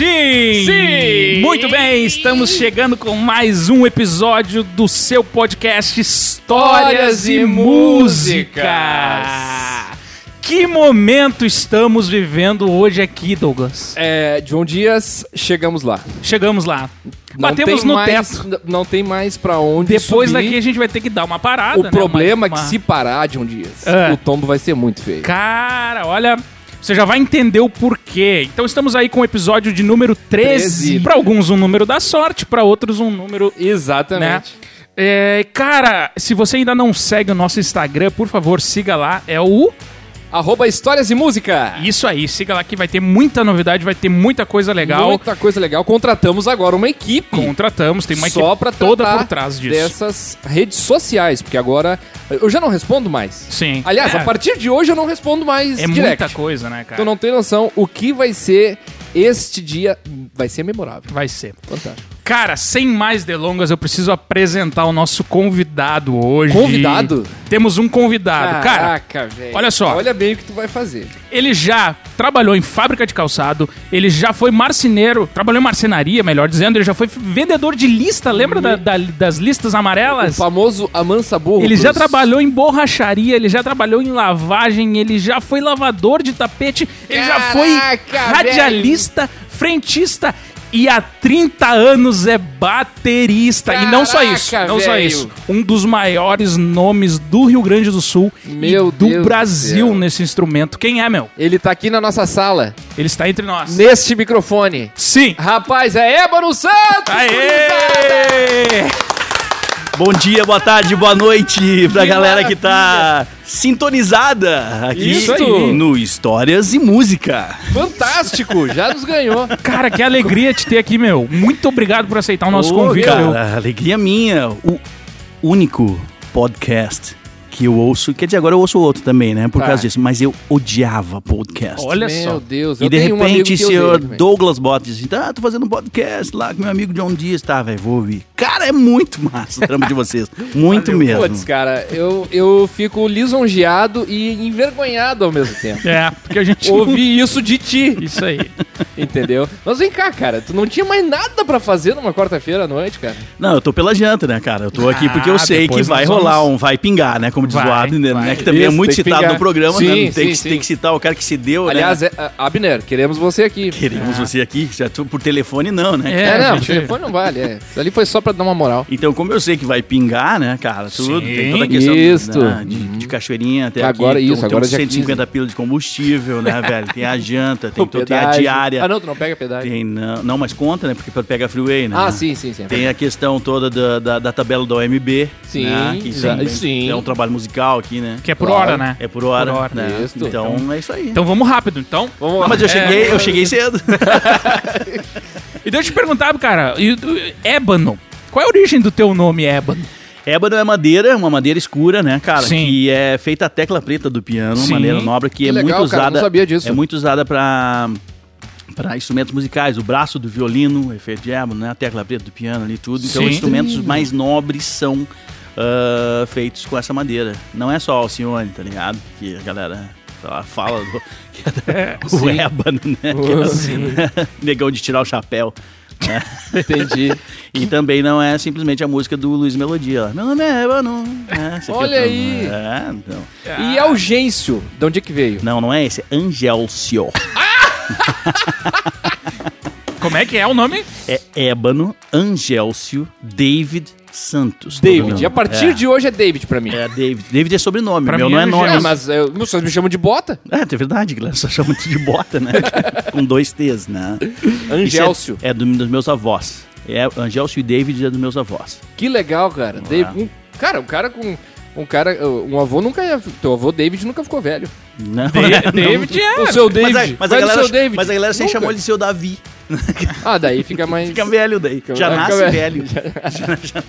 Sim! Sim! Muito bem, estamos chegando com mais um episódio do seu podcast Histórias e Músicas. Que momento estamos vivendo hoje aqui, Douglas? É, João Dias, chegamos lá. Chegamos lá. Não Batemos tem no mais, teto. Não tem mais pra onde Depois subir. daqui a gente vai ter que dar uma parada, O né? problema Uma- é que se parar, João Dias, É. o tombo vai ser muito feio. Cara, olha, você já vai entender o porquê. Então estamos aí com o episódio de número 13. 13. Para alguns um número da sorte, para outros um número Exatamente. É, cara, se você ainda não segue o nosso Instagram, por favor, siga lá. É o. Arroba Histórias e Música. Isso aí, siga lá que vai ter muita novidade, vai ter muita coisa legal. Muita coisa legal. Contratamos agora uma equipe. Contratamos, tem uma só equipe pra toda por trás disso. dessas redes sociais, porque agora eu já não respondo mais. Sim. Aliás, é, a partir de hoje eu não respondo mais é direct. muita coisa, né, cara? Tu não tem noção o que vai ser este dia. Vai ser memorável. Vai ser. Fantástico. Cara, sem mais delongas, eu preciso apresentar o nosso convidado hoje. Convidado? Temos um convidado. Cara, Caraca, velho. olha só. Olha bem o que tu vai fazer. Ele já trabalhou em fábrica de calçado, ele já foi marceneiro, trabalhou em marcenaria, melhor dizendo, ele já foi vendedor de lista, lembra da- da- das listas O amarelas? famoso amansa burro. Ele já trabalhou em borracharia, ele já trabalhou em lavagem, ele já foi lavador de tapete, ele já foi Caraca, radialista, frentista e há 30 anos é baterista. e não só isso, Caraca, não só velho. isso. Um dos maiores nomes do Rio Grande do Sul Meu e do Deus do Brasil nesse instrumento. Quem é, meu? Ele tá aqui na nossa sala, Ele está entre nós. neste microfone. Sim. Rapaz, é Ébano Santos! Aê! Bom dia, boa tarde, boa noite pra galera que tá sintonizada aqui Isso no Histórias e Música. Fantástico, já nos ganhou. Cara, que alegria te ter aqui, meu. Muito obrigado por aceitar o nosso Ô, convite. cara, alegria minha. O único podcast que eu ouço, quer dizer, agora eu ouço outro também, né, por Tá. causa disso, mas eu odiava podcast. Olha Meu só. Deus, eu E de tenho um amigo repente, eu senhor. Douglas bota e diz assim: ah, tô fazendo um podcast lá com meu amigo John Dias, tá, velho, vou ouvir. Cara, é muito massa o trampo de vocês. Muito mesmo. Putz, cara, eu, eu fico lisonjeado e envergonhado ao mesmo tempo. É, porque a gente. Ouvir isso de ti, Isso aí. entendeu? Mas vem cá, cara, tu não tinha mais nada pra fazer numa quarta-feira à noite, cara? Não, eu tô pela janta, né, cara? Eu tô aqui porque eu Ah, sei que vai nós rolar vamos- um vai pingar, né? Como diz Vai, o Abner, vai. né? Que também é Isso, muito tem que citado no programa, Sim, né? Tem, sim, que, sim. tem que citar o cara que se deu, Aliás, né? é, Abner, queremos você aqui. Queremos você aqui, já tô por telefone não, né? É, É, cara? não, gente. telefone não vale. É. Isso ali foi só pra dar uma moral. Então, como eu sei que vai pingar, né, cara, tudo, tem toda a questão Isso. né, de, de cachoeirinha até Agora aqui. isso, tem, agora tem uns dia 150 pila de combustível, né, velho? Tem a janta, tem, tem a diária. Ah, não, tu não pega pedágio. Tem, não, não, mas conta, né? Porque pega freeway, né? Ah, sim, sim, sim. Tem a questão toda da, da, da tabela da OMB. Sim, né, que sim. É um trabalho musical aqui, né? Que é por Claro. hora, né? É por hora. Por hora. né? Isso. Então, é isso aí. Então vamos rápido, então. Vamos Ah, mas eu cheguei, eu cheguei cedo. E deixa eu te perguntar, cara, ébano. Qual é a origem do teu nome, ébano? Ébano é madeira, uma madeira escura, né, cara? Sim. Que é feita a tecla preta do piano, Sim. uma madeira nobre que, Que é legal, muito cara, usada. não sabia disso. É muito usada para para instrumentos musicais, o braço do violino é feito de ébano, né? A tecla preta do piano ali tudo. Então, Sim. os instrumentos mais nobres são ah, feitos com essa madeira. Não é só o Alcione, tá ligado? Que a galera lá, fala do, que é o sim. ébano, né? Que é o- negão de tirar o chapéu. né? Entendi. E também não é simplesmente a música do Luiz Melodia. Meu nome é Ébano. É, Olha é o- aí. É, então. E Algêncio, de onde é que veio? Não, não é esse. É Angelcio. Como é que é o nome? É Ébano Angelcio David Santos. David. E a partir é. de hoje é David pra mim. É David. David é sobrenome, Pra meu mim não é é nome. É, mas eu, vocês me chamam de bota? É, é verdade, galera. Só chama de bota, né? Com dois T's, né? Angélcio. É, é do- dos meus avós. É, Angelcio e David é dos meus avós. Que legal, cara. David, um, cara, um cara com. Um cara. Um avô nunca ia. Teu avô David nunca ficou velho. Não, Da- David é. O seu David. Mas, a, mas, a galera, seu David. mas a galera sempre Nunca. chamou ele de seu Davi. Ah, daí fica mais. Fica velho daí. Fica- Já fica nasce velho. velho.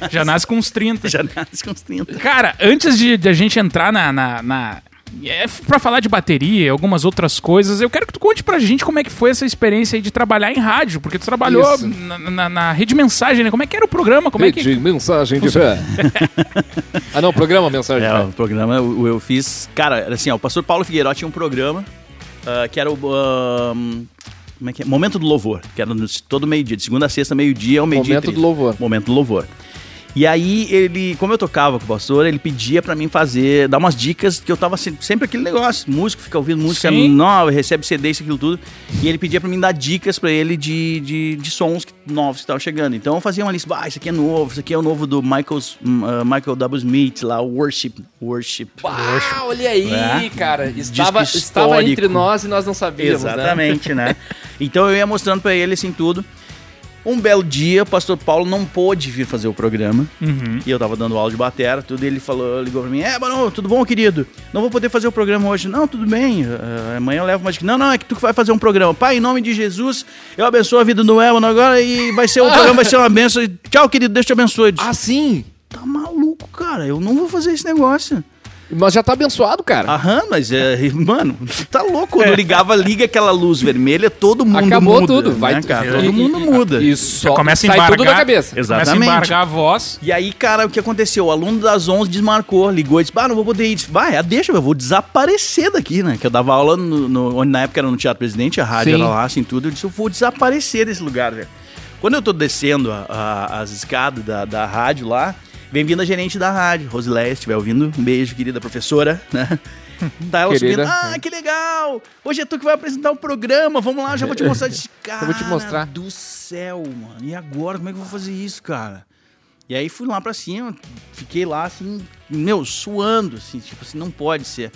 Já nasce com uns 30. Já nasce com uns 30. Cara, antes de, de a gente entrar na. na, na é, pra falar de bateria e algumas outras coisas, eu quero que tu conte pra gente como é que foi essa experiência aí de trabalhar em rádio, porque tu trabalhou na, na- na rede mensagem, né? Como é que era o programa? Como é que. Rede mensagem de fé. ah, não, programa mensagem É, o programa eu, eu fiz. Cara, assim, ó, o pastor Paulo Figueiró tinha um programa ah, que era o. ah, Como é que é? Momento do Louvor, que era todo meio-dia, de segunda a sexta, meio-dia, ao meio-dia. Momento do 30. louvor. Momento do Louvor. E aí ele, como eu tocava com o pastor, ele pedia pra mim fazer, dar umas dicas que eu tava sempre, sempre aquele negócio, músico fica ouvindo música Sim. nova, recebe CD, isso aquilo tudo. E ele pedia pra mim dar dicas pra ele de, de, de sons novos que estavam chegando. Então eu fazia uma lista, ah, isso aqui é novo, isso aqui é o novo do Michael's, ah, Michael W. Smith, lá, o Worship, Worship. Ah, olha aí, É. cara. Estava, estava entre nós e nós não sabíamos, né? Exatamente, né? Então eu ia mostrando pra ele assim tudo. Um belo dia, o pastor Paulo não pôde vir fazer o programa. Uhum. E eu tava dando aula de batera, tudo. E ele falou, ligou pra mim: É, mano, tudo bom, querido? Não vou poder fazer o programa hoje. Não, tudo bem. ah, amanhã eu levo mais. Não, não, é que tu que vai fazer um programa. Pai, em nome de Jesus, eu abençoo a vida do Elman agora e vai ser o programa, vai ser uma benção. Tchau, querido, Deus te abençoe. Ah, sim. Tá maluco, cara. Eu não vou fazer esse negócio. Mas já tá abençoado, cara. Aham, mas é, mano, tu tá louco. Quando ligava, liga aquela luz vermelha, todo mundo Acabou muda. tudo. Vai né, cara? e- Todo mundo muda. E só começa a sai embargar. tudo da cabeça. Começa a Exatamente. embargar a voz. E aí, cara, o que aconteceu? O aluno das 11 desmarcou, ligou e disse: Bah, não vou poder ir. Disse, Bah, é, deixa, eu vou desaparecer daqui, né? Que eu dava aula no, no- onde na época era no Teatro Presidente, a rádio Sim. era lá, assim, tudo. Eu disse: Eu vou desaparecer desse lugar, velho. Quando eu tô descendo a- a- as escadas da, da rádio lá, vem vindo a gerente da rádio, Rosileia, se estiver ouvindo, um beijo, querida professora, né? Tá ela Querida. subindo, ah, que legal! Hoje é tu que vai apresentar o programa, vamos lá, já vou te mostrar. Eu disse, Cara vou te mostrar. do céu, mano, e agora, como é que eu vou fazer isso, cara? E aí fui lá pra cima, fiquei lá assim, meu, suando, assim, tipo assim, não pode ser.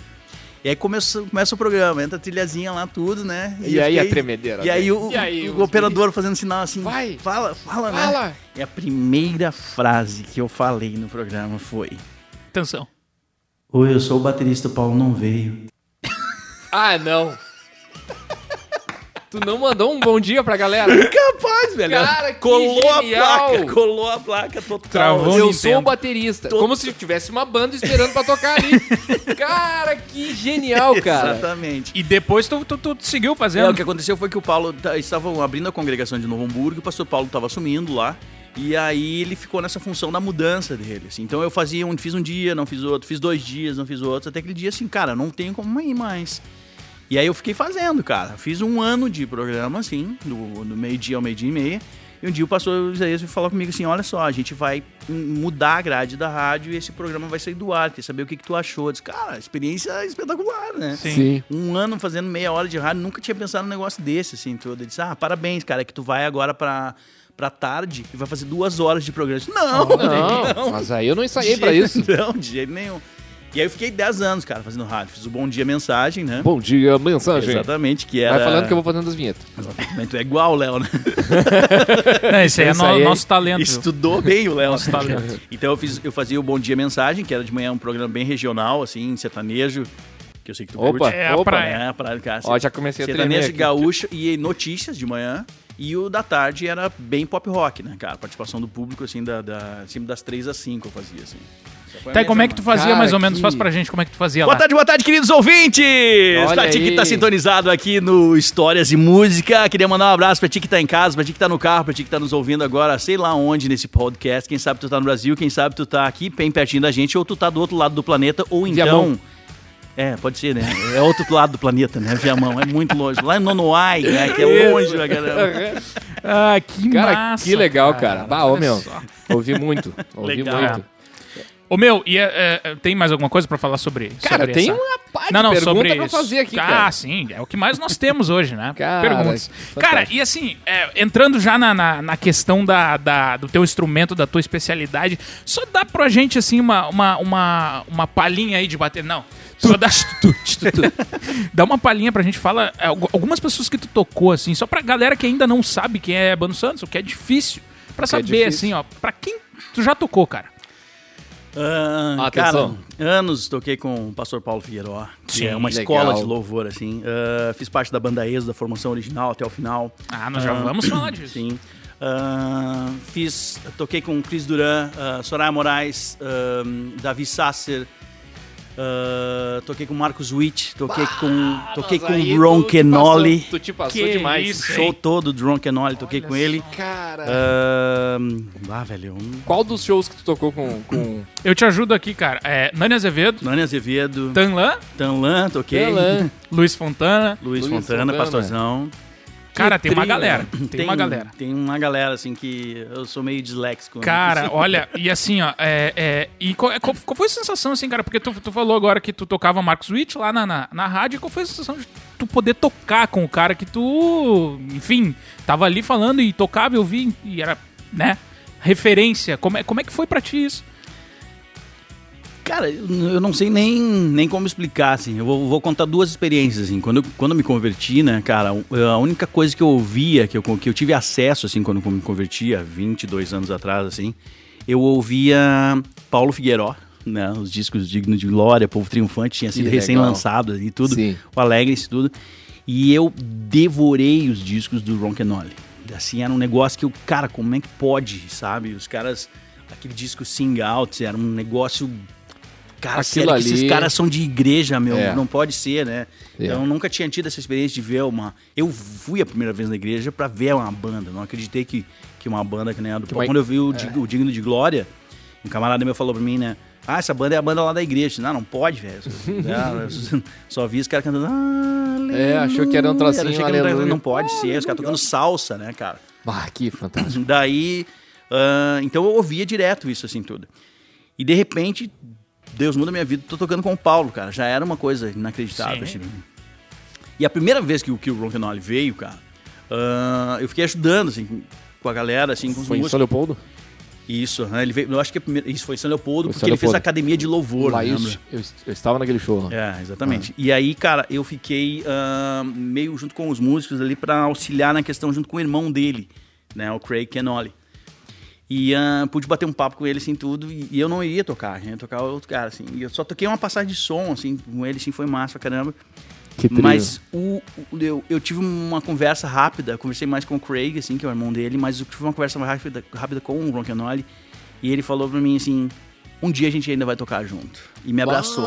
E aí começa, começa o programa, entra a trilhazinha lá, tudo, né? E eu aí a fiquei- tremedeira. E aí vem. o, E aí, o operador fazendo sinal assim, Vai. fala, fala, né? Fala. E a primeira frase que eu falei no programa foi: Atenção. Oi, eu sou o baterista, o Paulo não veio. Ah, não. Tu não mandou um bom dia pra galera? Capaz, velho. Cara, que colou genial. a placa, colou a placa total. Travou. Eu sou o baterista. Como se tivesse uma banda esperando pra tocar ali. Cara, que genial, cara. Exatamente. E depois tu, tu, tu seguiu É, o fazendo. que aconteceu foi que o Paulo tá- estavam abrindo a congregação de Novo Hamburgo, e o pastor Paulo estava assumindo lá. E aí ele ficou nessa função da mudança dele. assim. Então eu fazia um, fiz um dia, não fiz outro, fiz dois dias, não fiz outro, até aquele dia assim, cara, não tenho como ir mais. E aí eu fiquei fazendo, cara. Fiz um ano de programa, assim, do, do meio-dia ao meio-dia e meia. E um dia o pastor Isaías falou comigo assim: olha só, a gente vai mudar a grade da rádio e esse programa vai sair do ar. Quer saber o que, que tu achou? Eu disse, cara, experiência espetacular, né? Sim. Sim. um ano fazendo meia hora de rádio, nunca tinha pensado num negócio desse, assim, tudo. Ele disse, ah, parabéns, cara, é que tu vai agora pra, pra tarde e vai fazer duas horas de programa. Eu disse, Não, Não, mas aí eu não ensaiei pra isso. Não, de jeito nenhum. E aí eu fiquei 10 anos, cara, fazendo rádio. Fiz o Bom Dia Mensagem, né? Bom dia, mensagem. Exatamente, que era... Vai falando que eu vou fazendo as vinhetas. Exatamente, tu é igual o Léo, né? Não, esse aí é no- aí é- nosso talento. Estudou bem o Léo. Nosso talento. Então eu, fiz, eu fazia o Bom Dia Mensagem, que era de manhã um programa bem regional, assim, sertanejo, que eu sei que tu Opa, curte. É a opa. praia. É, a praia, cara. Ó, já comecei a Sertanejo gaúcho e notícias de manhã. E o da tarde era bem pop rock, né, cara? Participação do público, assim, da, da, sempre das 3 às 5 eu fazia, assim. Tá, e como é que tu fazia Cara, mais ou menos? que- Faz pra gente como é que tu fazia Boa lá. tarde, boa tarde, queridos ouvintes! Olha pra ti que tá sintonizado aqui no Histórias e Música, queria mandar um abraço pra ti que tá em casa, pra ti que tá no carro, pra ti que tá nos ouvindo agora, sei lá onde nesse podcast. Quem sabe tu tá no Brasil, quem sabe tu tá aqui bem pertinho da gente, ou tu tá do outro lado do planeta, ou Viamão. então. É, pode ser, né? É outro lado do planeta, né? Viamão, é muito longe. Lá em Nonoai, né? Que é longe, pra caramba. Ah, que Cara, massa. que legal, cara. Bah, ô, meu. Ouvi muito. Ouvi Legal. muito. Ô, meu, e é, é, tem mais alguma coisa pra falar sobre Cara, sobre tem essa- uma parte Não, não, de pergunta sobre pra isso. fazer aqui, ah, cara. sim, é o que mais nós temos hoje, né? Cara, Perguntas. Cara, e assim, é, entrando já na, na, na questão da, da- do teu instrumento, da tua especialidade, só dá pra gente, assim, uma, uma, uma, uma palhinha aí de bater. Não. Só dá, dá uma palhinha pra gente fala é, algu- algumas pessoas que tu tocou, assim, só pra galera que ainda não sabe quem é Bano Santos, o que é difícil. Pra é saber, difícil. assim, ó, pra quem tu já tocou, cara. Ah, cara, anos toquei com o pastor Paulo Figueiró, que Sim, é uma legal. escola de louvor, assim. Ah, fiz parte da banda ESO, da formação original até o final. Ah, nós já vamos falar disso. Sim. Ah, fiz, toquei com Cris Duran, ah, Soraya Moraes, ah, Davi Sasser, ah, toquei com Marcos Witt, toquei com, toquei com aí Ron tu te Kenoli. passou- Tu te passou Que demais. isso, Show hein? todo do Ron Kenoli, toquei com ele. Cara. Ah, ah, velho, um... Qual dos shows que tu tocou com. com... Eu te ajudo aqui, cara. É, Nani Azevedo, Nani Azevedo, Tanlan, Tanlan, toquei. Elan? Luiz Fontana. Luiz, Luiz Fontana, Fontana. Pastorzão. Cara, tem uma galera. né? Tem, uma galera. Tem uma galera, assim, que eu sou meio disléxico. né? Cara, olha, e assim, ó, é, é, e qual, qual- qual foi a sensação, assim, cara? Porque tu, tu falou agora que tu tocava Marcos Witt lá na, na, na rádio, qual foi a sensação de tu poder tocar com o cara que tu, enfim, tava ali falando e tocava e ouvia e era, né, referência. Como é, como é que foi pra ti isso? Cara, eu não sei nem, nem como explicar, assim. Eu vou, vou contar duas experiências, assim. Quando eu, quando eu me converti, né, cara, a única coisa que eu ouvia, que eu, que eu tive acesso, assim, quando eu me converti, há 22 anos atrás, assim, eu ouvia Paulo Figueiró, né, os discos Digno de Glória, Povo Triunfante, tinha sido recém-lançado e tudo, Sim. o Alegre e tudo. E eu devorei os discos do Ron Kenoli. Assim, era um negócio que eu, cara, como é que pode, sabe? Os caras, aquele disco Sing Out, era um negócio Cara, Aquilo sério que esses ali- caras são de igreja, meu. É. Não pode ser, né? É. Então, eu nunca tinha tido essa experiência de ver uma. Eu fui a primeira vez na igreja pra ver uma banda. Não acreditei que, que uma banda que nem a do Paulo. uma- Quando eu vi o, Dig- o Digno de Glória, um camarada meu falou pra mim, né? Ah, essa banda é a banda lá da igreja. Não, não pode, velho. Só vi os caras cantando. "Ah, É, achou que era um trocinho, Achei que era um trocinho, aleluia. Não pode ser. Os caras tocando salsa, né, cara? Ah, que fantástico. Daí, ah, então eu ouvia direto isso, assim, tudo. E de repente, Deus muda minha vida, tô tocando com o Paulo, cara. Já era uma coisa inacreditável, Sim. assim. E a primeira vez que, o- que o Ron Kenoli veio, cara, ah, eu fiquei ajudando, assim, com a galera, assim, com os Foi em músicos. São Leopoldo? Isso, aham, ele veio, eu acho que a primeira, isso foi em São Leopoldo, Foi em porque São ele fez a Leopoldo. academia de louvor, Lá lembra? isso, eu, eu estava naquele show lá. É, exatamente. E aí, cara, eu fiquei ah, meio junto com os músicos ali pra auxiliar na questão junto com o irmão dele, né, o Craig Kenoli. E ah, pude bater um papo com ele, assim, tudo, e, e eu não iria tocar, eu ia tocar outro cara, assim. E eu só toquei uma passagem de som, assim, com ele, assim, foi massa pra caramba. Que trio. Mas o, o- eu, eu tive uma conversa rápida, conversei mais com o Craig, assim, que é o irmão dele, mas eu tive uma conversa rápida, rápida com o Ron Kenoli, e ele falou pra mim, assim, um dia a gente ainda vai tocar junto. E me abraçou.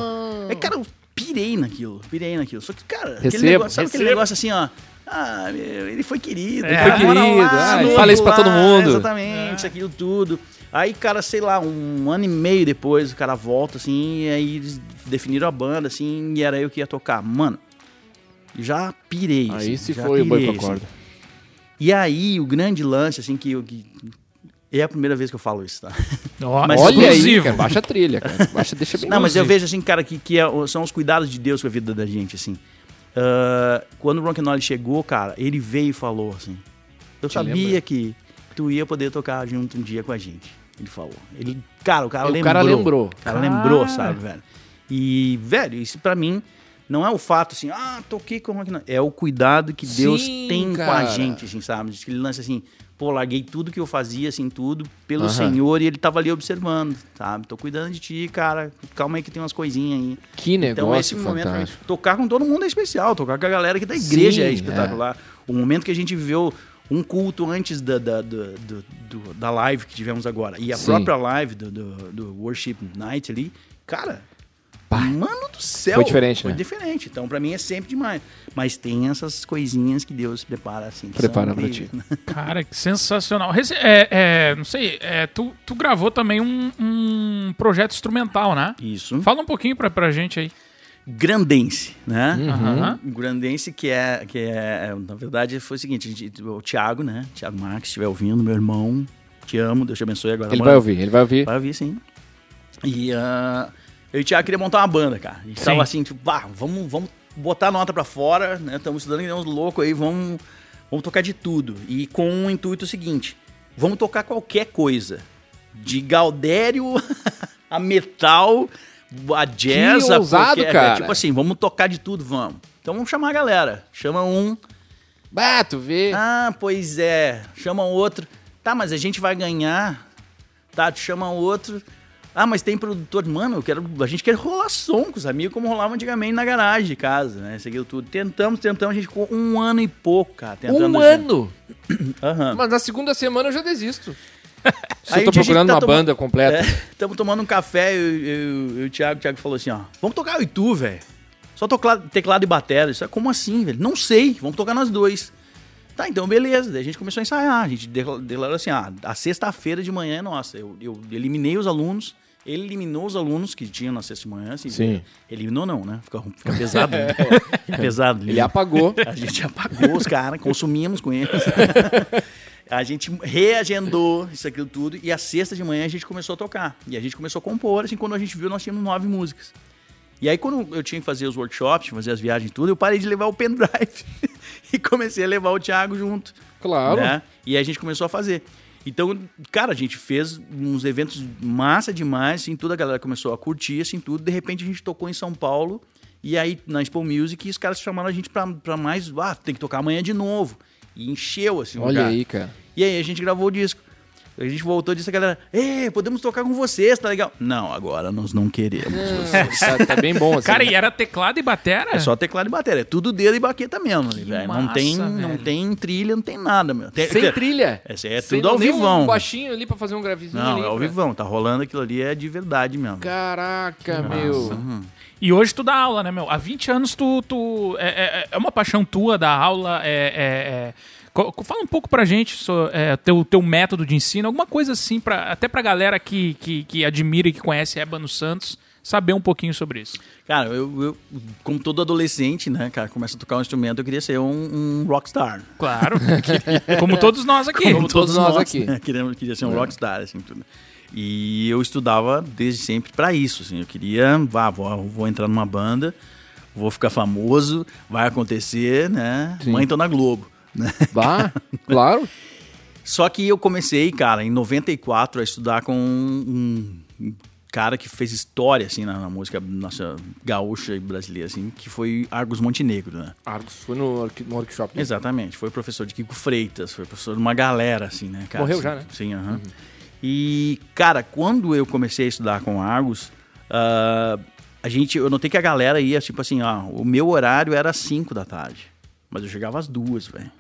Aí, cara, eu pirei naquilo, pirei naquilo. Só que, cara, aquele Recebo, negócio, sabe aquele negócio assim, ó... Ah, meu, ele foi querido. É. ele Foi querido, ah, novo fala isso pra todo mundo. Exatamente, isso, aquilo tudo. Aí, cara, sei lá, um ano e meio depois, o cara volta, assim, e aí eles definiram a banda, assim, e era eu que ia tocar. Mano, já pirei. Aí assim, se já foi o boi pirei, pra corda. assim. E aí, o grande lance, assim, que, eu- que é a primeira vez que eu falo isso, tá? Mas Olha aí, exclusivo. cara, baixa a trilha, cara. Baixa, deixa bem Não, mas eu vejo assim, cara, que, que é- são os cuidados de Deus com a vida da gente, assim. Ah, quando o Ron Kenoli chegou, cara, ele veio e falou assim: Eu Te sabia lembra? que tu ia poder tocar junto um dia com a gente. Ele falou. Ele, cara, o cara O lembrou. cara lembrou. O cara Cara. lembrou, sabe, velho? E, velho, isso pra mim não é o fato assim, ah, toquei com o Ron Kenoli. É o cuidado que Deus Sim, tem com a cara. gente, assim, sabe? Diz que ele lança assim, pô, larguei tudo que eu fazia, assim, tudo, pelo Aham. Senhor, e ele tava ali observando, sabe? Tô cuidando de ti, cara. Calma aí que tem umas coisinhas aí. Que negócio Então, esse momento, mim, fantástico. tocar com todo mundo é especial, tocar com a galera aqui da igreja Sim, é espetacular. O momento que a gente viveu um culto antes da, da, do- da live que tivemos agora e a Sim. própria live do, do, do Worship Night ali, cara. Mano do céu! Foi diferente, Foi né? diferente. Então, pra mim, é sempre demais. Mas tem essas coisinhas que Deus prepara assim. Prepara pra incríveis, né? Cara, que sensacional. Rece- É, é, não sei, é, tu, tu gravou também um, um projeto instrumental, né? Isso. Fala um pouquinho pra, pra gente aí. Grandense, né? Uhum. Grandense, que é, que é. Na verdade, foi o seguinte: gente- o Thiago, né? Thiago Marques, se estiver ouvindo, meu irmão, te amo, Deus te abençoe agora. Ele mora- vai ouvir, ele vai ouvir. Vai ouvir, sim. E ah, eu e o Thiago queria montar uma banda, cara. A gente Sim. tava assim, tipo, vamos, vamos botar a nota pra fora, né? Estamos estudando que nem uns loucos aí, vamos, vamos tocar de tudo. E com o intuito seguinte: vamos tocar qualquer coisa. De Gaudério a metal, a jazz, Que a ousado, qualquer- cara. Tipo assim, vamos tocar de tudo, vamos. Então vamos chamar a galera. Chama um, Bah, tu vê. ah, pois é. Chama outro. Tá, mas a gente vai ganhar. Tá, tu chama outro. Ah, mas tem produtor. Mano, eu quero, a gente quer rolar som com os amigos, como rolava antigamente na garagem de casa, né? Seguiu tudo. Tentamos, tentamos, a gente ficou um ano e pouco, cara. Tentando um ano. Aham. Mas na segunda semana eu já desisto. Se Aí eu tô procurando tá uma tomando- banda completa. Estamos tomando um café, eu, eu, eu e o Thiago, o Thiago falou assim, ó, vamos tocar eu e tu, velho. Só tocar teclado e bateria. Isso é como assim, velho? Não sei, vamos tocar nós dois. Tá, então beleza. Daí a gente começou a ensaiar. A gente decla- declarou assim, ah, a sexta-feira de manhã é nossa. Eu, eu eliminei os alunos, Ele eliminou os alunos que tinham na sexta de manhã. Assim, Sim. Eliminou não, né? Fica, fica pesado. Né? Fica pesado. Ele apagou. A gente apagou os caras, consumimos com eles. a gente reagendou isso, aquilo tudo. E a sexta de manhã a gente começou a tocar. E a gente começou a compor. Assim, quando a gente viu, nós tínhamos nove músicas. E aí, quando eu tinha que fazer os workshops, fazer as viagens e tudo, eu parei de levar o pendrive. e comecei a levar o Thiago junto. Claro. Né? E aí a gente começou a fazer. Então, cara, a gente fez uns eventos massa demais, assim, toda a galera começou a curtir, assim, tudo. De repente a gente tocou em São Paulo, e aí na Expo Music, os caras chamaram a gente pra, pra mais, ah, tem que tocar amanhã de novo. E encheu, assim, o Olha lugar. aí, cara. E aí a gente gravou o disco. A gente voltou e disse a galera, ei, podemos tocar com vocês, tá legal? Não, agora nós não queremos. vocês. tá, tá bem bom assim. Cara, e era teclado e batera? É só teclado e bateria, é tudo dedo e baqueta mesmo, Que velho. massa, Não tem, não velho. tem trilha, não tem nada, meu. Tem- Sem trilha. É, é Sem tudo ao nem vivão. um baixinho ali pra fazer um gravezinho Não, ali. é ao vivão. Tá rolando aquilo ali, é de verdade mesmo. Caraca, meu. Uhum. E hoje tu dá aula, né, meu? Há 20 anos tu. tu é, é- é uma paixão tua dar aula. É, é- é- Fala um pouco pra gente sobre é, teu, teu método de ensino, alguma coisa assim, pra, até pra galera que, que, que admira e que conhece Ébano Santos, saber um pouquinho sobre isso. Cara, eu, eu, como todo adolescente, né, cara, começa a tocar um instrumento, eu queria ser um, um rockstar. Claro. Como todos nós aqui. Como todos nós aqui. Né, queria, queria ser um rockstar, assim, tudo. E eu estudava desde sempre pra isso, assim. Eu queria, vá, vou, vou entrar numa banda, vou ficar famoso, vai acontecer, né? Sim. Mãe, tô na Globo, né? Bah, claro. Só que eu comecei, cara, em 94 a estudar com um, um cara que fez história, assim, na, na música nossa gaúcha e brasileira, assim, que foi Argos Montenegro, né? Argos, foi no, no workshop. né? Exatamente. Foi professor de Kiko Freitas, foi professor de uma galera, assim, né, cara? Morreu Assim, já, né? Sim, aham. E, cara, quando eu comecei a estudar com Argos, ah, a gente, eu notei que a galera ia, tipo assim, ó, o meu horário era às 5 da tarde, mas eu chegava às duas, velho.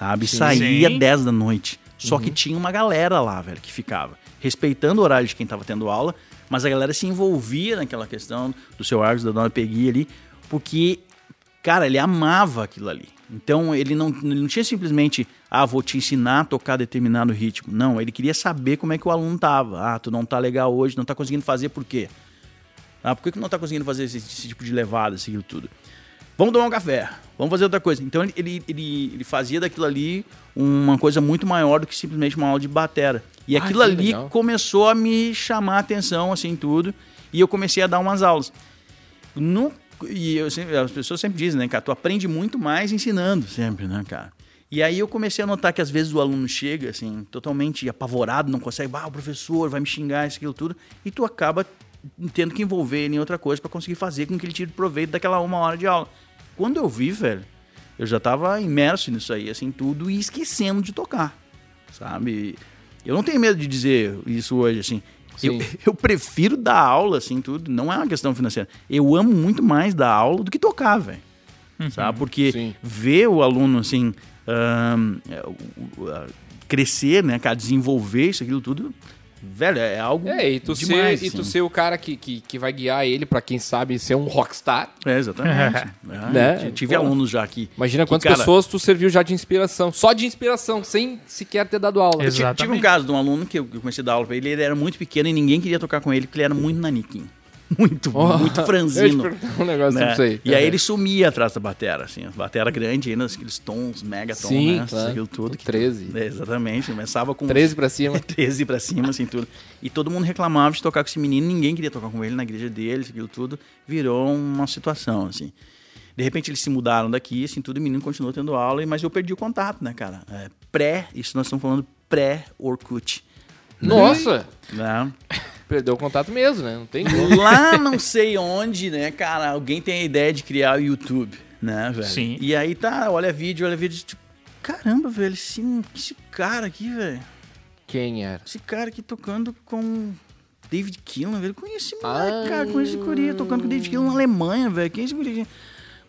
Sabe? Sim. Saía Sim. 10 da noite. Só Uhum. que tinha uma galera lá, velho, que ficava. Respeitando o horário de quem tava tendo aula, mas a galera se envolvia naquela questão do seu Argos, da dona Pegui ali, porque, cara, ele amava aquilo ali. Então ele não, ele não tinha simplesmente, ah, vou te ensinar a tocar determinado ritmo. Não, ele queria saber como é que o aluno tava. Ah, tu não tá legal hoje, não tá conseguindo fazer por quê? Ah, por que, que não tá conseguindo fazer esse, esse tipo de levada, aquilo tudo? Vamos tomar um café, vamos fazer outra coisa. Então ele, ele, ele, fazia daquilo ali uma coisa muito maior do que simplesmente uma aula de batera. E Ah, aquilo ali legal. começou a me chamar a atenção, assim, tudo. E eu comecei a dar umas aulas. No, e eu as pessoas sempre dizem, né, cara, tu aprende muito mais ensinando sempre, né, cara? E aí eu comecei a notar que às vezes o aluno chega, assim, totalmente apavorado, não consegue, ah, o professor vai me xingar, isso, aquilo, tudo, e tu acaba tendo que envolver ele em outra coisa para conseguir fazer com que ele tire proveito daquela uma hora de aula. Quando eu vi, velho, eu já tava imerso nisso aí, assim, tudo, e esquecendo de tocar, sabe? Eu não tenho medo de dizer isso hoje, assim. Eu, Sim. eu prefiro dar aula, assim, tudo. Não é uma questão financeira. Eu amo muito mais dar aula do que tocar, velho. Sabe? Porque Sim. ver o aluno, assim, é, crescer, né, cara, desenvolver isso, aquilo tudo, velho, é algo É, e tu, demais, ser, e tu assim. ser o cara que, que, que vai guiar ele pra quem sabe ser um rockstar. É, exatamente. É, Né? Tive Pô. alunos já aqui. Imagina quantas cara, pessoas tu serviu já de inspiração. Só de inspiração, sem sequer ter dado aula. Exato. Tive um Exatamente. caso de um aluno que eu eu comecei a dar aula pra ele, ele era muito pequeno e ninguém queria tocar com ele porque ele era muito naniquim. Muito, Oh, muito franzino. um negócio né? aí. E aí ele sumia atrás da batera, assim, a batera grande ainda, aqueles tons, megatons, Sim, né? claro. Aquilo tudo. que- 13. É, exatamente, começava com 13 pra cima. 13 pra cima, assim, tudo. E todo mundo reclamava de tocar com esse menino, ninguém queria tocar com ele na igreja dele, aquilo tudo. Virou uma situação, assim. De repente eles se mudaram daqui, assim, tudo, o menino continuou tendo aula, mas eu perdi o contato, né, cara? É, pré, isso nós estamos falando pré-Orkut. Nossa! Né? Perdeu o contato mesmo, né? Não tem como. Lá não sei onde, né, cara, alguém tem a ideia de criar o YouTube, né, velho? Sim. E aí tá, olha vídeo, olha vídeo, tipo, caramba, velho, esse, esse cara aqui, velho, Quem era? esse cara aqui tocando com David Keelan, velho, conheci esse moleque, Ah. cara, conheci esse guri, tocando com David Keelan na Alemanha, velho, quem é esse guri?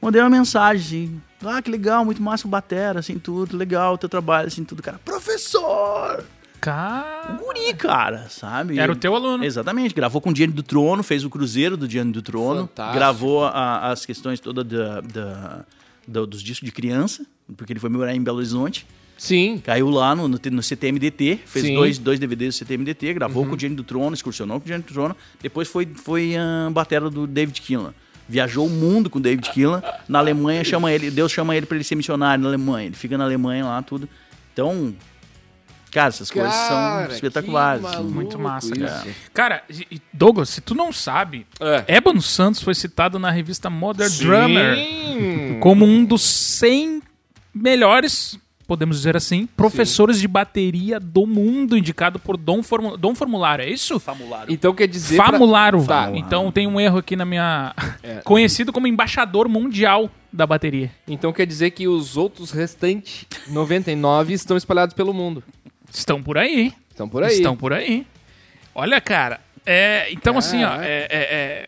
Mandei uma mensagem, assim, ah, que legal, muito massa o batera, assim, tudo, legal o teu trabalho, assim, tudo, cara, professor! Cara. Guri, cara, sabe? Era o teu aluno. Exatamente, gravou com o Diante do Trono, fez o Cruzeiro do Diante do Trono, Fantástico. gravou a- as questões todas da, da- da- dos discos de criança, porque ele foi morar em Belo Horizonte. Sim. Caiu lá no, no, no CTMDT, fez Sim. dois, dois DVDs do CTMDT, gravou Uhum. com o Gênio do Trono, excursionou com o Gênio do Trono. Depois foi, foi a batera do David Keelan. Viajou o mundo com o David Keelan. Na Alemanha chama ele, Deus chama ele pra ele ser missionário na Alemanha. Ele fica na Alemanha lá, tudo. Então, cara, essas coisas são Cara, espetaculares. assim. maluco Muito massa, isso. cara. Cara, Douglas, se tu não sabe, É. Ébano Santos foi citado na revista Modern Sim. Drummer como um dos 100 melhores, podemos dizer assim, professores de bateria do mundo, indicado por Dom, Formu Dom Formulário, é isso? Famulário. Então quer dizer. pra- Famularo. Tá. Então tem um erro aqui na minha. É. Conhecido como embaixador mundial da bateria. Então quer dizer que os outros restantes 99 estão espalhados pelo mundo. Estão por aí. Estão por aí. Estão por aí. Olha, cara. É, então, assim, ó. É- é- é,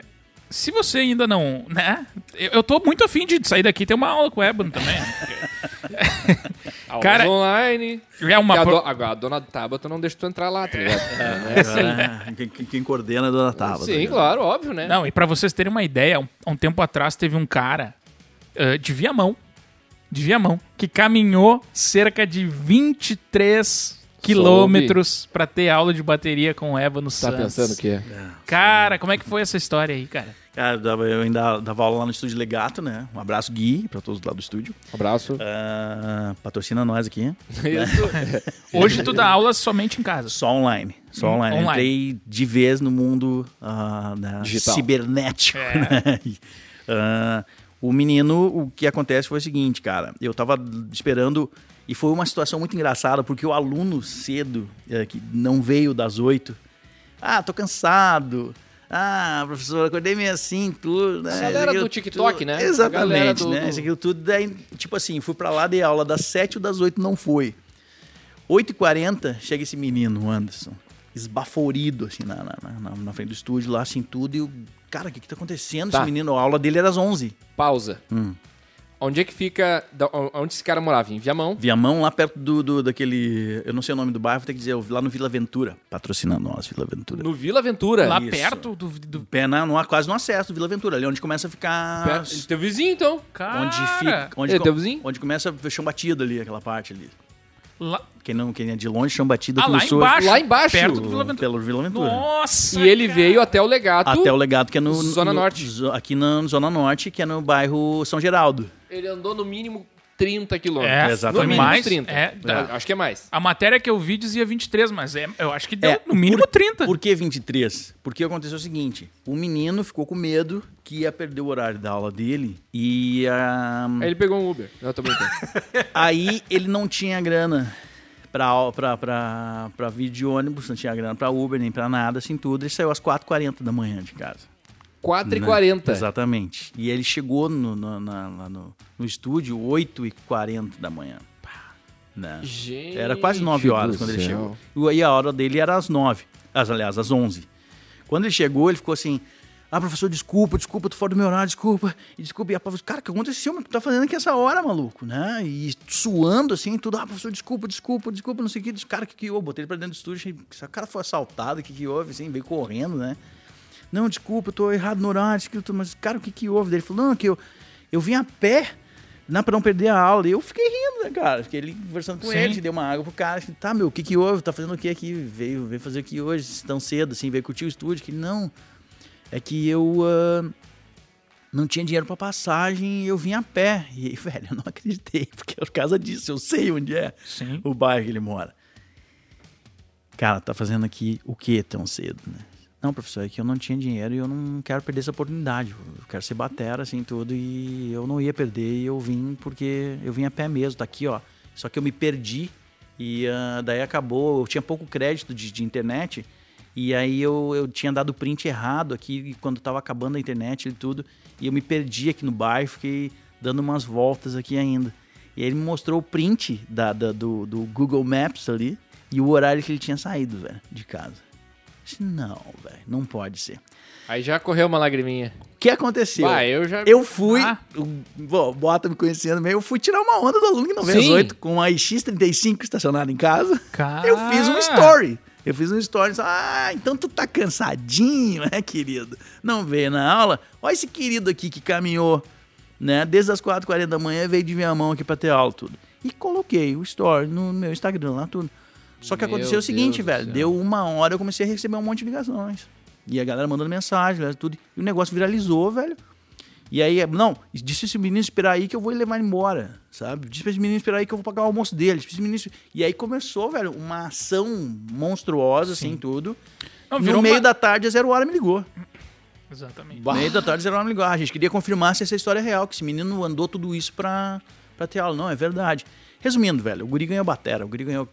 se você ainda não. né? Eu, eu tô muito afim de sair daqui e ter uma aula com o Ébano também. Aulas Cara, online. É uma. A, do- agora, a dona Tabata não deixa tu entrar lá, tá ligado? É, assim. quem, quem- quem coordena é a Dona Tava. Sim, claro, óbvio, né? Não, e pra vocês terem uma ideia, um, um tempo atrás teve um cara eh, de Viamão, de Viamão, que caminhou cerca de 23 quilômetros pra ter aula de bateria com o Ébano Tá Santos. pensando o quê? Cara, como é que foi essa história aí, cara? Cara, eu, ainda dava aula lá no estúdio Legato, né? Um abraço, Gui, pra todos lá do estúdio. Abraço. Ah, patrocina nós aqui. Isso. Hoje tu dá aula somente em casa. Só online. Só Hum, online. Online. Entrei de vez no mundo ah, né, Digital. cibernético. É. né? Ah, o menino, o que acontece foi o seguinte, cara. Eu tava esperando. E foi uma situação muito engraçada, porque o aluno cedo, eh, que não veio das oito. Ah, tô cansado. Ah, professor, acordei meio assim, tudo. Né? A galera do TikTok, tudo. né? Exatamente, do- né? do- Isso aqui tudo. Daí, tipo assim, fui pra lá, dei aula das sete ou das oito não foi. 8h40, chega esse menino, o Anderson, esbaforido, assim, na, na, na- na frente do estúdio, lá, assim, tudo. E eu, cara, o que que tá acontecendo? Tá. Esse menino, a aula dele era às 11. Pausa. Hum. Onde é que fica. da- Onde esse cara morava? Em Viamão? Viamão, lá perto do, do- daquele... Eu não sei o nome do bairro, vou ter que dizer, lá no Vila Ventura. Patrocina nós, Vila Ventura. No Vila Aventura. Lá isso. perto do, do Pé na, no, quase no acesso do Vila Ventura, ali onde começa a ficar... Perto- teu vizinho, então. cara. Onde fica... Onde, é teu vizinho? onde começa o chão batido ali, aquela parte ali. Lá, Quem, não, quem é de longe, chão batido ah, lá começou embaixo. Lá embaixo. Perto do Vila Ventura. pelo Vila Ventura. Nossa! E ele cara. veio até o legado. Até o legado que é no... Zona no- Norte. Aqui na Zona Norte, que é no bairro São Geraldo. Ele andou no mínimo 30 quilômetros. É, Exatamente. No mínimo mais, 30. é, Tá, Acho que é mais. A matéria que eu vi dizia 23, mas é, eu acho que deu É, no mínimo 30. Por que 23? Porque aconteceu o seguinte: o menino ficou com medo que ia perder o horário da aula dele e ah, Aí ele pegou um Uber. Não, tô brincando. aí ele não tinha grana pra, pra, pra, pra vir de ônibus, não tinha grana pra Uber nem pra nada, assim tudo. Ele saiu às 4h40 da manhã de casa. 4h40. Né? Exatamente. E ele chegou no, no, na- lá no, no estúdio 8h40 da manhã. Pá, né? Gente. Era quase 9 horas do quando ele céu. chegou. E a hora dele era às 9. As, aliás, às 11. Quando ele chegou, ele ficou assim: Ah, professor, desculpa, desculpa, tô fora do meu horário, desculpa. E desculpa. E a professora, cara, o que aconteceu? Mas tu tá fazendo aqui essa hora, maluco, né? E suando assim, tudo. Ah, professor, desculpa, desculpa, desculpa, não sei o que. Cara, o que que houve? Botei ele pra dentro do estúdio. achei, Esse cara foi assaltado, o que que houve? Assim, veio correndo, né? Não, desculpa, eu tô errado no horário, mas, cara, o que que houve? Ele falou: Não, que eu, eu vim a pé. Não, pra não perder a aula. E eu fiquei rindo, né, cara? Fiquei ali conversando com Sim. ele, dei uma água pro cara. Falei, tá, meu, o que que houve? Tá fazendo o que aqui? Veio, veio fazer o que hoje, tão cedo, assim, veio curtir o estúdio. Que não, é que eu ah, não tinha dinheiro pra passagem e eu vim a pé. E, aí, velho, eu não acreditei, porque por causa disso, eu sei onde é Sim. o bairro que ele mora. Cara, tá fazendo aqui o que tão cedo, né? Não, professor, é que eu não tinha dinheiro e eu não quero perder essa oportunidade. Eu quero ser batera, assim, tudo, e eu não ia perder e eu vim porque eu vim a pé mesmo, tá aqui, ó. Só que eu me perdi e ah, daí acabou, eu tinha pouco crédito de, de internet e aí eu, eu tinha dado print errado aqui quando tava acabando a internet e tudo, e eu me perdi aqui no bairro, fiquei dando umas voltas aqui ainda. E aí ele me mostrou o print da, da- do, do Google Maps ali e o horário que ele tinha saído, velho, de casa. Não, velho, não pode ser. Aí já correu uma lagriminha. O que aconteceu? Vai, eu já. Eu fui, Ah. o Bom, Bota me conhecendo meio, eu fui tirar uma onda do aluno que 98 com a X35 estacionada em casa. Cara. Eu fiz um story. Eu fiz um story. Ah, então tu tá cansadinho, né, querido? Não veio na aula? Olha esse querido aqui que caminhou, né? Desde as 4h40 da manhã veio de minha mão aqui pra ter aula tudo. e coloquei o story no meu Instagram lá, tudo. Só que Meu aconteceu o seguinte, velho, céu. deu uma hora eu comecei a receber um monte de ligações. E a galera mandando mensagem, tudo. E o negócio viralizou, velho. E aí, não, disse esse menino esperar aí que eu vou levar ele embora, sabe? Disse pra esse menino esperar aí que eu vou pagar o almoço dele. Disse menino... E aí começou, velho, uma ação monstruosa, assim, tudo. Não, no meio uma- da tarde, a zero hora me ligou. Exatamente. No meio da tarde, zero hora me ligou. Ah, a gente queria confirmar se essa história é real, que esse menino andou tudo isso pra, pra ter aula. Não, é verdade. Resumindo, velho, o guri ganhou batera, o guri ganhou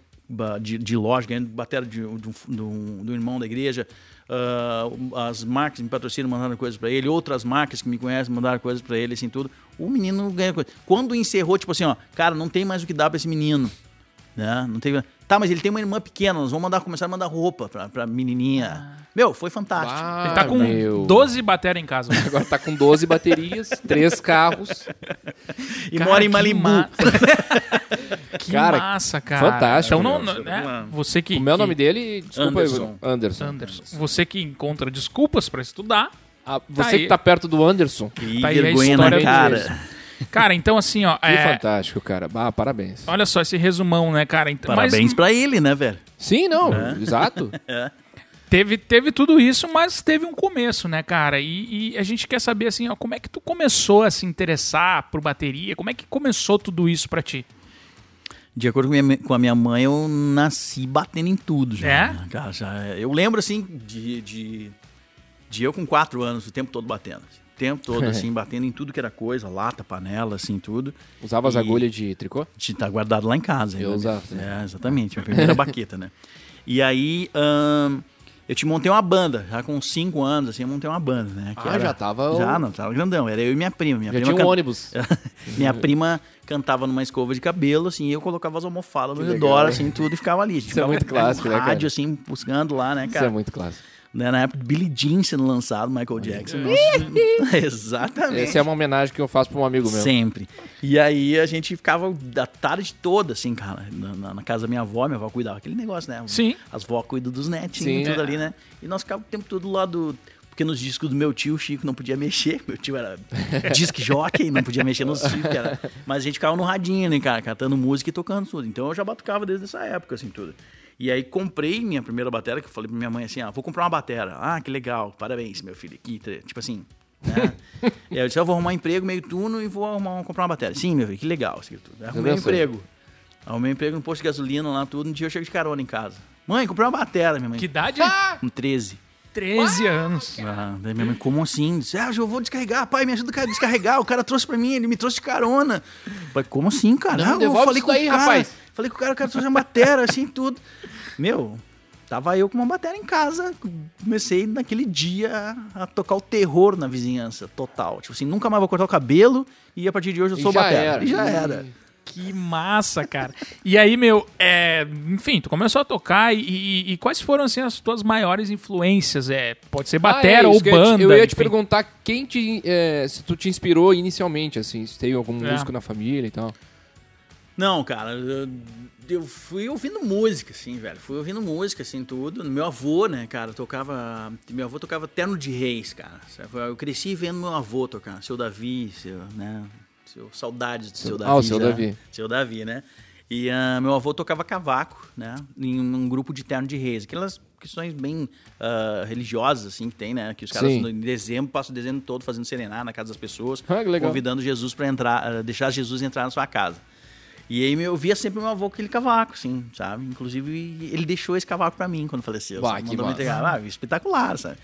de, de loja, ganhou batera de, de de um- de um irmão da igreja. ah, as marcas me patrocinam, mandaram coisas pra ele. Outras marcas que me conhecem mandaram coisas pra ele, assim, tudo. O menino ganhou coisa. Quando encerrou, tipo assim, ó, cara, não tem mais o que dar pra esse menino. Né? Não tem... Tá, mas ele tem uma irmã pequena, nós vamos mandar, começar a mandar roupa pra, pra menininha. Meu, foi fantástico. Ah, Ele tá com meu. 12 bateria em casa. Agora tá com 12 baterias, 3 carros. e Cara, mora em que Malibu. ma- que Cara, massa, cara. fantástico, Então, não, meu. né, você que... É o que- nome dele? Desculpa, Anderson. Anderson. Anderson. Você que encontra desculpas pra estudar. Ah, você Tá aí. que tá perto do Anderson. Que Tá aí a vergonha história na cara. dele. Cara, então assim, ó. Que é, fantástico, cara. Ah, parabéns. olha só esse resumão, né, cara? Então, Parabéns mas pra ele, né, velho? Sim, não, exato. teve, teve tudo isso, mas teve um começo, né, cara? E, e a gente quer saber, assim, ó, como é que tu começou a se interessar por bateria? Como é que começou tudo isso pra ti? De acordo com, minha- com a minha mãe, eu nasci batendo em tudo já. É? né, Cara, já eu lembro, assim, de, de, de eu com quatro anos, o tempo todo batendo. O tempo todo, assim, batendo em tudo que era coisa, lata, panela, assim, tudo. Usava as agulhas de tricô? De tá guardado lá em casa. Eu ainda, usava, É, exatamente. Minha primeira baqueta, né? E aí, ahn, eu te montei uma banda. Já com cinco anos, assim, eu montei uma banda, né? que Ah, já tava Já, não, tava grandão. Era eu e minha prima. Minha Já prima tinha um can- ônibus. Minha prima cantava numa escova de cabelo, assim, e eu colocava as almofadas no redor, assim, tudo, e ficava ali. Isso é muito clássico, né, cara? rádio, assim, buscando lá, né, Isso cara? é muito clássico. Né, Na época do Billie Jean sendo lançado, Michael Jackson. Nossa, exatamente. Essa é uma homenagem que eu faço pra um amigo meu. Sempre. E aí a gente ficava da tarde toda, assim, cara, na, na- casa da minha avó, minha avó cuidava aquele negócio, né? Sim. As vó cuidam dos netinhos, Sim. tudo ali, né? E nós ficávamos o tempo todo do lado. Porque nos discos do meu tio, o Chico não podia mexer. Meu tio era disc jockey, não podia mexer nos discos. Era... Mas a gente ficava no radinho, né, cara? Cantando música e tocando tudo. Então eu já batucava desde essa época, assim, tudo. E aí comprei minha primeira bateria, que eu falei pra minha mãe assim, ah, vou comprar uma bateria. Ah, que legal, parabéns, meu filho. Tá- tipo assim, né? e aí eu disse, eu vou arrumar um emprego meio turno e vou arrumar, comprar uma bateria. Sim, meu filho, que legal. Assim, tudo. Arrumei um emprego. Arrumei um emprego no posto de gasolina lá, tudo. Um dia eu chego de carona em casa. Mãe, comprei uma bateria, minha mãe. Que idade? Com 13. 13 anos. Ah, daí minha mãe, como assim? Disse, ah, eu vou descarregar, pai, me ajuda a descarregar. O cara trouxe pra mim, ele me trouxe de carona. Pai, como assim, cara? Não, Ah, devolve isso daí, o cara. rapaz. Falei com o cara, o cara trouxe uma bateria, assim, tudo. Meu, tava eu com uma bateria em casa. Comecei naquele dia a tocar o terror na vizinhança, total. Tipo assim, nunca mais vou cortar o cabelo e a partir de hoje eu E sou já bateria. era. E já era. Que massa, cara. E aí, meu, é, enfim, tu começou a tocar e, e- e quais foram, assim, as tuas maiores influências? É, pode ser batera Ah, é, ou que eu ia te- banda. Eu ia te perguntar quem te. é, se tu te inspirou inicialmente, assim, se tem algum É. músico na família e tal. Não, cara, eu, eu fui ouvindo música, assim, velho. Fui ouvindo música, assim, tudo. Meu avô, né, cara, tocava. Meu avô tocava Terno de Reis, cara. Eu cresci vendo meu avô tocar. Seu Davi, seu, né? Seu, saudades do seu Davi. Ah, o seu já. Davi. Seu Davi, né? E ah, meu avô tocava cavaco, né? Em um grupo de terno de reis. Aquelas questões bem ah, religiosas, assim, que tem, né? Que os caras, Sim. em dezembro, passam o dezembro todo fazendo serenar na casa das pessoas. Ah, que legal. Convidando Jesus para entrar, ah, deixar Jesus entrar na sua casa. E aí eu via sempre meu avô com aquele cavaco, assim, sabe? Inclusive, ele deixou esse cavaco pra mim quando faleceu. Bah, sabe? que Mandou me massa. entregar. Ah, espetacular, sabe?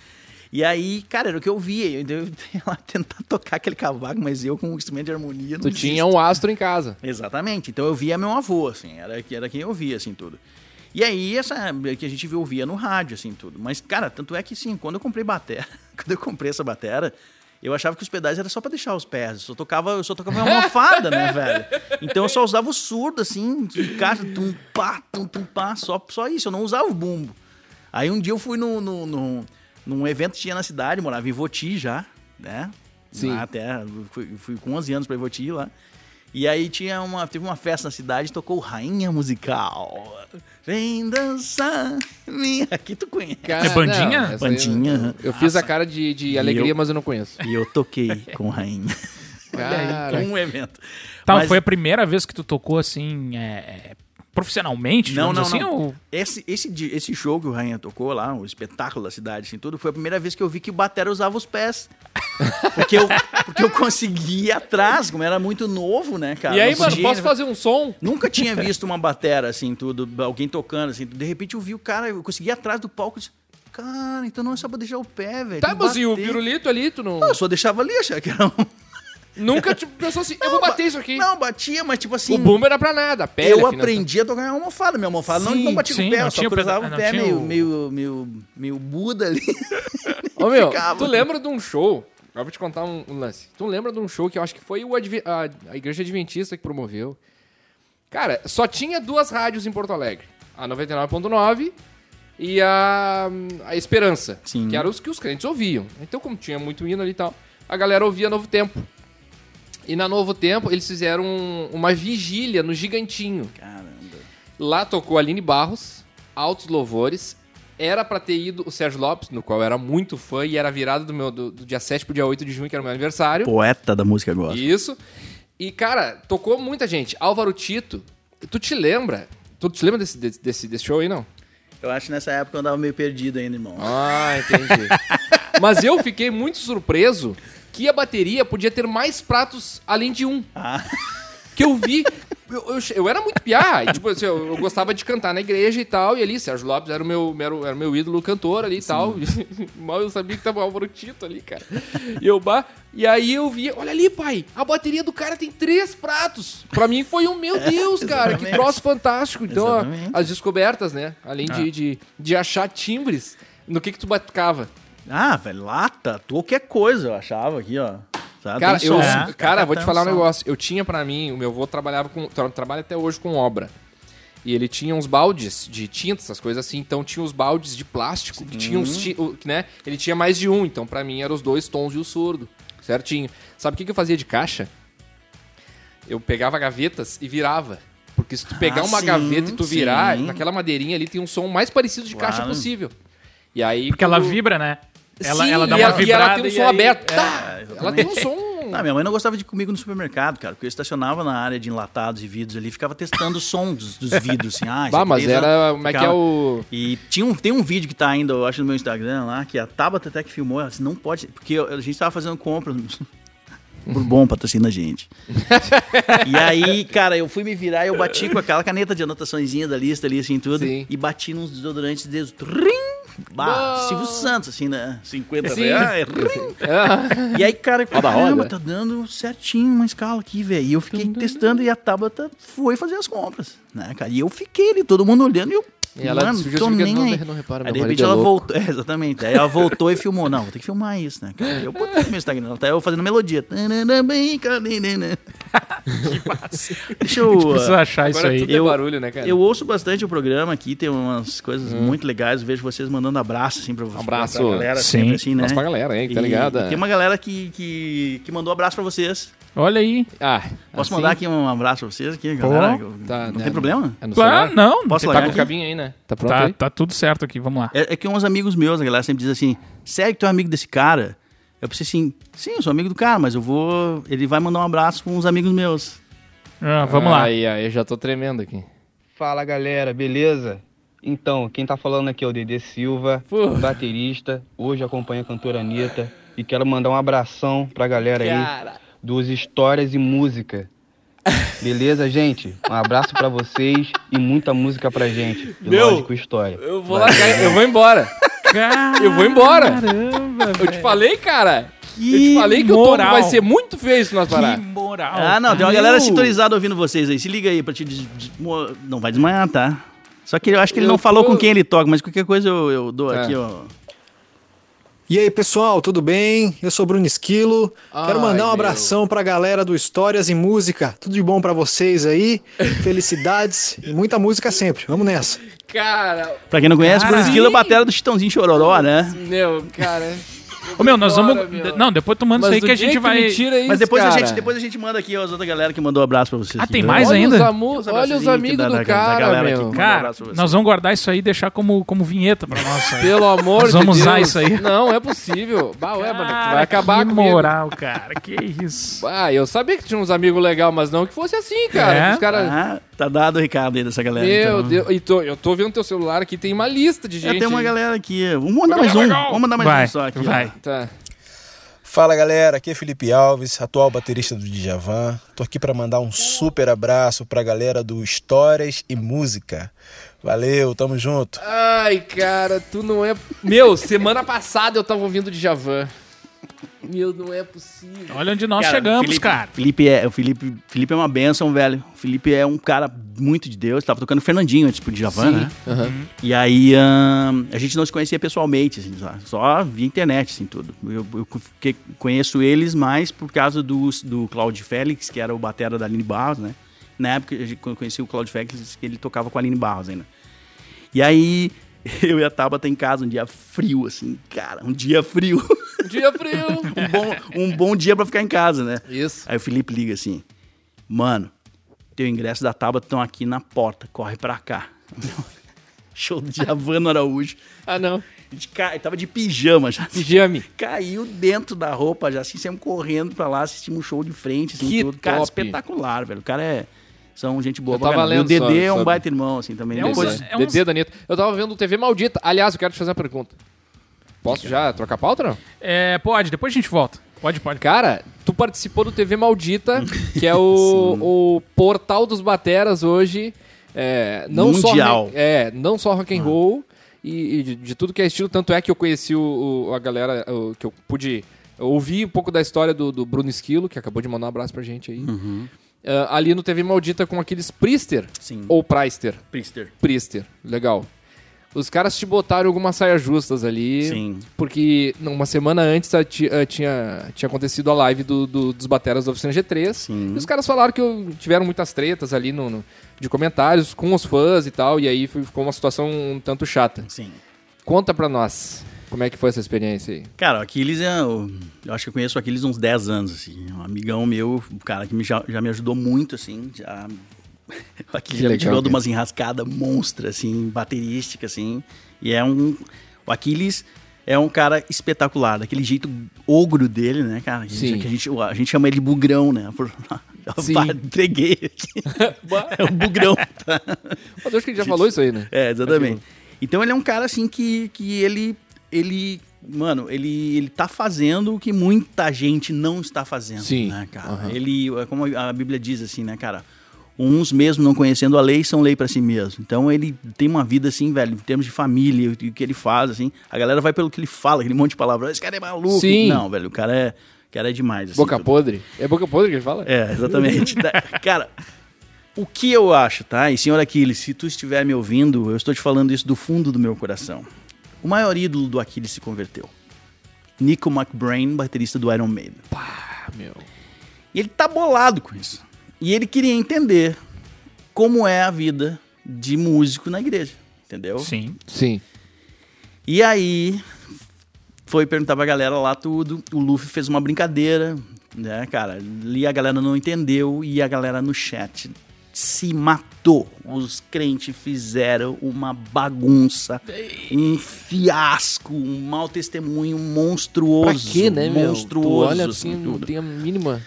E aí, cara, era o que eu via. Eu eu ia lá tentar tocar aquele cavaco, mas eu com um instrumento de harmonia não Tu existo. tinha um astro em casa. Exatamente. Então eu via meu avô, assim, era, era quem eu via, assim, tudo. E aí, essa que a gente ouvia no rádio, assim, tudo. Mas, cara, tanto é que, sim, quando eu comprei batera, quando eu comprei essa batera, eu achava que os pedais era só pra deixar os pés. Eu só tocava, eu só tocava uma almofada, né, velho? Então eu só usava o surdo, assim, de caixa, tum, pá, tum, tum, pá, só, só isso. Eu não usava o bumbo. Aí um dia eu fui no, no, no- num evento que tinha na cidade, morava em Voti já, né? Sim. Lá até, fui, fui com 11 anos pra Ivoti lá. E aí tinha uma, teve uma festa na cidade, tocou Rainha Musical. Vem dançar, minha... Aqui tu conhece. É bandinha? eu- Bandinha, aham. Eu, fiz a cara de, de alegria, eu- mas eu não conheço. E eu toquei com Rainha. Cara. Um evento. Tá, Mas- foi a primeira vez que tu tocou assim, é, é, profissionalmente, Não, não, assim? não. Ou... Esse, esse, esse show que o Rainha tocou lá, o espetáculo da cidade, assim, tudo, foi a primeira vez que eu vi que o Batera usava os pés. Porque eu, porque eu consegui ir atrás, como era muito novo, né, cara? E aí, mano, posso fazer um som? Nunca tinha visto uma batera assim, tudo, alguém tocando, assim. De repente eu vi o cara, eu consegui ir atrás do palco e disse, cara, então não é só pra deixar o pé, velho. Tá, mas e o bater." pirulito ali, tu não... Não, eu só deixava ali, achava que era um... Nunca tipo, pensou assim, eu vou bater ba- isso aqui. Não, batia, mas tipo assim... o bumbo era pra nada, a pele. eu afinação. aprendi a tocar em almofada. Minha almofada não, Sim, não batia sim, com o pé, não eu só tinha o cruzava o não pé tinha meio, o- meio, meio, meio Buda ali. Ô, meu, Ficava. tu lembra de um show? Eu vou te contar um, um lance. Tu lembra de um show que eu acho que foi o Adve- a, a Igreja Adventista que promoveu? Cara, só tinha duas rádios em Porto Alegre. A 99.9 e a, a Esperança. Sim. Que eram os que os crentes ouviam. Então, como tinha muito hino ali e tal, a galera ouvia Novo Tempo. E na Novo Tempo, eles fizeram um- uma vigília no Gigantinho. Caramba. Lá tocou Aline Barros, Altos Louvores. Era pra ter ido o Sérgio Lopes, no qual eu era muito fã, e era virada do, meu, do, do dia 7 pro dia 8 de junho, que era o meu aniversário. Poeta da música gospel. Isso. E, cara, tocou muita gente. Álvaro Tito, tu te lembra? Tu te lembra desse, desse, desse, desse show aí, não? Eu acho que nessa época eu andava meio perdido ainda, irmão. Ah, entendi. Mas eu fiquei muito surpreso que a bateria podia ter mais pratos além de um. Ah. Que eu vi. Eu, eu, eu era muito piá, e, tipo, assim, eu, eu gostava de cantar na igreja e tal, e ali, Sérgio Lopes era o meu, era era o meu ídolo cantor ali e tal. Mal eu sabia que tava o Álvaro Tito ali, cara. E eu, bah, e aí eu vi, olha ali, pai, a bateria do cara tem três pratos. Pra mim foi um, meu Deus, cara, que troço fantástico. Então, ó, as descobertas, né? Além de, de, de achar timbres, no que que tu batucava. Ah, velho, lata, qualquer coisa eu achava aqui, ó. Sabe? Cara, eu, É. cara, vou te falar um negócio. Eu tinha pra mim, o meu avô trabalhava com, tra- trabalha até hoje com obra. E ele tinha uns baldes de tinta, essas coisas assim. Então tinha os baldes de plástico que tinham os, ti- o- que, né? Ele tinha mais de um, então pra mim eram os dois tons e o surdo, certinho. Sabe o que, que eu fazia de caixa? Eu pegava gavetas e virava. Porque se tu pegar Ah, uma sim, gaveta e tu virar, sim. naquela madeirinha ali tem um som mais parecido de caixa Claro. possível. E aí Porque ela vibra, né? Ela, Sim, ela dá e uma ela, e vibrada. ela tem um som aí- aberto. é, Tá! ela tem um som. Não, minha mãe não gostava de ir comigo no supermercado, cara, porque eu estacionava na área de enlatados e vidros ali, ficava testando o som dos, dos vidros, assim. Ah, Bah, mas era. Como é que é o. E tinha um, tem um vídeo que tá ainda, eu acho, no meu Instagram lá, que a Tabata até que filmou, ela disse, não pode, porque a gente tava fazendo compras. Bourbon patrocina a gente. e aí, cara, eu fui me virar e eu bati com aquela caneta de anotaçõezinha da lista ali, assim, tudo. Sim. E bati nos desodorantes deles. Trim! Bah. Silvio Santos, assim, né? 50 Sim. reais. Ah, E aí, cara, caramba, tá dando certinho uma escala aqui, velho. E eu fiquei testando e a Tabata foi fazer as compras, né, cara? E eu fiquei ali, todo mundo olhando e eu. E ela mano, tô que nem não- aí. não repara, aí meu de repente é ela louco. voltou, é, exatamente. Aí ela voltou e filmou. Não, vou ter que filmar isso, né, cara? Eu botei no meu Instagram, até eu fazendo melodia. Deixa eu. Precisa achar isso agora aí. tudo Eu- é barulho, né, cara? Eu ouço bastante o programa aqui, tem umas coisas muito legais. Eu vejo vocês mandando abraço, assim, pra, Um abraço. pra galera, Sim. sempre, assim, né? Nossa, pra galera, hein, tá ligada. e tem uma galera que, que, que mandou abraço pra vocês. Olha aí. Ah, Posso assim? mandar aqui um abraço pra vocês aqui, galera? Tá, não né, tem problema? É celular? não. Posso largar Tá com o cabinho aí, né? Tá pronto Tá, tá tudo certo aqui, vamos lá. É, é que uns amigos meus, a galera sempre diz assim, sério que tu é amigo desse cara? Eu pensei assim, sim, eu sou amigo do cara, mas eu vou... Ele vai mandar um abraço com uns amigos meus. Ah, vamos lá. Aí, aí, eu já tô tremendo aqui. Fala galera, beleza? Então, quem tá falando aqui é o Dedê Silva, Pô. baterista. Hoje acompanha a cantora Anitta e quero mandar um abração pra galera aí dos Histórias e Música. Beleza, gente? Um abraço pra vocês e muita música pra gente. E Meu, lógico, história. Eu vou largar, eu vou embora. Eu vou embora. Eu te falei, cara. eu te falei que o tom moral. vai ser muito feio se nós Que moral. Ah, não, tem uma galera sintonizada ouvindo vocês aí. Se liga aí pra te... des- Não vai desmanhar, tá? Só que eu acho que ele Eu não falou tô- com quem ele toca, mas qualquer coisa eu, eu dou Tá. aqui, ó. E aí, pessoal, tudo bem? Eu sou Bruno Esquilo. Quero Ai, mandar um meu. abração pra galera do Histórias e Música. Tudo de bom pra vocês aí. Felicidades e muita música sempre. Vamos nessa. Cara, Pra quem não conhece, Cara, Bruno Esquilo é batera do Chitãozinho Chororó, né? meu, cara. Ô, meu, nós vamos. meu. Não, depois tu manda Mas isso aí que a gente vai. isso, Mas depois a, cara. gente, depois a gente manda aqui as outras galera que mandou abraço pra vocês. Ah, aqui, tem né? mais olha ainda? Os amu- Os olha os amigos da- do da cara, galera aqui. meu. Um Cara, você. nós vamos guardar isso aí e deixar como, como vinheta pra nós. Pelo amor Nós de vamos Deus. usar isso aí. Não, é possível. Bah, ué, mano, vai acabar que comigo. moral, cara. Que isso. Ah, eu sabia que tinha uns amigos legais, mas não que fosse assim, cara. É? Os caras... Ah, tá dado o recado aí dessa galera. Meu então. Deus. E tô- eu tô vendo teu celular aqui, tem uma lista de É, gente. tem uma galera aqui. Vamos mandar mais um. Vamos mandar mais Vai, um só aqui. vai. Fala galera, aqui é Felipe Alves, atual baterista do Djavan. Tô aqui para mandar um super abraço pra galera do Histórias e Música. Valeu, tamo junto. Ai, cara, tu não é. Meu, semana passada eu tava ouvindo de Javan. Meu, não é possível. Olha onde nós Cara, chegamos, Felipe, cara. Felipe é, o Felipe, Felipe é uma benção, velho. O Felipe é um cara muito de Deus. Tava tocando Fernandinho antes pro Djavan, né? Aham. E aí ahn, a gente não se conhecia pessoalmente, assim, só, só via internet, assim, tudo. Eu, eu fiquei- conheço eles mais por causa do, do Claudio Félix, que era o batera da Aline Barros, né? Na época, a gente- quando eu conheci o Claudio Félix, ele tocava com a Aline Barros ainda. E aí, eu e a Tabata em casa, um dia frio, assim, cara, um dia frio. Dia frio. um, bom, um bom dia pra ficar em casa, né? Isso. Aí o Felipe liga assim: Mano, teu ingresso da Tabata estão aqui na porta, corre pra cá. Show do Javano Araújo. Ah, não. A gente cai, tava de pijama já. Pijame. Caiu dentro da roupa já, assim, sempre correndo pra lá, assistimos um show de frente, assim, Que tudo. Cara, top. espetacular, velho. O cara é. São gente boa tava. E o lendo Dedê sobre- é um sobre- baita irmão, assim, também. É um- Depois, é um- Dedê da Anitta. Eu tava vendo TV Maldita. Aliás, eu quero te fazer uma pergunta. Posso já trocar pauta, não? É, pode, depois a gente volta. Pode, pode. Cara, tu participou do TV Maldita, que é o, o portal dos bateras hoje. É, não Mundial. Só, é, não só rock and roll e, e de, de tudo que é estilo. Tanto é que eu conheci o, o- a galera, o- que eu pude ouvir um pouco da história do, do Bruno Esquilo, que acabou de mandar um abraço pra gente aí. Ah, ali no TV Maldita com aqueles Priester Sim. ou Preister. Priester. Priester, legal. Os caras te botaram algumas saias justas ali. Sim. Porque uma semana antes ti- tinha, tinha acontecido a live do, do- dos bateras da Oficina G3. Sim. E os caras falaram que tiveram muitas tretas ali no, no- de comentários com os fãs e tal. E aí foi- ficou uma situação um tanto chata. Sim. Conta pra nós como é que foi essa experiência aí. Cara, o Aquiles é. o- Eu acho que eu conheço o Aquiles há uns 10 anos, assim. Um amigão meu, um cara que me- já, já me ajudou muito, assim. Já. O Aquiles já me tirou de umas enrascadas monstras, assim, baterística, assim. E é um. O Aquiles é um cara espetacular, daquele jeito ogro dele, né, cara? A gente- a, gente, a gente chama ele bugrão, né? Por... Sim. Pá, Entreguei aqui. É um bugrão. tá? Mas eu acho que ele já falou isso aí, né? É, exatamente. Então ele é um cara assim que, que ele. Ele Mano, ele, ele tá fazendo o que muita gente não está fazendo, Sim. né, cara? Aham. Ele, é como a Bíblia diz assim, né, cara? Uns mesmo não conhecendo a lei são lei pra si mesmo. Então ele tem uma vida assim, velho, em termos de família, o que ele faz, assim. A galera vai pelo que ele fala, aquele monte de palavras. Esse cara é maluco. Sim. Não, velho, o cara é, o cara é demais. Assim, Boca tudo. podre. É boca podre que ele fala? É, exatamente. Da- Cara, o que eu acho, tá? E senhor Aquiles, se tu estiver me ouvindo, eu estou te falando isso do fundo do meu coração. O maior ídolo do Aquiles se converteu. Nico McBrain, baterista do Iron Maiden. Ah, meu. E ele tá bolado com isso. E ele queria entender como é a vida de músico na igreja, entendeu? Sim. Sim. E aí foi perguntar pra galera lá tudo. O Luffy fez uma brincadeira, né, cara? Ali a galera não entendeu e a galera no chat se matou. Os crentes fizeram uma bagunça, um fiasco, um mau testemunho monstruoso. Pra quê, né, meu? Monstruoso. Tu olha assim, assim, não tem a mínima...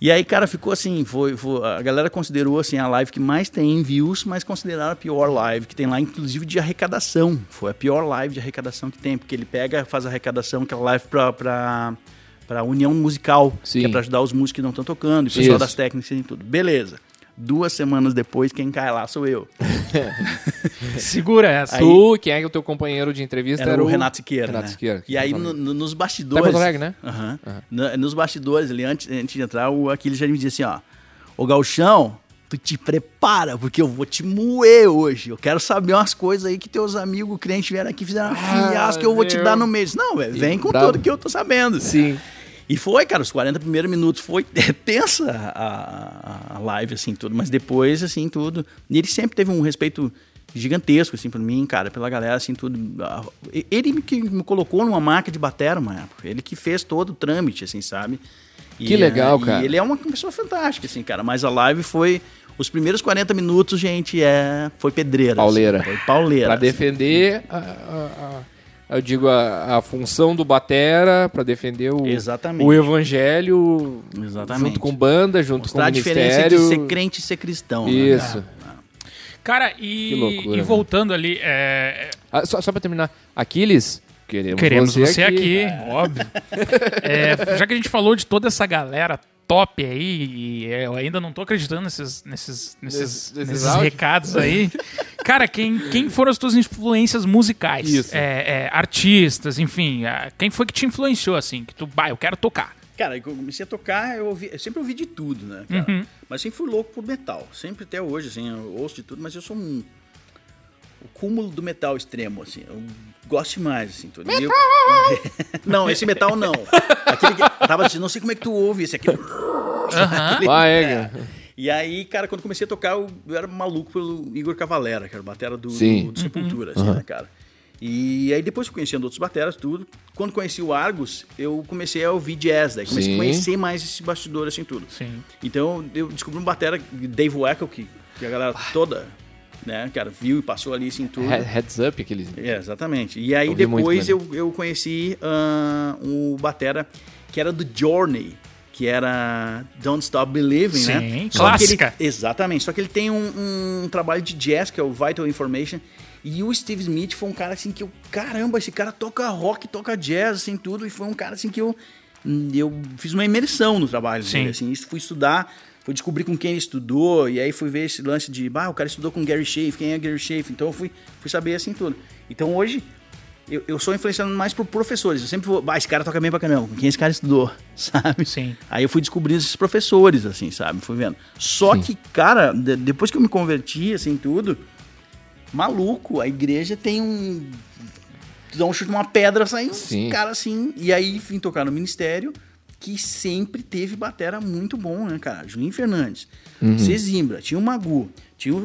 E aí, cara, ficou assim, foi, foi- a galera considerou assim a live que mais tem views, mas consideraram a pior live que tem lá, inclusive de arrecadação. Foi a pior live de arrecadação que tem, porque ele pega, faz arrecadação, aquela live pra, pra, pra união musical, Sim. que é pra ajudar os músicos que não estão tocando, e o pessoal Isso. das técnicas e tudo. Beleza. Duas semanas depois, quem cai lá sou eu. Segura essa. Aí- Tu, quem é o teu companheiro de entrevista? Era, o Renato Siqueira. Renato né? Siqueira. E aí, no- no- nos bastidores. Tá em Porto Alegre, né? Aham. Na- Nos bastidores, ali, antes, antes de entrar, o Aquiles já me disse assim: ó, Ô Galchão, tu te prepara, porque eu vou te moer hoje. Eu quero saber umas coisas aí que teus amigos crentes vieram aqui e fizeram uma fiasco que eu vou te dar no mês. Não, velho, vem com brabo. tudo que eu tô sabendo. Sim. E foi, cara, os 40 primeiros minutos foi tensa a, a- live, assim, tudo. Mas depois, assim, tudo. E ele sempre teve um respeito gigantesco, assim, pra mim, cara, pela galera, assim, tudo. Ah, Ele que me colocou numa marca de batera uma época. Ele que fez todo o trâmite, assim, sabe? E, Que legal, eh, cara. E ele é uma pessoa fantástica, assim, cara. Mas a live foi. Os primeiros 40 minutos, gente, é, foi pedreira. Pauleira. Assim, foi pauleira. Pra assim. defender, a, a- a- eu digo, a, a função do Batera, pra defender o, Exatamente. o evangelho, Exatamente. junto com banda, junto Mostrar com a o diferença ministério. de ser crente e ser cristão. né, Isso. cara? Cara, e, loucura, e né? voltando ali, é, Ah, só, só pra terminar, Aquiles, queremos, queremos você, aqui, aqui. óbvio. É, já que a gente falou de toda essa galera top aí, e eu ainda não tô acreditando nesses, nesses, nesses, Nesses- recados aí. Cara, quem, quem foram as tuas influências musicais? É, é, artistas, enfim. é, quem foi que te influenciou, assim? Que tu, bah, eu quero tocar. Cara, eu comecei a tocar, eu, ouvi, eu sempre ouvi de tudo, né? Uhum. Mas sempre fui louco por metal. Sempre até hoje, assim, eu ouço de tudo, mas eu sou um. O cúmulo do metal extremo, assim. Eu gosto demais, assim, tudo. Eu- não, esse metal não. Aquele que. Tava dizendo, não sei como é que tu ouve esse aqui. É, cara. E aí, cara, quando comecei a tocar, eu, eu era maluco pelo Igor Cavalera, que era o batera do, Sim. do, do Sepultura, assim, né, cara? E aí depois fui conhecendo outros bateras, tudo. Quando conheci o Argus, eu comecei a ouvir jazz, daí comecei Sim. a conhecer mais esse bastidor, assim, tudo. Sim. Então eu descobri um batera, Dave Wackel, que, que a galera toda, né, cara, viu e passou ali, assim, tudo. He- Heads up, aqueles. É, exatamente. E aí muito depois eu, eu conheci ah, um batera que era do Journey, que era Don't Stop Believing, né? Sim, Só que ele- clássica. exatamente. Só que ele tem um, um trabalho de jazz, que é o Vital Information. E o Steve Smith foi um cara assim que eu, caramba, esse cara toca rock, toca jazz, assim, tudo. E foi um cara assim que eu, eu fiz uma imersão no trabalho Sim. dele, assim. Isso, Fui estudar, fui descobrir com quem ele estudou. E aí fui ver esse lance de, bah, o cara estudou com Gary Schaefer, quem é Gary Schaefer? Então eu fui, fui saber assim tudo. Então hoje, eu, eu sou influenciado mais por professores. Eu sempre vou, bah, esse cara toca bem pra caramba. Com quem esse cara estudou, sabe? Sim. Aí eu fui descobrindo esses professores, assim, sabe? Fui vendo. Só Sim. que, cara, de- depois que eu me converti, assim, tudo, maluco, a igreja tem um. Tu dá um chute numa pedra, sai um Sim. cara assim. E aí vim tocar no ministério, que sempre teve batera muito bom, né, cara? Julinho Fernandes, Uhum. Cezimbra, tinha o Magu, tinha o,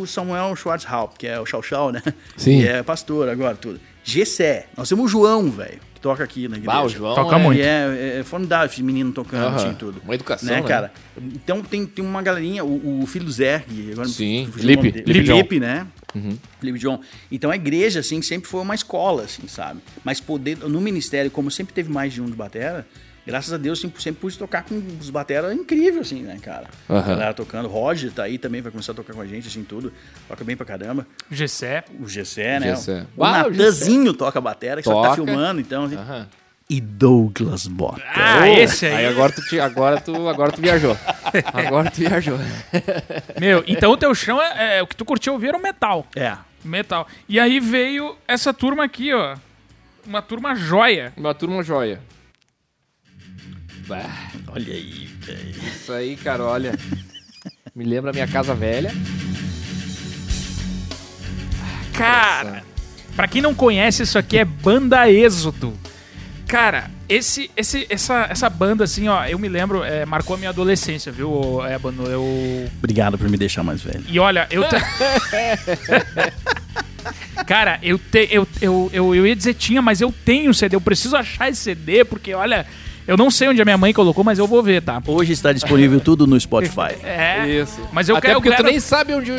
o Samuel Schwarzhaupt, que é o Chau Chau, né? Sim. Que é pastor agora, tudo. Gessé. Nós temos o João, velho, que toca aqui na igreja. Bah, o João Toca é- muito. É, é formidável esse menino tocando, Aham. assim, tudo. Uma educação, né, né? cara? Então tem, tem uma galerinha, o, o filho do Zerg, agora Sim, Felipe. Felipe né? Uhum. Felipe John. Então a igreja, assim, sempre foi uma escola, assim, sabe? Mas poder, no ministério, como sempre teve mais de um de batera, graças a Deus sempre, sempre pude tocar com os batera incrível, assim, né, cara? Aham. A galera tocando. Roger tá aí também, vai começar a tocar com a gente, assim, tudo. Toca bem pra caramba. Gessé. O Gessé, né? Gessé. O Ah, o Natanzinho toca batera, que só tá Toca. filmando, então, assim. Aham. E Douglas Bota. Ah, Ô, esse aí. Aí agora tu, te- agora, tu, agora tu viajou. Agora tu viajou. Meu, então o teu chão é, é- O que tu curtiu ouvir era o metal. É. Metal. E aí veio essa turma aqui, ó. Uma turma joia. Uma turma joia. Bah, Olha aí, velho. isso aí, cara, olha. Me lembra a minha casa velha. Cara, pra quem não conhece, isso aqui é Banda Êxodo. Cara, esse, esse, essa, essa banda, assim, ó, eu me lembro, é, marcou a minha adolescência, viu, Ébano? Eu. Obrigado por me deixar mais velho. E olha, eu. te- Cara, eu, te, eu, eu, eu, eu ia dizer tinha, mas eu tenho CD. Eu preciso achar esse CD, porque olha, eu não sei onde a minha mãe colocou, mas eu vou ver, tá? Hoje está disponível tudo no Spotify. É. Isso. Mas eu Até quero. eu porque quero... tu nem sabe onde,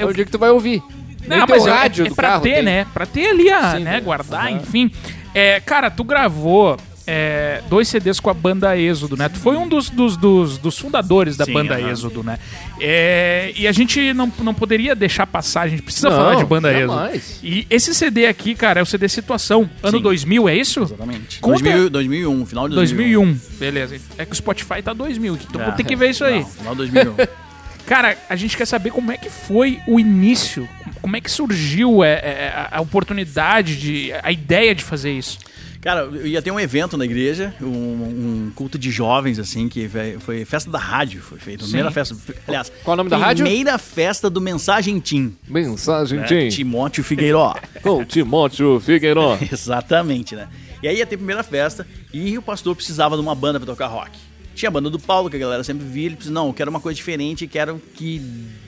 onde que tu vai ouvir. Nem Não, teu mas é- rádio é, do pra ter, tem. né? Pra ter ali, a, Sim, né? Guardar, Aham. enfim. É, cara, tu gravou é, dois CDs com a banda Êxodo, né? Tu foi um dos, dos, dos, dos fundadores da Sim, banda aham. Êxodo, né? É, e a gente não, não poderia deixar passar, a gente precisa Não, falar de banda jamais. Êxodo. E esse CD aqui, cara, é o CD Situação, ano Sim. 2000, é isso? Exatamente. Conta- 2000, 2001, final de 2001. 2001, beleza. É que o Spotify tá 2000, então vou ter que ver isso aí. Não, final de 2001. Cara, a gente quer saber como é que foi o início, como é que surgiu é, é, a, a oportunidade, de, a ideia de fazer isso. Cara, eu ia ter um evento na igreja, um, um culto de jovens, assim, que foi festa da rádio, foi feito. Sim. Primeira festa. Aliás, Qual o nome da rádio? Primeira festa do Mensagem Tim. Mensagem Né? Tim. Timóteo Figueiró. Com Timóteo Figueiró. Exatamente, né? E aí ia ter a primeira festa e o pastor precisava de uma banda pra tocar rock. Tinha a banda do Paulo, que a galera sempre via, ele disse, não, eu quero uma coisa diferente, quero que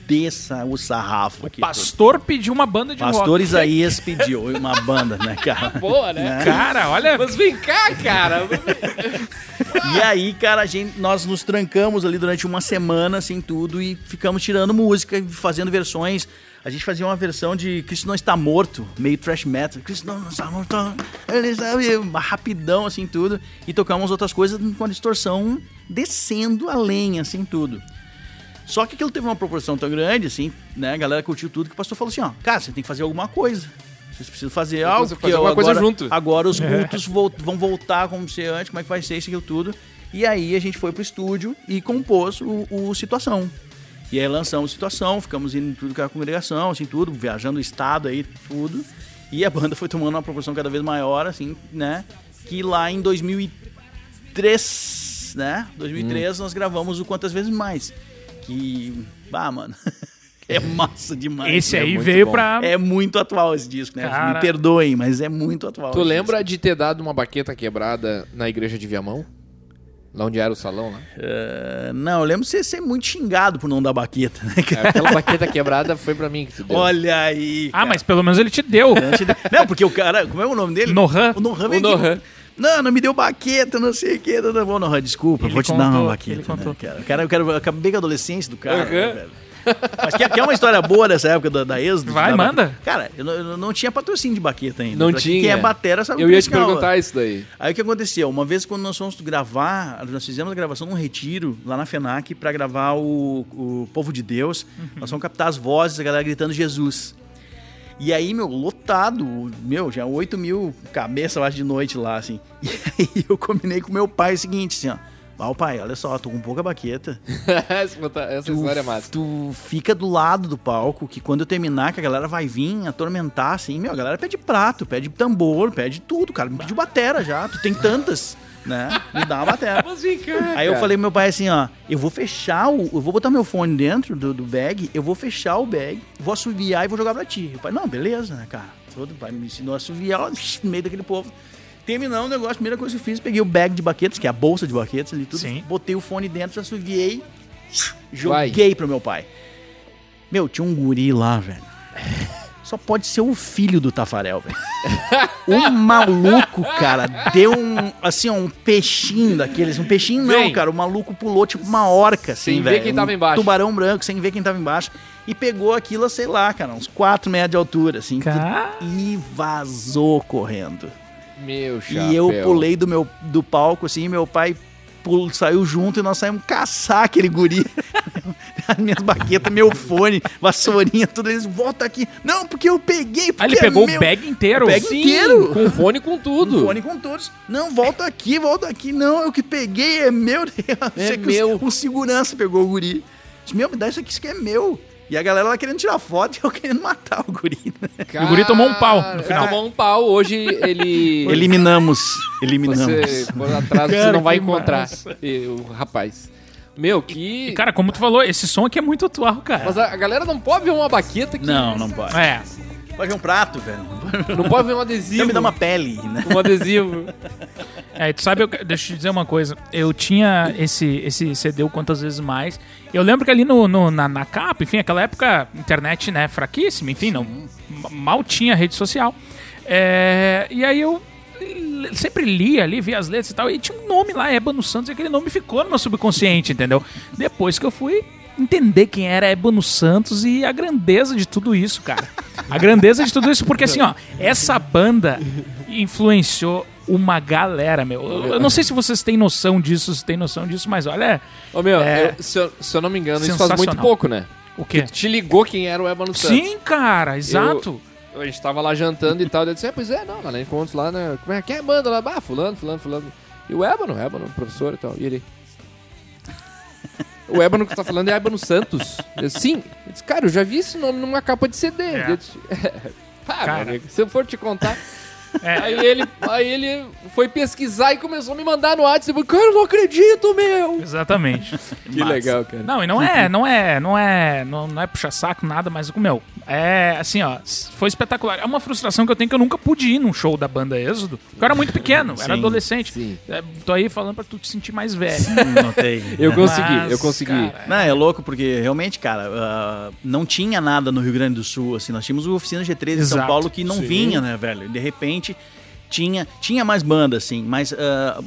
desça o sarrafo aqui. Pastor pediu uma banda de Pastor rock. Isaías pediu uma banda, né, cara? Boa, né? Cara, olha. Mas vem cá, cara. E aí, cara, a gente, nós nos trancamos ali durante uma semana, assim, tudo, e ficamos tirando música, e fazendo versões. A gente fazia uma versão de Cristo não está morto, meio trash metal. Cristo não está morto, ele está vivo", rapidão, assim, tudo. E tocamos outras coisas com a distorção descendo a lenha, assim, tudo. Só que aquilo teve uma proporção tão grande, assim, né? A galera curtiu tudo que o pastor falou assim, ó, cara, você tem que fazer alguma coisa. Vocês precisam fazer algo. fazer porque alguma coisa agora, junto. Agora os cultos vol- vão voltar como ser antes, como é que vai ser isso aquilo tudo. E aí a gente foi pro estúdio e compôs o, o Situação. E aí lançamos Situação, ficamos indo em tudo com a congregação, assim, tudo, viajando o estado aí, tudo. E a banda foi tomando uma proporção cada vez maior, assim, né? Que lá em 2003, né? 2003 nós gravamos o Quantas Vezes Mais. Que, bah, mano, é massa demais. Esse né? aí muito veio bom. pra. É muito atual esse disco, né? Cara. Me perdoem, mas é muito atual. Tu lembra de ter dado uma baqueta quebrada na igreja de Viamão? Lá onde era o salão, lá? disco. Eh, não, eu lembro de você ser muito xingado por não dar baqueta, né, cara? É, Aquela baqueta quebrada foi pra mim que tu deu. Olha aí. Ah, mas pelo menos ele te deu. Não, porque o cara. Como é o nome dele? Nohan. O Nohan O veio aqui. Não, não me deu baqueta, não sei o que. Tá bom, Nohan, desculpa, Ele vou te dar contou, uma ele baqueta. contou. Né, cara? Eu quero. Eu acabei com a adolescência do cara, Aham. né, velho? Mas quer, quer uma história boa dessa época da, da Êxodo? Vai, Da manda. baqueta? Cara, eu não, eu não tinha patrocínio de baqueta ainda. Não Pra tinha. Quem é batera sabe Eu ia te perguntar isso daí. Aí o que aconteceu? Uma vez quando nós fomos gravar, nós fizemos a gravação num retiro lá na FENAC pra gravar o, o Povo de Deus. Nós fomos captar as vozes, a galera gritando Jesus. E aí, meu, lotado, meu, já 8 mil cabeças, eu acho, de noite lá, assim. E aí eu combinei com meu pai o seguinte, assim, ó. Ó, pai, olha só, tô com pouca baqueta. Essa essa história é massa. Tu fica do lado do palco, que quando eu terminar, que a galera vai vir atormentar, assim, meu, a galera pede prato, pede tambor, pede tudo, cara. Me pediu batera já, tu tem tantas, né? Me dá uma batera. Cá, Aí eu falei pro meu pai assim, ó, eu vou fechar o. Eu vou botar meu fone dentro do, do bag, eu vou fechar o bag, vou assoviar e vou jogar pra ti. O pai, não, beleza, né, cara? Todo o pai me ensinou a assoviar ó, no meio daquele povo. Terminou o negócio, a primeira coisa que eu fiz, peguei o bag de baquetas, que é a bolsa de baquetas ali, tudo, Sim. botei o fone dentro, assoviei, joguei pro meu pai. Meu, tinha um guri lá, velho. Só pode ser o filho do Tafarel, velho. O maluco, cara, deu um, assim, ó, um peixinho daqueles. Um peixinho não, Vem. cara. O maluco pulou tipo uma orca, assim, Sem ver quem tava um embaixo. Tubarão branco, sem ver quem tava embaixo. E pegou aquilo, sei lá, cara, uns 4 metros de altura, assim. Cara. E vazou correndo. Meu chapéu. E eu pulei do, meu, do palco, assim, e meu pai pul- saiu junto e nós saímos caçar aquele guri. As minhas baquetas, meu fone, vassourinha, tudo. Eles, volta aqui. Não, porque eu peguei, porque Ah, ele é pegou meu. o bag inteiro. O bag Sim, inteiro. Com fone com tudo. Um fone com todos. Não, volta aqui, volta aqui. Não, eu que peguei, é meu. É meu. O, o segurança pegou o guri. Disse, meu, me dá isso aqui, isso aqui é meu. E a galera lá querendo tirar foto e eu querendo matar o guri. Né? E o guri tomou um pau no final. Tomou um pau. Hoje ele... Eliminamos. Eliminamos. Você for atrás, você Cara, não vai encontrar o rapaz. Meu, que... E, cara, como tu falou, esse som aqui é muito atual, cara. Mas a a galera não pode ver uma baqueta que... Não, não pode. É. Pode ver um prato, velho. Não pode ver um adesivo. Então me dá uma pele, né? Um adesivo. É, tu sabe, eu, deixa eu te dizer uma coisa. Eu tinha esse, esse CD o quantas vezes mais. Eu lembro que ali no, no- na, na capa, enfim, aquela época, internet, né, fraquíssima, enfim, não, ma- mal tinha rede social. É, e aí eu sempre lia ali, via as letras e tal, e tinha um nome lá, Ébano Santos, e aquele nome ficou no meu subconsciente, entendeu? Depois que eu fui entender quem era Ébano Santos e a grandeza de tudo isso, cara. A grandeza de tudo isso, porque assim, ó, essa banda influenciou uma galera, meu. Eu, eu não sei se vocês têm noção disso, se têm noção disso, mas olha, Ô, meu, É. eu- se, eu, se eu não me engano, isso faz muito pouco, né? o quê? Te ligou quem era o Ébano Santos. Sim, cara, exato. A gente tava lá jantando e tal, daí eu disse, é, pois é, não, lá na encontros lá, né? Como é que é a banda lá? Ah, fulano, fulano, fulano. E o Ébano, o Ébano, professor e tal. E ele. O Ébano que tá falando é Ébano Santos. Eu, Sim. Eu disse, cara, eu já vi esse nome numa capa de CD. É. Eu disse, ah, Cara. meu amigo, se eu for te contar. É. Aí, ele, aí ele foi pesquisar e começou a me mandar no WhatsApp. Eu, Cara, eu não acredito, meu. Exatamente. Que legal, cara. Não, e não é, não é, não é, não, não é puxa saco nada, mas meu, É, assim, ó, foi espetacular. É uma frustração que eu tenho que eu nunca pude ir num show da banda Êxodo. Eu era muito pequeno, era Sim, adolescente. sim. É, tô aí falando pra tu te sentir mais velho. Não tem. Eu consegui, Mas, eu consegui. cara, Não, é louco, porque realmente, cara, ah, não tinha nada no Rio Grande do Sul, assim, nós tínhamos o Oficina G3 em São. Paulo que não Sim. vinha, né, velho? De repente, tinha, tinha mais banda, assim, mas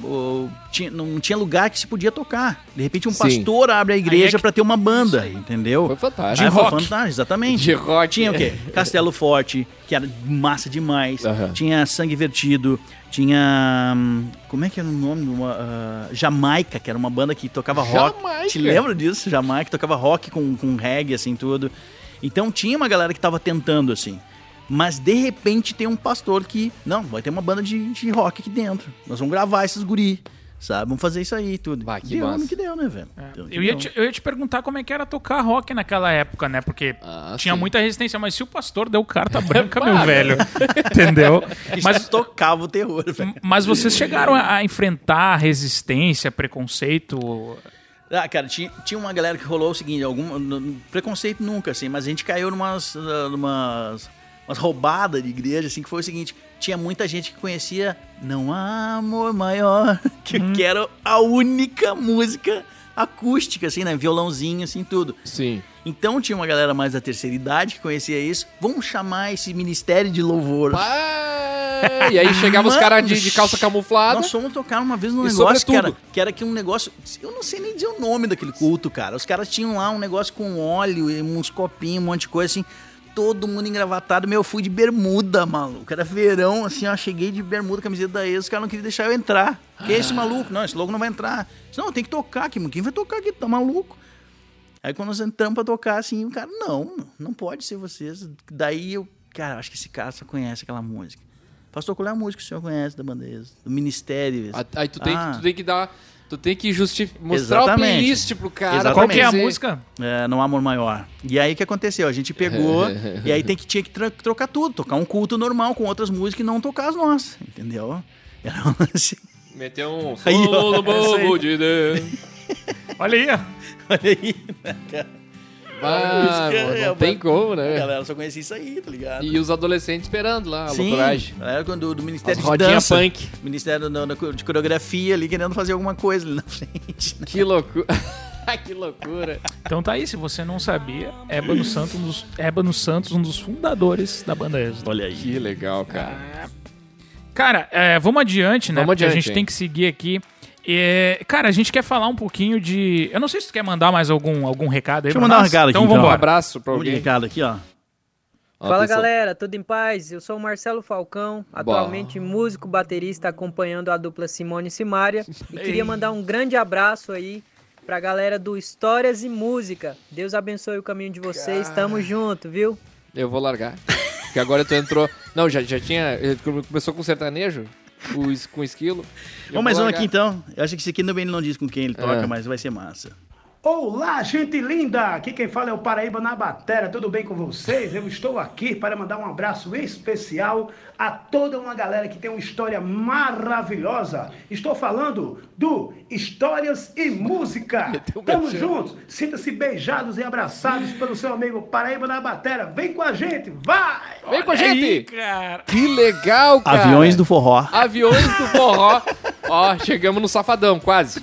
o- tinha- não tinha lugar que se podia tocar. De repente, um Sim. pastor abre a igreja é que- pra ter uma banda, entendeu? Foi fantástico. De foi rock. fantástico, exatamente. De rock. Tinha o quê? Castelo Forte, que era massa demais. Tinha Sangue Vertido. Tinha. hum, Como é que era o nome? Uma, ah, Jamaica, que era uma banda que tocava rock. Jamaica? Te lembra disso? Jamaica, tocava rock com, com reggae, assim, tudo. Então tinha uma galera que tava tentando, assim. Mas de repente tem um pastor que. Não, vai ter uma banda de, de rock aqui dentro. Nós vamos gravar esses guri. Sabe? Vamos fazer isso aí tudo. Bah, que deu massa. que deu, né, velho? Deu no que Eu ia, deu. te, eu ia te perguntar como é que era tocar rock naquela época, né? Porque Ah, tinha sim. muita resistência, mas se o pastor deu carta branca, meu velho, entendeu? Mas Mas, tocava o terror, velho. mas vocês chegaram a, enfrentar resistência, preconceito? Ah, cara, tinha, tinha uma galera que rolou o seguinte, algum preconceito nunca, assim, mas a gente caiu numas, ah, numas umas roubadas de igreja, assim, que foi o seguinte, tinha muita gente que conhecia Não Há Amor Maior, que, que era a única música acústica, assim, né, violãozinho, assim, tudo. Sim. Então tinha uma galera mais da terceira idade que conhecia isso, vamos chamar esse ministério de louvor. E aí chegava os caras de, de calça camuflada. Nós fomos tocar uma vez num negócio que era, que era que um negócio. Eu não sei nem dizer o nome daquele culto, cara. Os caras tinham lá um negócio com óleo e uns copinhos, um monte de coisa assim. Todo mundo engravatado. Meu, eu fui de bermuda, maluco. Era verão, assim, ó. Cheguei de bermuda, camiseta da ex. Os caras não queriam deixar eu entrar. Que é esse maluco? Não, esse louco não vai entrar. Disse, Não, tem que tocar aqui. Quem vai tocar aqui? Tá maluco? Aí quando nós entramos pra tocar, assim, o cara, não, não pode ser vocês. Daí eu, cara, acho que esse cara só conhece aquela música. Pastor, qual é a música que o senhor conhece da bandeira? Do Ministério? Ah, Aí tu tem, Ah. tu tem que dar. Tu tem que mostrar o Exatamente. playlist pro cara. Exatamente. Qual que é a dizer- música? É, não há amor maior. E aí o que aconteceu? A gente pegou e aí tem que, tinha que tro- trocar tudo, tocar um culto normal com outras músicas e não tocar as nossas, entendeu? Era um assim, Meteu um Aí, ó, solo aí. povo de Deus. Olha aí, ó. olha aí, né, cara? Ah, é, não tem mano. como, A né? galera só conhecia isso aí, tá ligado? E os adolescentes esperando lá, a Sim, loucuragem. a galera do, do As Ministério de rodinhas Dança, punk. Ministério da- da- de Coreografia ali, querendo fazer alguma coisa ali na frente. né? Que loucura. que loucura. Então tá aí, se você não sabia, Ébano Santos, um dos, Ébano Santos, um dos fundadores da banda Êxodo. Olha aí. Que legal, cara. Cara, é, vamos adiante, né? Vamos Porque adiante, a gente hein? tem que seguir aqui. É, cara, a gente quer falar um pouquinho de. Eu não sei se tu quer mandar mais algum, algum recado aí Deixa eu mandar um recado aqui, Então então. Um vambora. abraço pra Vamos alguém. recado aqui, ó. Fala Atenção. galera, tudo em paz? Eu sou o Marcelo Falcão, atualmente músico baterista acompanhando a dupla Simone e Simária e queria mandar um grande abraço aí pra galera do Histórias e Música. Deus abençoe o caminho de vocês, tamo junto, viu? Eu vou largar. Porque agora tu entrou. Não, já, já tinha. Começou com sertanejo, com, es- com esquilo. Vamos mais um aqui então. Eu acho que esse aqui também não diz com quem ele toca, É. mas vai ser massa. Olá, gente linda! Aqui quem fala é o Paraíba na Batera. Tudo bem com vocês? Eu estou aqui para mandar um abraço especial a toda uma galera que tem uma história maravilhosa. Estou falando do Histórias e Música. Tamo juntos. Sinta-se beijados e abraçados pelo seu amigo Paraíba na Batera. Vem com a gente, vai! Vem com a Olha aí, gente! cara. Que legal, cara! Aviões do forró. Aviões do forró. Ó, chegamos no safadão, quase.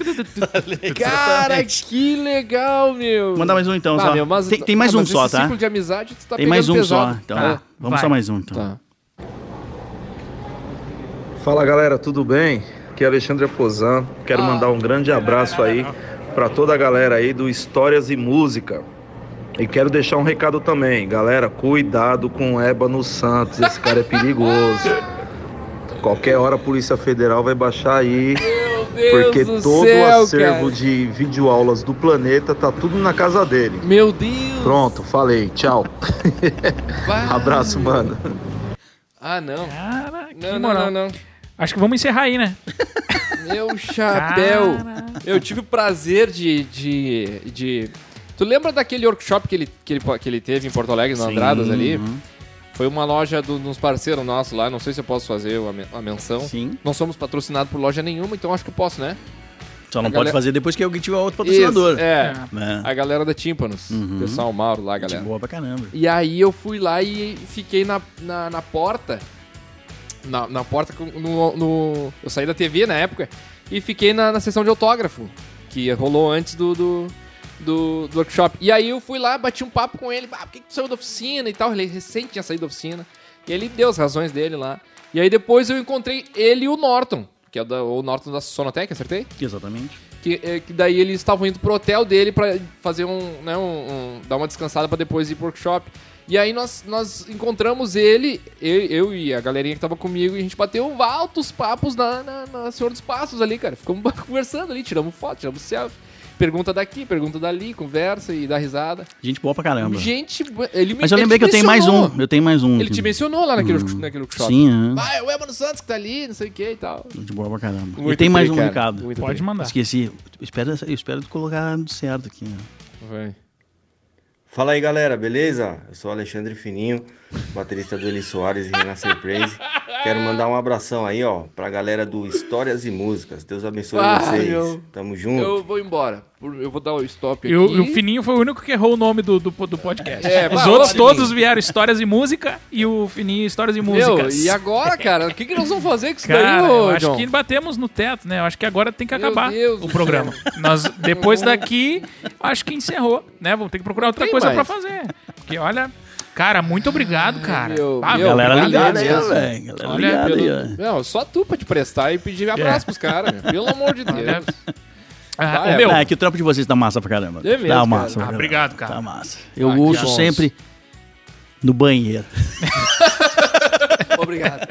Cara, que legal, meu. Manda mais um então, Ah, só. meu, mas- tem, tem mais ah, um mas só, tá? de amizade, tu tá Tem mais um pegando só. pesado. Então, Tá, vamos vai. só mais um então. Tá. Fala galera, tudo bem? Aqui é Alexandre Aposan. Quero Ah. mandar um grande abraço aí para toda a galera aí do Histórias e Música. E quero deixar um recado também, galera, cuidado com o Ébano Santos, esse cara é perigoso. Qualquer hora a Polícia Federal vai baixar aí, Deus porque do todo céu, o acervo cara. de videoaulas do planeta tá tudo na casa dele. Meu Deus. Pronto, falei, tchau. Abraço, mano. Ah, não. Cara, que Não, não, moral. não, não. Acho que vamos encerrar aí, né? Meu chapéu. Eu tive o prazer de, de, de... Tu lembra daquele workshop que ele, que ele, que ele teve em Porto Alegre, no Sim, Andradas ali? uhum. Foi uma loja do- dos parceiros nossos lá, não sei se eu posso fazer a, men- a menção. Sim. Não somos patrocinados por loja nenhuma, então acho que eu posso, né? Só não A pode galera- fazer depois que alguém tiver outro patrocinador. Isso, é. Né? A galera da Tímpanos. Uhum. Pessoal Mauro lá, Gente galera. boa pra caramba. E aí eu fui lá e fiquei na, na, na porta. Na, na porta no, no- Eu saí da TV na época e fiquei na, na sessão de autógrafo. Que rolou antes do, do, do, do workshop. E aí eu fui lá, bati um papo com ele. Ah, por que que tu saiu da oficina e tal? Ele recém tinha saído da oficina. E ele deu as razões dele lá. E aí depois eu encontrei ele e o Norton. Que é o, Norton da Sonotec, acertei? Exatamente. Que, é, que daí eles estavam indo pro hotel dele pra fazer um, né, um, um- dar uma descansada pra depois ir pro workshop. E aí nós, nós encontramos ele, eu, eu e a galerinha que tava comigo, e a gente bateu altos papos na, na, na Senhor dos Passos ali, cara. Ficamos conversando ali, tiramos foto, tiramos selfie. Pergunta daqui, pergunta dali, conversa e dá risada. Gente boa pra caramba. Gente, ele me Mas eu lembrei que eu tenho mais mencionou. um. Eu tenho mais um. Ele te mencionou lá naquele, naquele workshop. Sim, é. Vai, é o Ebano Santos que tá ali, não sei o que e tal. Gente boa pra caramba. Muito e tem mais um cara. recado. Muito Pode tri. mandar. Esqueci. Eu espero, eu espero colocar certo aqui. né? Vai. Fala aí galera, beleza? Eu sou Alexandre Fininho, baterista do Eli Soares e Renascer Praise. Quero mandar um abração aí, ó, pra galera do Histórias e Músicas. Deus abençoe Ah, vocês. meu. Tamo junto. Eu vou embora. Eu vou dar o stop E aqui. o, e o Fininho foi o único que errou o nome do, do, do podcast. É, Os bah, outros todos vieram histórias e música e o Fininho histórias e Meu, músicas. e agora, cara? O que, que nós vamos fazer com isso Cara, daí, eu ô, acho John? que batemos no teto, né? Eu acho que agora tem que Meu acabar Deus o programa. Nós, depois daqui, acho que encerrou, né? Vamos ter que procurar outra Tem coisa pra mais. fazer. Porque, olha, cara, muito obrigado, cara. meu, Ah, meu, Galera obrigado ligada aí, velho. Galera Olha, ligada Pelo- aí, ó. Não, só tu pra te prestar e pedir abraço pros caras, meu. Pelo amor de Deus. Olha. Ah, Vai, ô, meu, Ah, é que o trampo de vocês tá massa pra caramba. É mesmo, tá cara. massa. Ah, pra caramba. obrigado, cara. Tá massa. Eu Ah, que ouço bons. sempre no banheiro. Obrigado.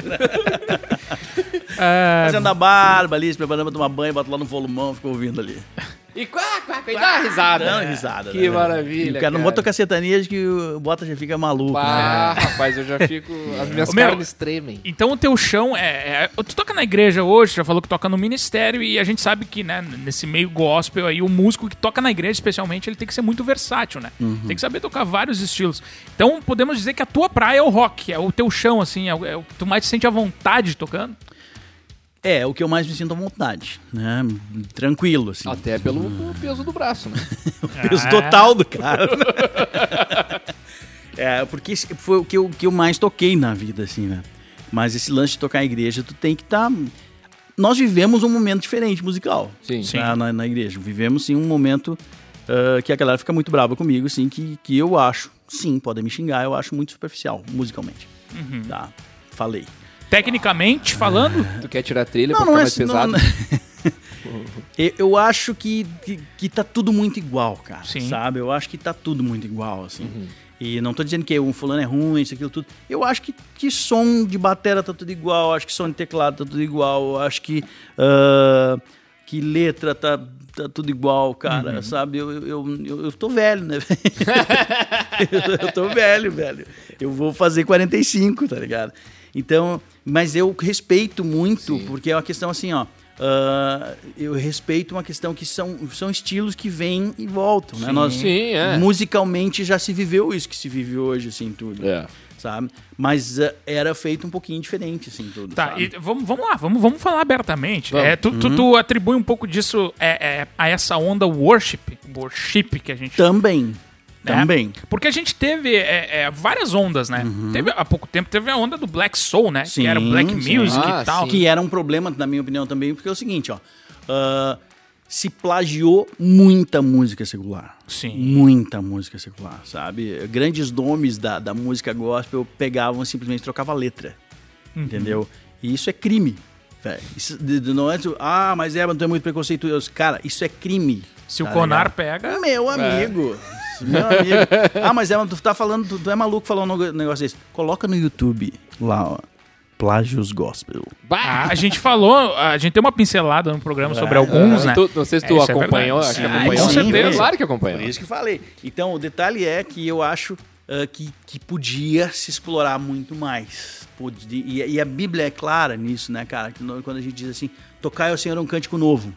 ah, Fazendo a barba ali, se preparando pra tomar banho, boto lá no volumão, fico ouvindo ali. E quá, quá, quá, e dá uma risada. Dá uma risada. Que né? maravilha, E O cara não cara. bota sertaneja que o Bota já fica maluco. Ah, né? rapaz, eu já fico... As minhas meu, carnes tremem. Então o teu chão é, é- Tu toca na igreja hoje, já falou que toca no ministério, e a gente sabe que, né, nesse meio gospel aí, o músico que toca na igreja, especialmente, ele tem que ser muito versátil, né? Uhum. Tem que saber tocar vários estilos. Então podemos dizer que a tua praia é o rock, é o teu chão, assim, é o, é o que tu mais te sente à vontade tocando. É, o que eu mais me sinto à vontade, né? Tranquilo, assim. Até pelo pelo peso do braço, né? O peso Ah. total do cara. é, porque foi o que eu, que eu mais toquei na vida, assim, né? Mas esse lance de tocar a igreja, tu tem que estar. Nós vivemos um momento diferente musical. Sim. Sim. tá? Na, na igreja. Vivemos, sim, um momento ah, que a galera fica muito brava comigo, assim, que, que eu acho, sim, podem me xingar, eu acho muito superficial, musicalmente. Uhum. Tá, falei. Tecnicamente falando, Tu quer tirar a trilha pra ficar mais pesado? não- eu, eu acho que, que, que tá tudo muito igual, cara. Sim. Sabe? Eu acho que tá tudo muito igual, assim. E não tô dizendo que um fulano é ruim, isso, aquilo, tudo. Eu acho que, que som de batera tá tudo igual, acho que som de teclado tá tudo igual, eu acho que, ah, que letra tá, tá tudo igual, cara, sabe? Eu, eu, eu, eu- eu tô velho, né? eu tô velho, velho. Eu vou fazer 45, tá ligado? Então, mas eu respeito muito, porque é uma questão assim, ó. ah, eu respeito uma questão que são, são estilos que vêm e voltam, né? Nós, Sim, é. Musicalmente já se viveu isso que se vive hoje, assim, tudo. É. Sabe? Mas ah, era feito um pouquinho diferente, assim, tudo. Tá, sabe? e vamos, vamos lá, vamos, vamos falar abertamente. Vamos. É, tu, Uhum. tu, tu atribui um pouco disso é, é, a essa onda worship, worship que a gente Também. Né? Também. Porque a gente teve é, é, várias ondas, né? Teve, há pouco tempo teve a onda do Black Soul, né? Sim, que era o Black sim. Music Ah, e tal. sim. Que era um problema, na minha opinião, também, porque é o seguinte, ó. ah, se plagiou muita música secular. Sim. Muita música secular, sabe? Grandes nomes da, da música gospel pegavam e simplesmente trocavam a letra. Uhum. Entendeu? E isso é crime. velho. Isso de- de- não é. Ah, mas é, mas tu é muito preconceituoso. Cara, isso é crime. Se o tá Conar ligado? pega. Meu amigo. Meu amigo. Ah, mas é, tu tá falando, tu, tu é maluco falando um negócio desse. Coloca no YouTube lá, ó. Plágios Gospel. Ah, a gente falou, a gente tem uma pincelada no programa sobre É. alguns, né? Tu- não sei se tu É, é acompanhou. verdade. acho que acompanhou. com certeza. Claro que Por acompanhou. isso que falei. Então, o detalhe é que eu acho ah, que, que podia se explorar muito mais. Podia- e, e a Bíblia é clara nisso, né, cara? Quando a gente diz assim, tocar ao Senhor um cântico novo.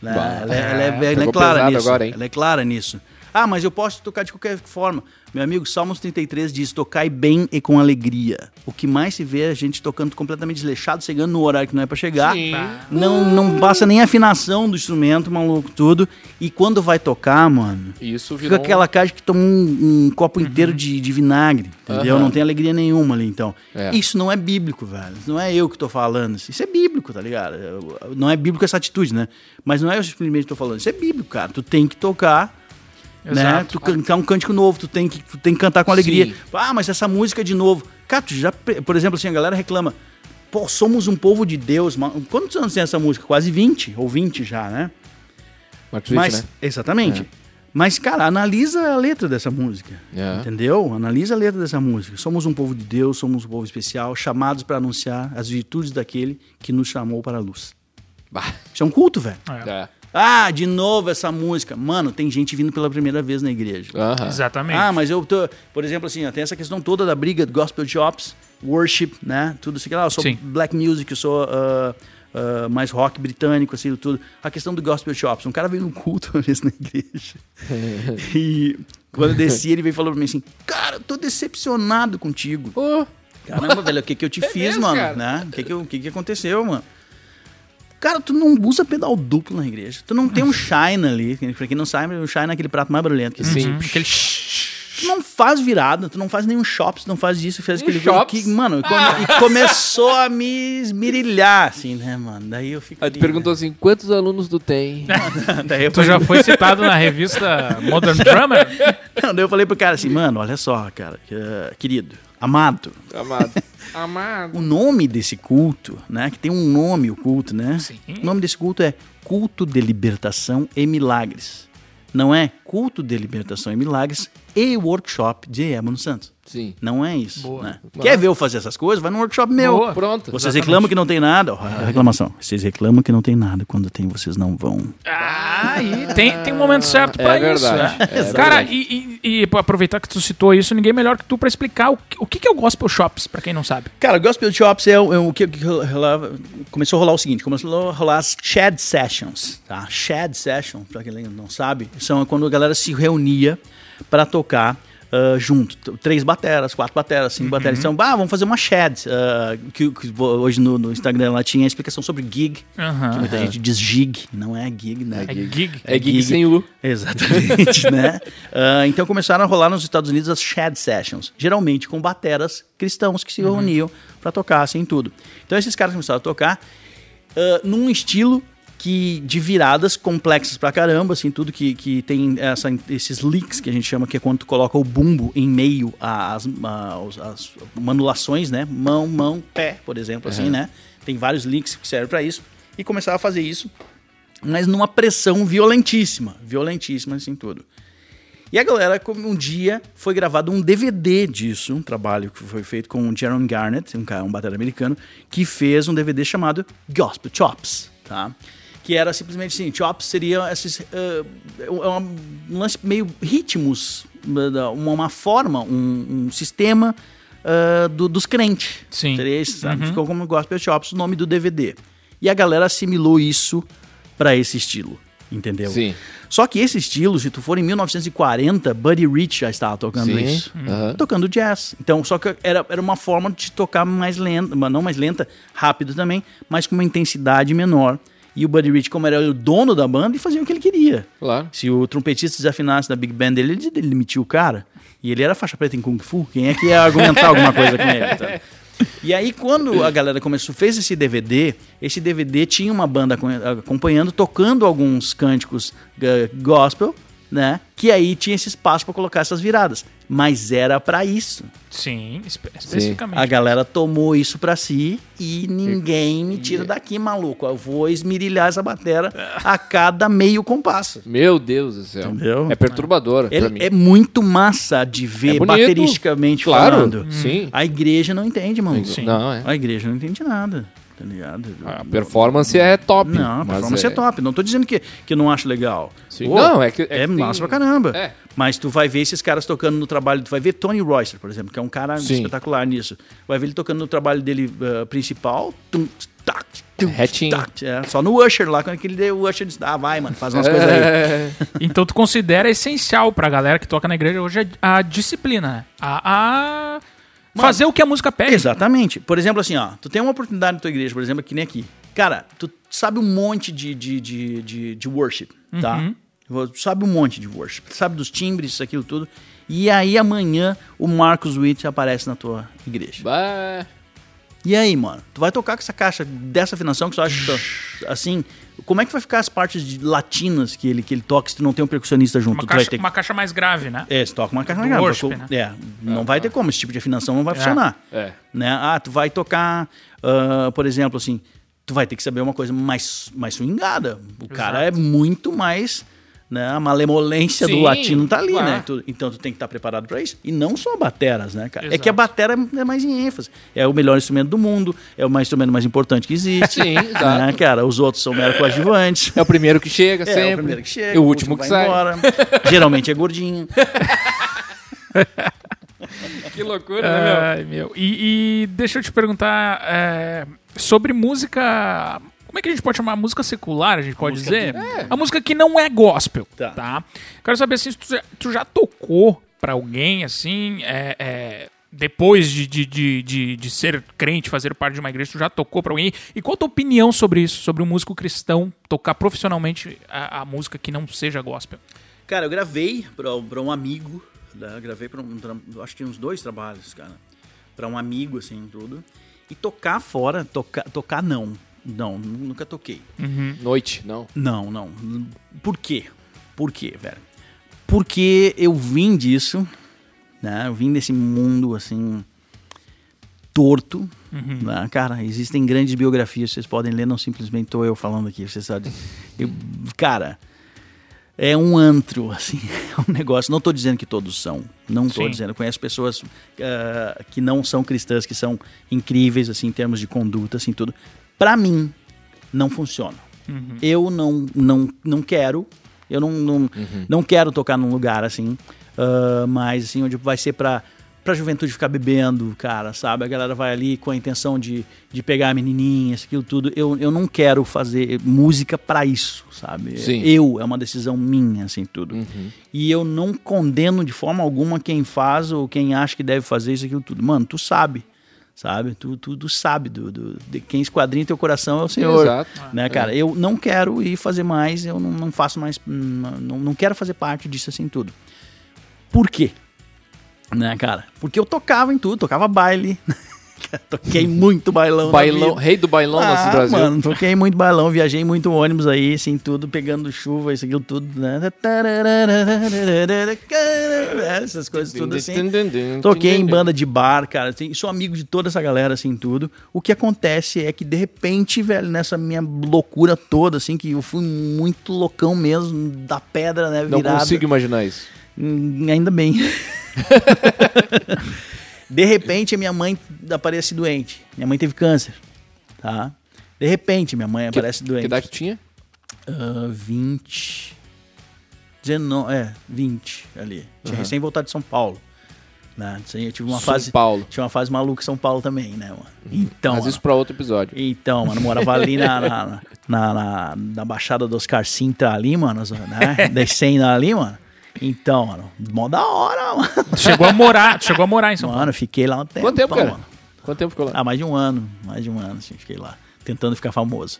Né? Bah, ela, é- ela é, ela é clara nisso. agora? Ela é clara nisso. Ah, mas eu posso tocar de qualquer forma. Meu amigo, Salmos 33 diz: tocai bem e com alegria. O que mais se vê é a gente tocando completamente desleixado, chegando no horário que não é pra chegar. Sim. Não, não passa nem a afinação do instrumento, maluco, tudo. E quando vai tocar, mano, Isso fica virou um- aquela cara que toma um, um copo inteiro de, de vinagre, entendeu? Aham. Não tem alegria nenhuma ali, então. É. Isso não é bíblico, velho. Isso não é eu que tô falando. Isso é bíblico, tá ligado? Não é bíblico essa atitude, né? Mas não é eu simplesmente tô falando. Isso é bíblico, cara. Tu tem que tocar né? Exato. Tu cantar um cântico novo, tu tem que, tu tem que cantar com alegria. Sim. Ah, mas essa música de novo. Cara, tu já, por exemplo, assim, a galera reclama. Pô, somos um povo de Deus. Quantos anos tem essa música? Quase 20 ou 20 já, né? Marcos Mas, né? exatamente. Mas, cara, analisa a letra dessa música. É. Entendeu? Analisa a letra dessa música. Somos um povo de Deus, somos um povo especial, chamados para anunciar as virtudes daquele que nos chamou para a luz. Bah. Isso é um culto, velho. É. Ah, de novo essa música. Mano, tem gente vindo pela primeira vez na igreja. Exatamente. Ah, mas eu tô. Por exemplo, assim, ó, tem essa questão toda da briga de gospel shops, worship, né? Tudo isso aqui lá. Eu sou Sim. black music, eu sou ah, ah, mais rock britânico, assim, tudo. A questão do gospel shops. Um cara veio num culto uma vez na igreja. e quando eu desci, ele veio e falou pra mim assim: Cara, eu tô decepcionado contigo. Ô, Caramba, velho, o que que eu te fiz, mesmo, mano? cara? Né? O que que, eu- que que aconteceu, mano? Cara, tu não usa pedal duplo na igreja. Tu não tem um shine ali. Pra quem não sabe, o shine é aquele prato mais barulhento que existe. Sim. Aquele Tu não faz virada, tu não faz nenhum shops, tu não faz isso, faz aquele shops? que, mano, e come- e começou a me esmirilhar, assim, né, mano? Daí eu fico. Aí tu perguntou assim, quantos alunos tu tem? né? Daí eu Tu já foi citado na revista Modern Drummer? Não, daí eu falei pro cara assim, mano, olha só, cara, que, querido, amado, Amado. Amado. o nome desse culto, né, que tem um nome o culto, né? Sim. O nome desse culto é Culto de Libertação e Milagres. Não é Culto de Libertação e Milagres e Workshop de Ébano Santos. Sim. Não é isso. Boa. né? Quer ver eu fazer essas coisas? Vai no workshop meu. Boa. Pronto. Vocês reclamam que não tem nada. Ó, a reclamação. Vocês reclamam que não tem nada. Quando tem, vocês não vão. Ah, e tem, tem um momento certo É pra verdade, isso. né? é Cara, verdade. e, e, e pra aproveitar que tu citou isso, ninguém melhor que tu pra explicar o, que- o que que é o Gospel Shops, pra quem não sabe. Cara, Gospel Shops é o, é o que, que rolava- começou a rolar o seguinte, começou a rolar as Shed Sessions, tá? Shed Session, pra quem não sabe, são quando a galera se reunia pra tocar ah, junto. Três bateras, quatro bateras, cinco bateras. Então, ah, vamos fazer uma Shed. ah, que, que hoje no, no Instagram lá tinha a explicação sobre gig, Aham. que muita gente diz gig, não é gig, né? É gig. É geek sem U. Exatamente, né? Ah, então começaram a rolar nos Estados Unidos as Shed Sessions, geralmente com bateras cristãos que se reuniam pra tocar assim tudo. Então esses caras começaram a tocar num estilo que de viradas complexas pra caramba, assim, tudo que, que tem essa, esses licks que a gente chama, que é quando tu coloca o bumbo em meio às, às, às manulações, né? Mão, mão, pé, por exemplo, assim, né? Tem vários licks que servem pra isso. E começaram a fazer isso mas numa pressão violentíssima, violentíssima assim tudo. E a galera, como um dia, foi gravado um DVD disso, um trabalho que foi feito com o Jaron Garnett, um cara, um batera americano, que fez um DVD chamado Gospel Chops, tá? Que era simplesmente assim, chops seria esses, uma- um lance meio ritmos, uma, uma forma, um, um sistema ah, do- dos crentes. Sim. Seria esse, sabe? Ficou como Gospel Chops o nome do DVD. E a galera assimilou isso pra esse estilo, entendeu? Sim. Só que esse estilo, se tu for em 1940, Buddy Rich já estava tocando Sim. isso. Aham. Tocando jazz. Então, só que era, era uma forma de tocar mais lenta, mas não mais lenta, rápido também, mas com uma intensidade menor. E o Buddy Rich, como era o dono da banda, ele fazia o que ele queria. Claro. Se o trompetista desafinasse da Big Band dele, ele, ele demitia o cara. E ele era faixa preta em Kung Fu. Quem é que ia argumentar alguma coisa com ele? tá? E aí, quando a galera começou, fez esse DVD, esse DVD tinha uma banda acom- acompanhando, tocando alguns cânticos eh, gospel, né? Que aí tinha esse espaço para colocar essas viradas. Mas era para isso. Sim, espe- especificamente. A galera tomou isso pra si e ninguém me tira daqui, maluco. Eu vou esmirilhar essa batera a cada meio compasso. Meu Deus do céu. Entendeu? É perturbador pra Ele mim. é muito massa de ver É bonito. bateristicamente Claro, falando. sim. A igreja não entende, mano. Sim. Não, é. A igreja não entende nada, tá ligado? A performance é top. Não, a performance é... top. Não tô dizendo que, que eu não acho legal. Pô, Não, é que- é É, que tem- massa pra caramba. É. Mas tu vai ver esses caras tocando no trabalho. Tu vai ver Tony Royster, por exemplo, que é um cara Sim. espetacular nisso. Vai ver ele tocando no trabalho dele ah, principal. Tum, tac, Retinho. Tá, é, só no Usher lá, quando aquele deu, o Usher disse, ah, vai, mano, faz umas coisas aí. É. Então tu considera essencial pra galera que toca na igreja hoje a, a disciplina, né? A, a fazer o que a música pede. Exatamente. Por exemplo, assim, ó, tu tem uma oportunidade na tua igreja, por exemplo, que nem aqui. Cara, tu sabe um monte de, de, de, de, de worship, tá? Tu sabe um monte de worship. Tu sabe dos timbres, isso, aquilo tudo. E aí amanhã o Marcos Witt aparece na tua igreja. Bah. E aí, mano? Tu vai tocar com essa caixa dessa afinação que tu acha que tá- assim? Como é que vai ficar as partes de latinas que ele, que ele toca se tu não tem um percussionista junto? Uma tu vai caixa, ter uma caixa mais grave, né? É, se toca uma caixa Do mais grave. worship, né? É, não vai ter como, esse tipo de afinação não vai funcionar. É. Né? Ah, tu vai tocar, ah, por exemplo, assim, tu vai ter que saber uma coisa mais, mais swingada. O cara é muito mais. Né? A malemolência do Sim, latino tá ali, claro. né? Tu- então tu tem que estar preparado para isso. E não só bateras, né, cara? É Exato. que a batera é mais em ênfase. É o melhor instrumento do mundo, é o mais instrumento mais importante que existe. Sim, exato. Né, cara? Os outros são mero coadjuvantes. É o primeiro que chega, É, sempre. o primeiro que chega, E o último que vai sai. embora. Geralmente é gordinho. Que loucura, né, meu? Ai, meu. E, e deixa eu te perguntar é, sobre música. Como é que a gente pode chamar? Música secular, a gente pode dizer? A música que não é gospel, Tá. tá? Quero saber assim, se tu já, tu já tocou pra alguém, assim, é, é, depois de, de, de, de, de ser crente, fazer parte de uma igreja, tu já tocou pra alguém? E qual a tua opinião sobre isso? Sobre um músico cristão tocar profissionalmente a, a música que não seja gospel? Cara, eu gravei pra, pra um amigo, né? Gravei pra um, acho que uns dois trabalhos, cara. Pra um amigo, assim, tudo. E tocar fora, tocar, tocar não. Não, nunca toquei. Noite, não. Não, não. Por quê? Por quê, velho? Porque eu vim disso, né? Eu vim desse mundo, assim, torto, né? Cara, existem grandes biografias, vocês podem ler, não simplesmente tô eu falando aqui, vocês sabem. Eu, cara, é um antro, assim, é um negócio. Não tô dizendo que todos são, não tô Sim. dizendo. Eu conheço pessoas ah, que não são cristãs, que são incríveis, assim, em termos de conduta, assim, tudo. Pra mim, não funciona. Eu não, não, não quero, eu não, não, não quero tocar num lugar assim, ah, mas assim, onde vai ser pra, pra juventude ficar bebendo, cara, sabe? A galera vai ali com a intenção de, de pegar menininhas, aquilo tudo. Eu, eu não quero fazer música pra isso, sabe? Sim. Eu, é uma decisão minha, assim, tudo. E eu não condeno de forma alguma quem faz ou quem acha que deve fazer isso, aquilo tudo. Mano, tu sabe. Sabe? Tu, tu, tu sabe do, do, de quem esquadrinha teu coração é o Senhor. Exato. Né, cara? Eu não quero ir fazer mais, eu não, não faço mais. Não, não quero fazer parte disso assim tudo. Por quê? Né, cara? Porque eu tocava em tudo, tocava baile. Toquei muito bailão. Bailão, rei do bailão ah, nosso Brasil. Mano, toquei muito bailão, viajei muito ônibus aí, assim, tudo, pegando chuva, isso aquilo tudo, né? Essas coisas tudo assim. Toquei em banda de bar, cara. assim, sou amigo de toda essa galera, assim, tudo. O que acontece é que, de repente, velho, nessa minha loucura toda, assim, que eu fui muito loucão mesmo, da pedra, né, Não virada. consigo imaginar isso. Hum, Ainda bem. de repente, a minha mãe aparece doente. Minha mãe teve câncer, tá? De repente, minha mãe aparece doente. Que idade tinha? Ah, 20. 19, é, 20 ali. Tinha recém voltado de São Paulo. Né? Eu tive uma São fase. Paulo. Tinha uma fase maluca em São Paulo também, né, mano? Então. Mas mano, isso pra outro episódio. então, mano, morava ali na, na, na, na, na Baixada dos Oscar Sintra ali, mano, né? Descendo ali, mano. Então, mano, mó da hora, mano. Tu chegou a morar, chegou a morar em São Paulo. Mano, fiquei lá um tempo. Quanto tempo, cara? Mano. Quanto tempo ficou lá? Ah, mais de um ano. Mais de um ano, assim, fiquei lá. Tentando ficar famoso.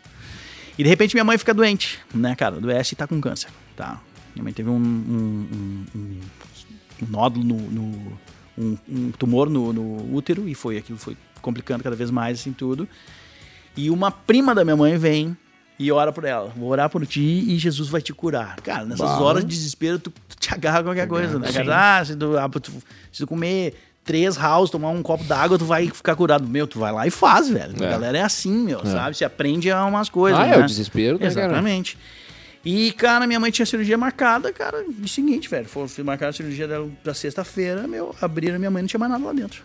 E de repente minha mãe fica doente, né, cara? Adoece e tá com câncer, tá? Minha mãe teve um, um, um- um- um nódulo no... no- um, um tumor no, no útero e foi aquilo foi complicando cada vez mais, assim, tudo. E uma prima da minha mãe vem e ora por ela. Vou orar por ti e Jesus vai te curar. Cara, nessas Bah. horas de desespero, tu, tu te agarra a qualquer coisa, né? Cara? Ah, se tu, ah, tu- se tu comer três house, tomar um copo d'água, tu vai ficar curado. Meu, tu vai lá e faz, velho. A É. galera é assim, meu, sabe? Se aprende a umas coisas, Ah, né? é o desespero, né, cara? Exatamente. E, cara, minha mãe tinha cirurgia marcada, cara, e seguinte, velho, foi, foi marcar a cirurgia dela pra sexta-feira, meu, abriram minha mãe, não tinha mais nada lá dentro.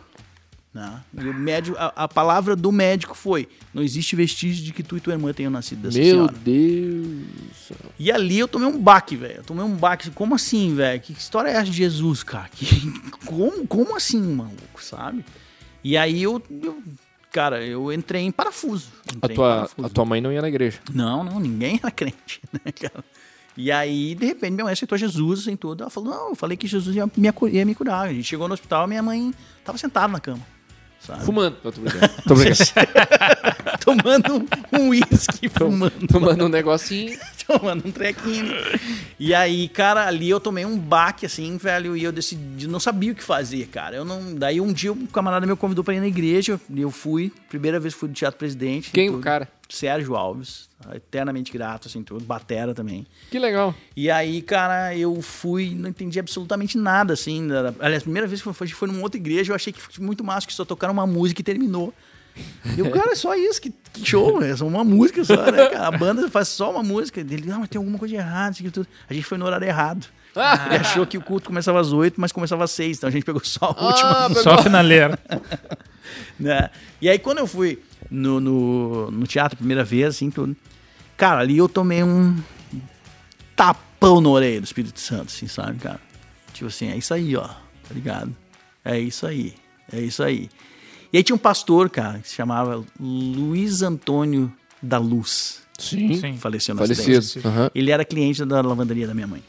Né? E o médico, a, a palavra do médico foi, não existe vestígio de que tu e tua irmã tenham nascido dessa Meu senhora. Deus. E ali eu tomei um baque, velho. Eu tomei um baque. Como assim, velho? Que história é essa de Jesus, cara? Que- como, como assim, maluco, sabe? E aí eu, eu cara, eu entrei em parafuso. A Entrei em tua, parafuso. a tua mãe não ia na igreja. Não, não, ninguém era crente, né, cara? E aí, de repente, minha mãe aceitou Jesus, assim, tudo. Ela falou, não, eu falei que Jesus ia me, ia me curar. A gente chegou no hospital, minha mãe tava sentada na cama, sabe? Fumando. Não, tô brincando. Tô brincando. Tomando um uísque, fumando. Tomando um negocinho. tomando um trequinho. E aí, cara, ali eu tomei um baque, assim, velho, e eu decidi, não sabia o que fazer, cara. Eu não. Daí um dia um camarada meu convidou pra ir na igreja, e eu fui, primeira vez que fui do Teatro Presidente. Quem o cara? Sérgio Alves, eternamente grato, assim, tudo, batera também. Que legal. E aí, cara, eu fui, não entendi absolutamente nada, assim. Da, aliás, a primeira vez que eu fui, foi numa outra igreja, eu achei que foi muito massa, que só tocaram uma música e terminou. E o cara, é só isso, que, que show, é só uma música só, né, cara? A banda faz só uma música. Ele, não, mas tem alguma coisa de errado, isso aqui tudo. A gente foi no horário errado. Ele achou que o culto começava às oito, mas começava às seis, então a gente pegou só a última. Só a finaleira. né? E aí, quando eu fui no, no, no teatro a primeira vez, assim, tudo. Cara, ali eu tomei um tapão na orelha do Espírito Santo, assim, sabe, cara? Tipo assim, é isso aí, ó, tá ligado? É isso aí, é isso aí. E aí tinha um pastor, cara, que se chamava Luiz Antônio da Luz. Sim. Sim. Faleceu Falecido. acidente. Aham. Ele era cliente da lavanderia da minha mãe.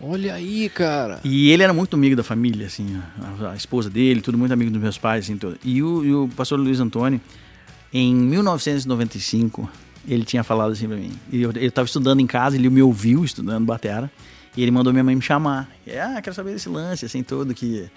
Olha aí, cara. E ele era muito amigo da família, assim, a, a esposa dele, tudo muito amigo dos meus pais, assim, tudo. E o, e o pastor Luiz Antônio, em 1995, ele tinha falado assim pra mim. E eu, eu tava estudando em casa, ele me ouviu estudando batera, e ele mandou minha mãe me chamar. E, ah, quero saber desse lance, assim, todo, que...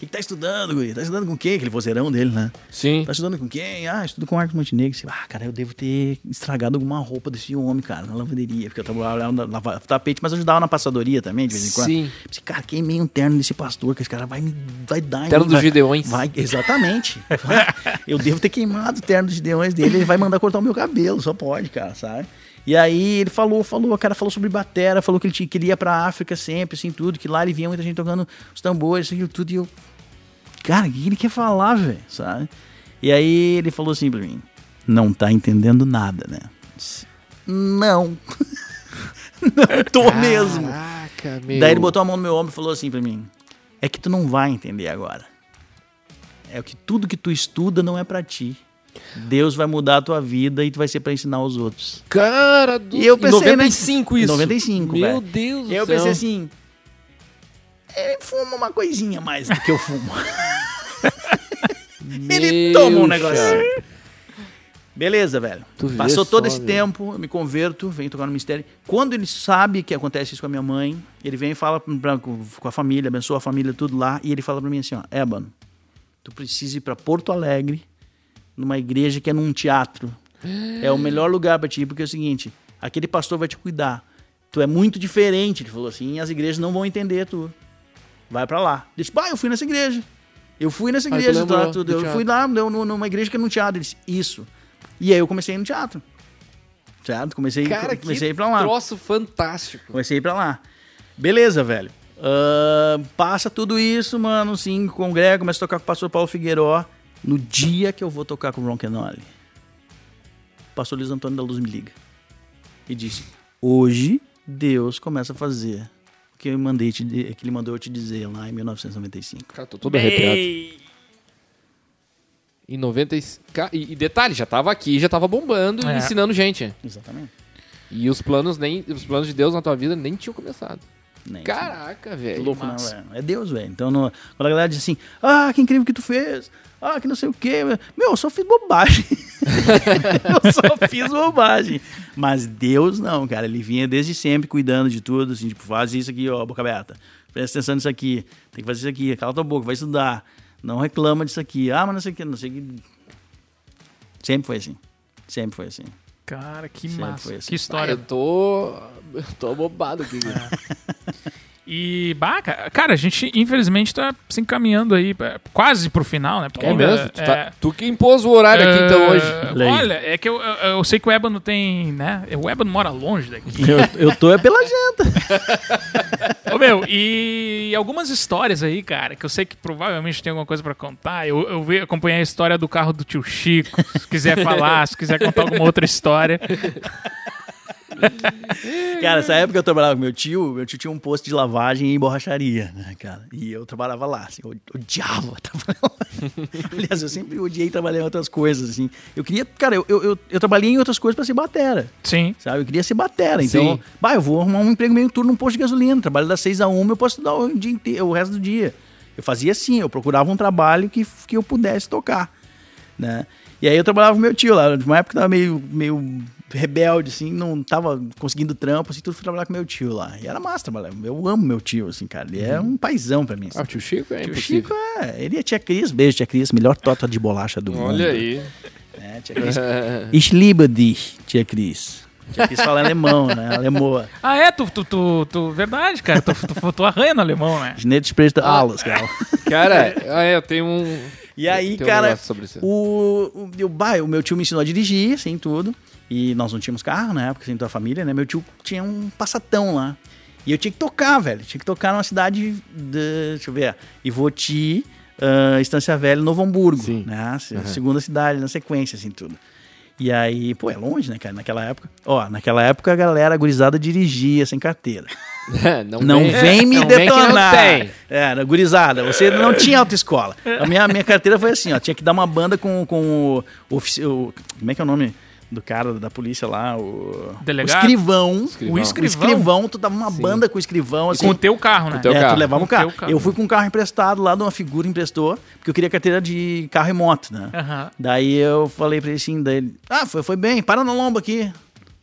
O que, que tá estudando, Guri? Tá estudando com quem? Aquele vozeirão dele, né? Sim. Tá estudando com quem? Ah, estudo com o Marcos Montenegro. Assim, Ah, cara, eu devo ter estragado alguma roupa desse homem, cara, na lavanderia. Porque eu trabalhava, lavava tapete, mas ajudava na passadoria também, de vez em quando. Sim. Pensei, cara, queimei um terno desse pastor, que esse cara vai me vai dar em Terno dos Gideões. Vai, exatamente. Vai. eu devo ter queimado o terno dos Gideões dele, ele vai mandar cortar o meu cabelo, só pode, cara, sabe? E aí ele falou, falou, o cara falou sobre batera, falou que ele tinha- que ele ia pra África sempre, assim, tudo, que lá ele via muita gente tocando os tambores, aquilo, tudo, e eu... Cara, o que ele quer falar, velho, sabe? E aí ele falou assim pra mim, não tá entendendo nada, né? Eu disse, Não. não tô mesmo. Caraca, meu. Daí ele botou a mão no meu ombro e falou assim pra mim: É que tu não vai entender agora. É que tudo que tu estuda não é pra ti. Deus vai mudar a tua vida e tu vai ser pra ensinar os outros. Cara do... E eu pensei, Em 95 né? isso. 95, Meu velho. Deus do eu céu. pensei assim: Ele fuma uma coisinha mais do que eu fumo. ele Meu toma um negocinho. Beleza, velho. Tu Passou só, todo esse meu. tempo, eu me converto, venho tocar no mistério. Quando ele sabe que acontece isso com a minha mãe, ele vem e fala pra, com a família, abençoa a família, tudo lá, e ele fala pra mim assim, ó, Ébano, tu precisa ir pra Porto Alegre, numa igreja que é num teatro. É o melhor lugar pra ti, porque é o seguinte, aquele pastor vai te cuidar. Tu é muito diferente, ele falou assim, as igrejas não vão entender tu. Vai pra lá. Disse, pai, eu fui nessa igreja. Eu fui nessa igreja, tá, tudo. do eu fui lá deu nu- numa igreja que é num teatro. Ele disse, isso. E aí eu comecei no teatro. Certo? Comecei, Cara, comecei a que ir pra lá. troço fantástico. Comecei a ir pra lá. Beleza, velho. Ahn, passa tudo isso, mano, sim, congrega, começa a tocar com o pastor Paulo Figueiró. No dia que eu vou tocar com o Ron Kenoli, o pastor Luiz Antônio da Luz me liga. E disse, hoje Deus começa a fazer que, eu mandei te, que ele mandou eu te dizer lá em 1995. Cara, tô todo arrepiado. Em 90 e... E, detalhe, já tava aqui, já tava bombando e É. ensinando gente. Exatamente. E os planos nem os planos de Deus na tua vida nem tinham começado. Nem Caraca, Que velho. louco, né, massa. velho? É Deus, velho. Então, no- quando a galera diz assim, ah, que incrível que tu fez, ah, que não sei o quê. Meu, eu só fiz bobagem. eu só fiz bobagem. Mas Deus não, cara. Ele vinha desde sempre cuidando de tudo, assim, tipo, faz isso aqui, ó, boca aberta. Presta atenção nisso aqui. Tem que fazer isso aqui. Cala tua boca, vai estudar. Não reclama disso aqui. Ah, mas não sei o que, não sei o que. Sempre foi assim. Sempre foi assim. Cara, que Sempre massa. foi assim. Que Ah, história. eu tô. Eu tô bobado aqui. cara. E, bah, ca- cara, a gente infelizmente tá se encaminhando aí pra- quase pro final, né? Porque É ainda- mesmo? Tu, tá- é, tu que impôs o horário aqui então é, hoje. Olha é que eu, eu, eu sei que o Ébano tem, né? O Ébano mora longe daqui. Eu, eu tô é pela janta. Ô, meu, e algumas histórias aí, cara, que eu sei que provavelmente tem alguma coisa pra contar. Eu, eu vi, acompanhei a história do carro do tio Chico. Se quiser falar, se quiser contar alguma outra história. Cara, essa época eu trabalhava com meu tio, meu tio tinha um posto de lavagem e borracharia, né, cara? E eu trabalhava lá, assim, eu odiava trabalhar lá. Aliás, eu sempre odiei trabalhar em outras coisas, assim. Eu queria, cara, eu, eu, eu, eu trabalhei em outras coisas pra ser batera. Sim. Sabe? Eu queria ser batera. Então, Sim. bah, eu vou arrumar um emprego meio turno num posto de gasolina. Trabalho das seis a uma, eu posso estudar o dia inteiro, o resto do dia. Eu fazia assim, eu procurava um trabalho que, que eu pudesse tocar, né? E aí eu trabalhava com meu tio lá, de uma época que eu tava meio, meio rebelde, assim, não tava conseguindo trampo, assim, tudo fui trabalhar com meu tio lá. E era massa trabalhar. Eu amo meu tio, assim, cara. Ele é um paizão pra mim. Assim. Ah, o tio Chico é Tio impossível. Chico é. Ele é tia Cris, beijo, tia Cris, melhor tota de bolacha do mundo. Olha aí. É, tia Cris. Ich liebe dich, tia Cris. Tia Cris fala alemão, né? Alemoa. Ah, é? Tu, tu, tu, tu- verdade, cara. Tu, tu, tu arranha no alemão, né? Schneider spricht alles, cara. Cara, ah, é, eu tenho um. E aí, um cara, isso. o, o, meu, bah, o meu tio me ensinou a dirigir, assim, tudo. E nós não tínhamos carro na época, assim, toda a família, né? Meu tio tinha um passatão lá. E eu tinha que tocar, velho. Tinha que tocar numa cidade de, deixa eu ver, Ivoti, ah, Estância Velha, Novo Hamburgo, Sim. né? Se- Segunda cidade, na sequência, assim, tudo. E aí, pô, é longe, né, cara? Naquela época. Ó, naquela época a galera gurizada dirigia sem carteira. não, Não vem, me não vem que não detonar. tem. É, na gurizada, você não tinha autoescola. A minha, minha carteira foi assim, ó, tinha que dar uma banda com, com o, ofici- o- Como é que é o nome do cara da polícia lá? O, Delegado? o escrivão. Escrivão. O O escrivão. escrivão, tu dava uma banda com o escrivão, assim. Com o teu carro, né? teu é, carro. tu levava um Com o carro. carro. Eu fui com um carro emprestado lá de uma figura emprestou, porque eu queria carteira de carro e moto, né? Daí eu falei pra ele assim, daí ele, ah, foi, foi bem, para na lomba aqui.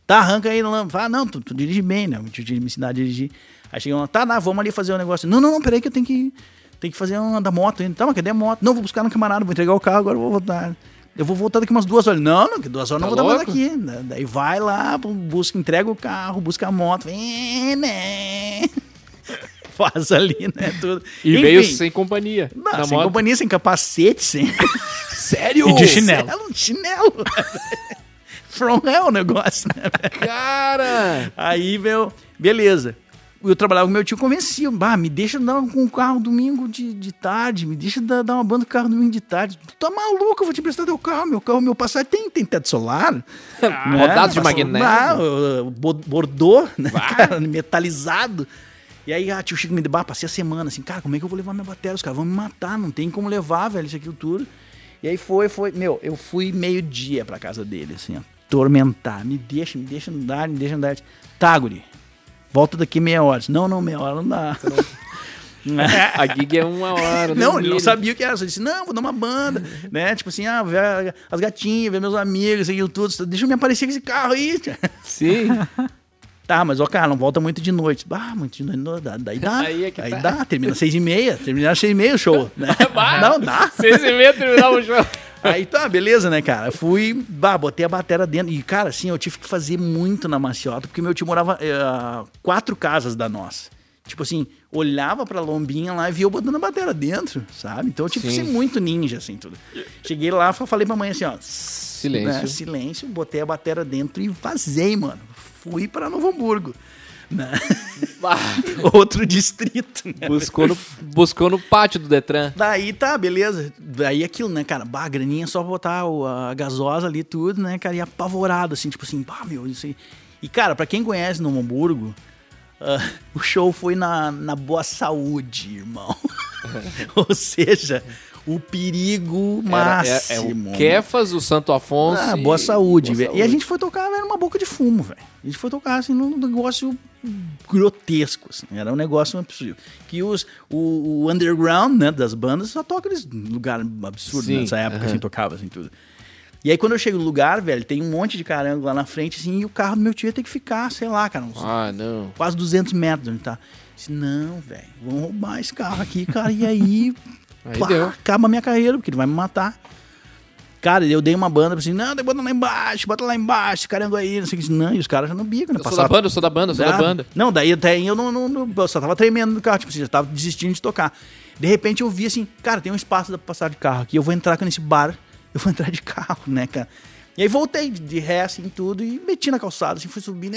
Tá, arranca aí na lomba. Fala, ah, não, tu, tu dirige bem, né? Eu tinha me ensinar a dirigir. Aí chegou lá, tá, não, vamos ali fazer um negócio. Não, não, não, peraí que eu tenho que, tenho que fazer uma da moto ainda. Tá, mas cadê a moto? Não, vou buscar no camarada, vou entregar o carro, agora eu vou voltar. Eu vou voltar daqui umas duas horas. Não, não, que duas horas eu não Tá vou dar mais louco? aqui. Da- Daí vai lá, busca, entrega o carro, busca a moto. É, né? Faz ali, né? Tudo. E veio Enfim. sem companhia. Não, sem moto. companhia, sem capacete, sem. Sério? E de chinelo. Chinelo, chinelo. From hell o negócio, né? Cara! Aí, meu, beleza. Eu trabalhava com meu tio, convencia. Bah, me deixa dar com o carro domingo de, de tarde, me deixa dar, dar uma banda com o carro domingo de tarde. Tu tá maluco, eu vou te emprestar teu carro. Meu carro, meu passado tem, tem teto solar. né? Rodado de magnésio. Ah, o- o bo- bordô, né, cara, metalizado. E aí, ah, tio Chico me deu, bah, passei a semana assim, cara, como é que eu vou levar minha bateria? Os caras vão me matar, não tem como levar, velho, isso aqui tudo. E aí foi, foi, meu, eu fui meio-dia pra casa dele, assim, ó, tormentar, me deixa, me deixa andar, me deixa andar. Tá, guri, volta daqui meia hora. Disse, Não, não, meia hora não dá. A gig é uma hora. no Não, ele não sabia o que era. Só disse, não, vou dar uma banda, né? Tipo assim, ah, ver as gatinhas, ver meus amigos, aquilo tudo. Deixa eu me aparecer com esse carro aí. tia. Sim. Tá, mas ó, cara, não volta muito de noite. Ah, muito de noite, não dá. Daí dá. Aí é que tá. dá, termina às seis e meia. Termina seis e meia o show, né? não, dá. Seis e meia terminava o show. Aí tá, beleza, né, cara? Fui, bah, botei a bateria dentro. E, cara, assim, eu tive que fazer muito na maciota, porque meu tio morava a quatro casas da nossa. Tipo assim, olhava pra lombinha lá e via eu botando a bateria dentro, sabe? Então eu tive que Sim. ser muito ninja, assim, tudo. Cheguei lá, fa- falei pra mãe assim, ó. Silêncio. né, silêncio, botei a bateria dentro e vazei, mano. Fui pra Novo Hamburgo. Né? Outro distrito, né? Buscou no, buscou no pátio do Detran. Daí tá, beleza. Daí aquilo, né, cara? Bah, graninha só pra botar a gasosa ali tudo, né, cara? E apavorado, assim, tipo assim, bah, meu, isso aí. E, cara, pra quem conhece Novo Hamburgo, ah, o show foi na, na boa saúde, irmão. Ou seja, o perigo Era- é, é máximo. o Kefas, o Santo Afonso. Ah, boa saúde, velho. E a gente foi tocar, era uma boca de fumo, velho. A gente foi tocar, assim, num negócio grotesco, assim. Era um negócio absurdo. Que os, o, o underground, né, das bandas, só toca nesse lugar absurdo Sim, nessa época, aham. assim, tocava, assim, tudo. E aí, quando eu chego no lugar, velho, tem um monte de carango lá na frente, assim, e o carro do meu tio ia ter que ficar, sei lá, cara, uns Ah, não. quase 200 metros onde tá. Disse, não, velho, vamos roubar esse carro aqui, cara, e aí, Aí pá, deu. acaba a minha carreira, porque ele vai me matar. Cara, eu dei uma banda assim, não, bota lá embaixo, bota lá embaixo, carango aí, não sei o que. Não, e os caras já não bicam, né? Eu sou da banda, eu sou da banda, eu sou da banda. Não, daí até aí eu não, não, não- eu só tava tremendo no carro, tipo assim, já tava desistindo de tocar. De repente eu vi assim, cara, tem um espaço pra passar de carro aqui, eu vou entrar nesse bar, eu vou entrar de carro, né, cara? E aí voltei de- de ré, assim, tudo, e meti na calçada, assim, fui subindo,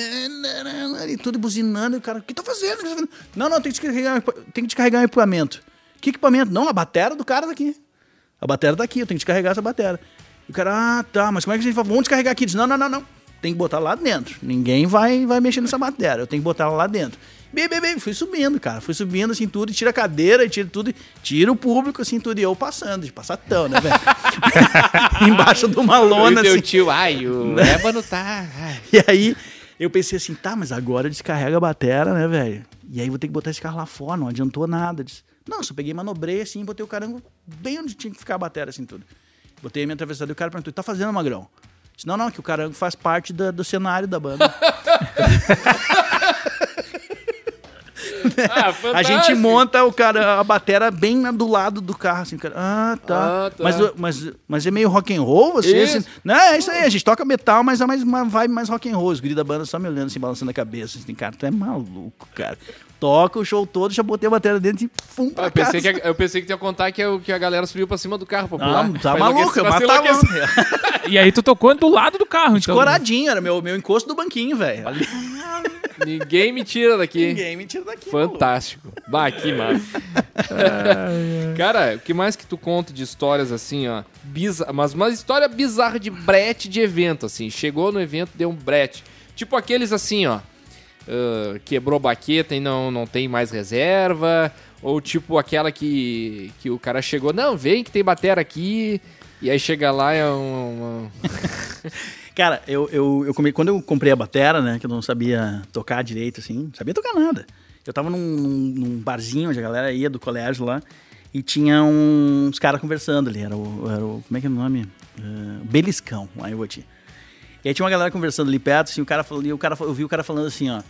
e tudo buzinando, e o cara, o que tá fazendo? O que tá fazendo? Não, não, tem que descarregar, tem que descarregar um equipamento. Que equipamento? Não, a bateria do cara tá aqui. A bateria tá aqui, eu tenho que descarregar essa bateria. E o cara, ah, tá, mas como é que a gente faz? Vamos descarregar aqui. Diz, não, não, não, não. tem que botar lá dentro. Ninguém vai, vai mexer nessa matéria. Eu tenho que botar ela lá dentro. Bem, bem, bem, fui subindo, cara. Fui subindo assim tudo, e tira a cadeira, e tira tudo, e tira o público, assim, tudo. E eu passando, de passatão, né, velho? Embaixo de uma lona, e teu assim. tio, ai, o ébano tá... ai. E aí eu pensei assim, tá, mas agora descarrega a batera, né, velho? E aí vou ter que botar esse carro lá fora, não adiantou nada. Disse, não, só peguei, manobrei assim, botei o carango bem onde tinha que ficar a batera, assim, tudo. Botei a minha atravessada e o cara perguntou, tá fazendo, Magrão? Disse, não, não, que o carango faz parte da- do cenário da banda. Ah, a gente monta o cara, a batera bem na- do lado do carro, assim, o cara. Ah, tá. Ah, tá. Mas, mas, mas é meio rock and roll, você? Assim, não, é isso aí, a gente toca metal, mas é mais uma vibe mais rock and roll. Os guris da banda só me olhando assim, balançando a cabeça. Assim, cara, tu é maluco, cara. Toca o show todo, já botei a bateria dentro e fum pra Ah, eu, pensei casa. que, eu pensei que tu ia contar que, a- que a galera subiu pra cima do carro pra pular. Não, tá maluco, eu matava. enlouquecer. E aí tu tocou do lado do carro, então. Coradinho, era meu, meu encosto do banquinho, velho. Ninguém me tira daqui. Ninguém me tira daqui. Fantástico. Bah, que massa. Cara, o que mais que tu conta de histórias assim, ó? Bizar... Mas uma história bizarra de brete de evento, assim. Chegou no evento, deu um brete. Tipo aqueles assim, ó. Quebrou baqueta e não, não tem mais reserva. Ou tipo aquela que, que o cara chegou, não, vem que tem batera aqui. E aí chega lá é um. Cara, eu, eu, eu come- quando eu comprei a batera, né, que eu não sabia tocar direito, assim, não sabia tocar nada. Eu tava num- num barzinho onde a galera ia do colégio lá e tinha uns caras conversando ali. Era o, era o- Como é que é o nome? Uh, Beliscão, lá em Voti. E aí tinha uma galera conversando ali perto, assim, o cara falou, e o cara, eu vi o cara falando assim, ó.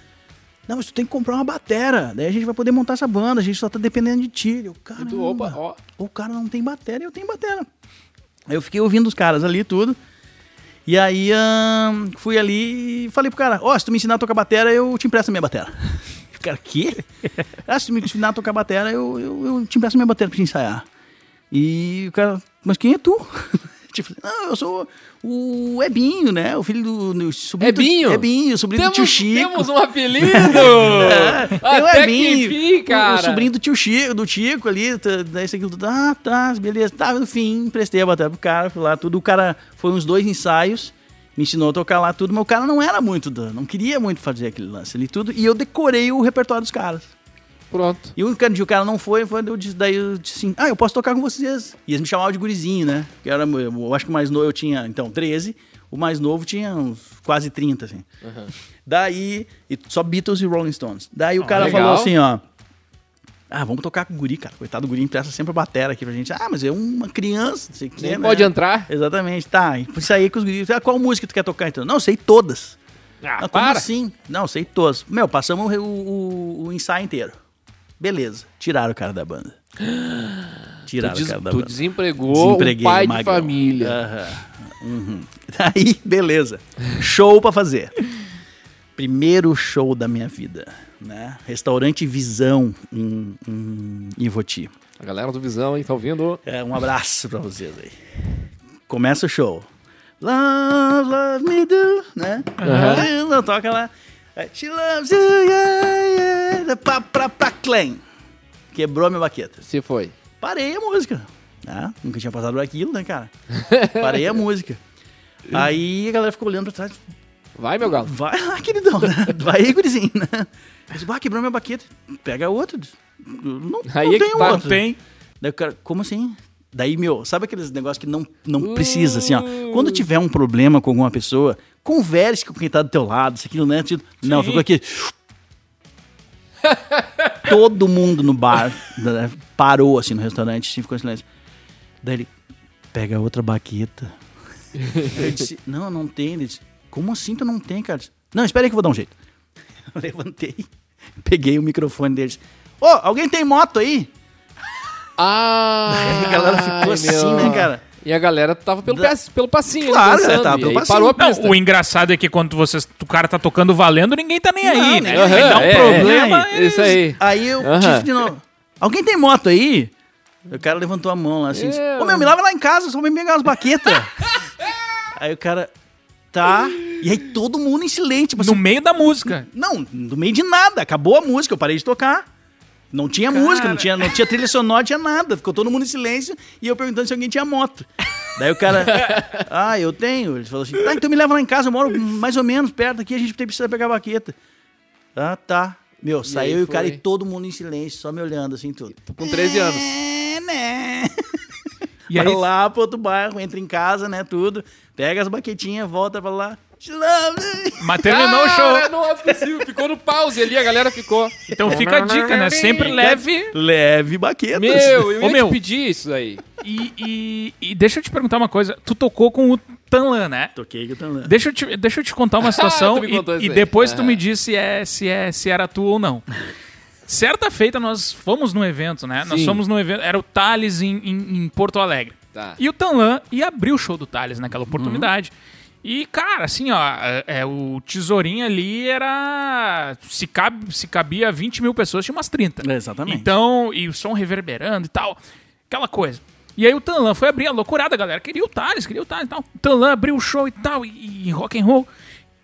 Não, mas tu tem que comprar uma batera, daí a gente vai poder montar essa banda, a gente só tá dependendo de ti. Eu, caramba, opa, ó. o cara não tem batera e eu tenho batera. Aí eu fiquei ouvindo os caras ali tudo. E aí ahn, fui ali e falei pro cara, ó, se tu me ensinar a tocar batera, eu te empresto a minha batera. O cara, quê? Ah, se tu me ensinar a tocar batera, eu, eu, eu te empresto a minha batera pra te ensaiar. E o cara, mas quem é tu? Tipo, não, eu sou o Ebinho, né? O filho do, do sobrinho. do- Ebinho? Ebinho, sobrinho do tio Chico. temos um apelido! É, o Até que Ebinho, enfim, o- cara. O, sobrinho do tio Chico, do Tico ali, tá, daí isso aquilo tudo. Ah, tá, beleza. Tá, no fim, emprestei a bateria pro cara, fui lá, tudo. O cara foi uns dois ensaios, me ensinou a tocar lá tudo, mas o cara não era muito, não queria muito fazer aquele lance ali tudo. E eu decorei o repertório dos caras. Pronto. E o único dia o cara não foi, foi eu disse, daí eu disse assim, ah, eu posso tocar com vocês. E eles me chamavam de gurizinho, né? Que era, eu acho que o mais novo eu tinha, então, 13. O mais novo tinha uns quase 30, assim. Daí, e só Beatles e Rolling Stones. Daí o cara legal. falou assim, ó. Ah, vamos tocar com o guri, cara. Coitado do guri, empresta sempre a batera aqui pra gente. Ah, mas é uma criança, não sei o que, Nem né? pode entrar. Exatamente, tá. E Isso aí com os guris. Ah, qual música tu quer tocar então? Não, eu sei todas. Ah, Não, como para. assim? Não, sei todas. Meu, passamos o, o- o ensaio inteiro. Beleza. Tiraram o cara da banda. Tiraram Tu, o cara da tu banda. desempregou Desempreguei um pai de família. Uhum. Aí, beleza. Show pra fazer. Primeiro show da minha vida, né? Restaurante Visão em, em Ivoti. A galera do Visão, hein, tá ouvindo? É, um abraço pra vocês aí. Começa o show. Love, love me do, né? Ela Toca lá. She loves you, yeah, yeah. Pra, pra, pra Clem. Quebrou a minha baqueta. Se foi. Parei a música. né? Nunca tinha passado por aquilo, né, cara? Parei a música. Aí a galera ficou olhando pra trás. Vai, meu galo. Vai lá, queridão, né? Vai aí, gurizinho, né? Eu disse, bah, quebrou minha baqueta. Pega outro. Não, Aí não é que tem outro. Tem. Daí o cara, como assim? Daí, meu, sabe aqueles negócios que não, não precisa, assim, ó. Quando tiver um problema com alguma pessoa, converse com quem tá do teu lado, isso aquilo, né? Tipo, Não, ficou aqui. Todo mundo no bar né, parou, assim, no restaurante, assim, ficou em silêncio. Daí ele, pega outra baqueta. Eu disse, não, não tem. Ele disse, como assim tu não tem, cara? Disse, não, espera aí que eu vou dar um jeito. Eu levantei, peguei o microfone deles. Ô, alguém tem moto aí? Ah! a galera ficou assim, né, cara? E a galera tava pelo, Da- pelo passinho, Claro, dançando, tava e pelo aí passinho. parou a Não, pista. o engraçado é que quando vocês, o cara tá tocando valendo, ninguém tá nem aí, Não, né? nem Aí aí. dá um É, problema. é, isso aí. Aí eu Aham. disse de novo, alguém tem moto aí? O cara levantou a mão lá assim, disse, Eu. ô meu, me lava lá em casa, só me pegar umas baquetas. aí o cara, tá. E aí todo mundo em silêncio, tipo No assim, meio da música. não, no meio de nada, acabou a música, eu parei de tocar. Não tinha música, não tinha, não tinha trilha sonora, não tinha nada. Ficou todo mundo em silêncio e eu perguntando se alguém tinha moto. Daí o cara, ah, eu tenho. Ele falou assim, tá, então me leva lá em casa, eu moro mais ou menos perto aqui, a gente precisa pegar a baqueta. Ah, tá. Meu, saiu aí e o cara e todo mundo em silêncio, só me olhando assim, tudo. Com 13 anos. É, né? E Vai aí- lá pro outro bairro, entra em casa, né, tudo. Pega as baquetinhas, volta pra lá. Mas terminou o show. Cara, não é possível. Ficou no pause ali, a galera ficou. Então fica a dica, né? Sempre leve. Leve baquetas. Meu, eu Ô, ia meu. te pedir isso aí. E, e- e deixa eu te perguntar uma coisa. Tu tocou com o Tanlan, né? Toquei que eu tô andando. Deixa eu te, deixa eu te contar uma situação me contou e, e depois tu me diz se, é, se, é, se era tu ou não. Certa feita, nós fomos num evento, né? Nós Sim. fomos num evento, era o Thales em, em- em Porto Alegre. Tá. E o Tanlan ia abrir o show do Thales naquela oportunidade. E, cara, assim, ó, é, é, o tesourinho ali era. Se, cabe, se cabia 20 mil pessoas, tinha umas 30. É, exatamente. Então, e o som reverberando e tal. Aquela coisa. E aí o Tanlan foi abrir a loucurada, galera. Queria o Thales, queria o Thales e tal. O Tanlan abriu o show e tal, e, e rock and roll.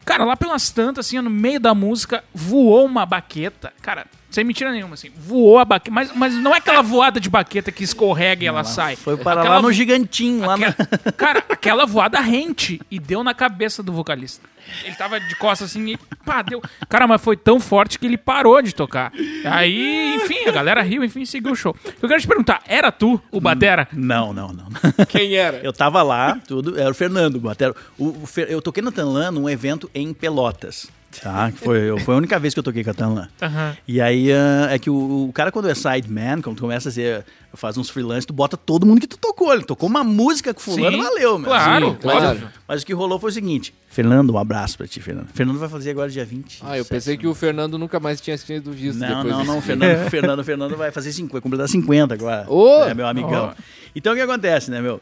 Cara, lá pelas tantas, assim, no meio da música, voou uma baqueta. Cara, sem mentira nenhuma, assim, voou a baqueta. Mas, mas não é aquela voada de baqueta que escorrega e ela sai. Foi para Aquela lá no gigantinho, lá na... Aquela- Cara, aquela voada rente e deu na cabeça do vocalista. Ele tava de costas assim e pá, deu. Cara, mas foi tão forte que ele parou de tocar. Aí, enfim, a galera riu, enfim, seguiu o show. Eu quero te perguntar, era tu o Batera? Não, não, não. Quem era? Eu tava lá, tudo, era o Fernando Batero. O, o Fer- eu toquei na Tanlan num evento em Pelotas. Tá? Que Foi, foi a única vez que eu toquei com a Tanlan. Aham. E aí ah, é que o, o cara, quando é sideman, quando tu começa a ser, faz uns freelance, tu bota todo mundo que tu tocou. Ele tocou uma música com fulano, Sim, valeu, meu. claro, Sim, claro. Mas, mas o que rolou foi o seguinte: Fernando, um abraço pra ti, Fernando. Fernando vai fazer agora dia 20. Ah, eu pensei que o Fernando nunca mais tinha sido visto Não, depois não, não. Fernando, Fernando, Fernando vai fazer 50, vai completar 50 agora. Ô! É, meu amigão. Então o que acontece, né, meu?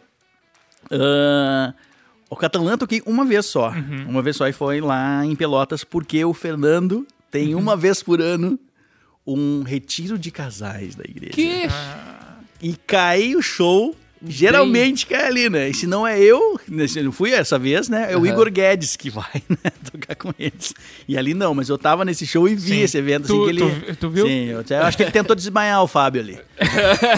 Ah, o Catalã eu toquei uma vez só. Uhum. Uma vez só e foi lá em Pelotas, porque o Fernando tem Uhum. uma vez por ano um retiro de casais da igreja. Que? E cai o show. Geralmente cai ali, né? E se não é eu, né, se não fui essa vez, né? É o Aham. Igor Guedes que vai né, tocar com eles. E ali não, mas eu tava nesse show e vi Sim. esse evento. Tu- assim, que ele... tu- tu viu? Sim, eu, eu acho que ele tentou desmaiar o Fábio ali.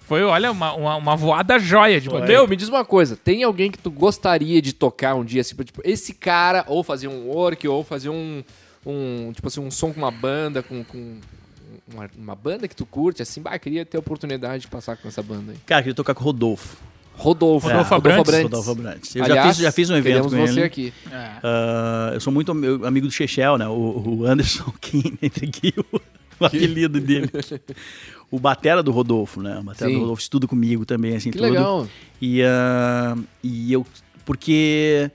Foi, olha, uma, uma, uma voada joia de. Meu, me diz uma coisa. Tem alguém que tu gostaria de tocar um dia, assim, tipo, esse cara, ou fazer um work, ou fazer um, um tipo assim, um som com uma banda, com, com uma, uma banda que tu curte, assim, bah, queria ter a oportunidade de passar com essa banda aí. Cara, queria tocar com o Rodolfo. Rodolfo. Rodolfo É, Abrantes. Rodolfo Abrantes. Eu Aliás, já, fiz, já fiz um evento com você ele. aqui. Ah, eu sou muito am- amigo do Chechel, né? O, o Anderson, que entre aqui o, o apelido dele. O Batera do Rodolfo, né? O Batera Sim. do Rodolfo estuda comigo também, assim, Que tudo. legal. E, ah, e eu. Porque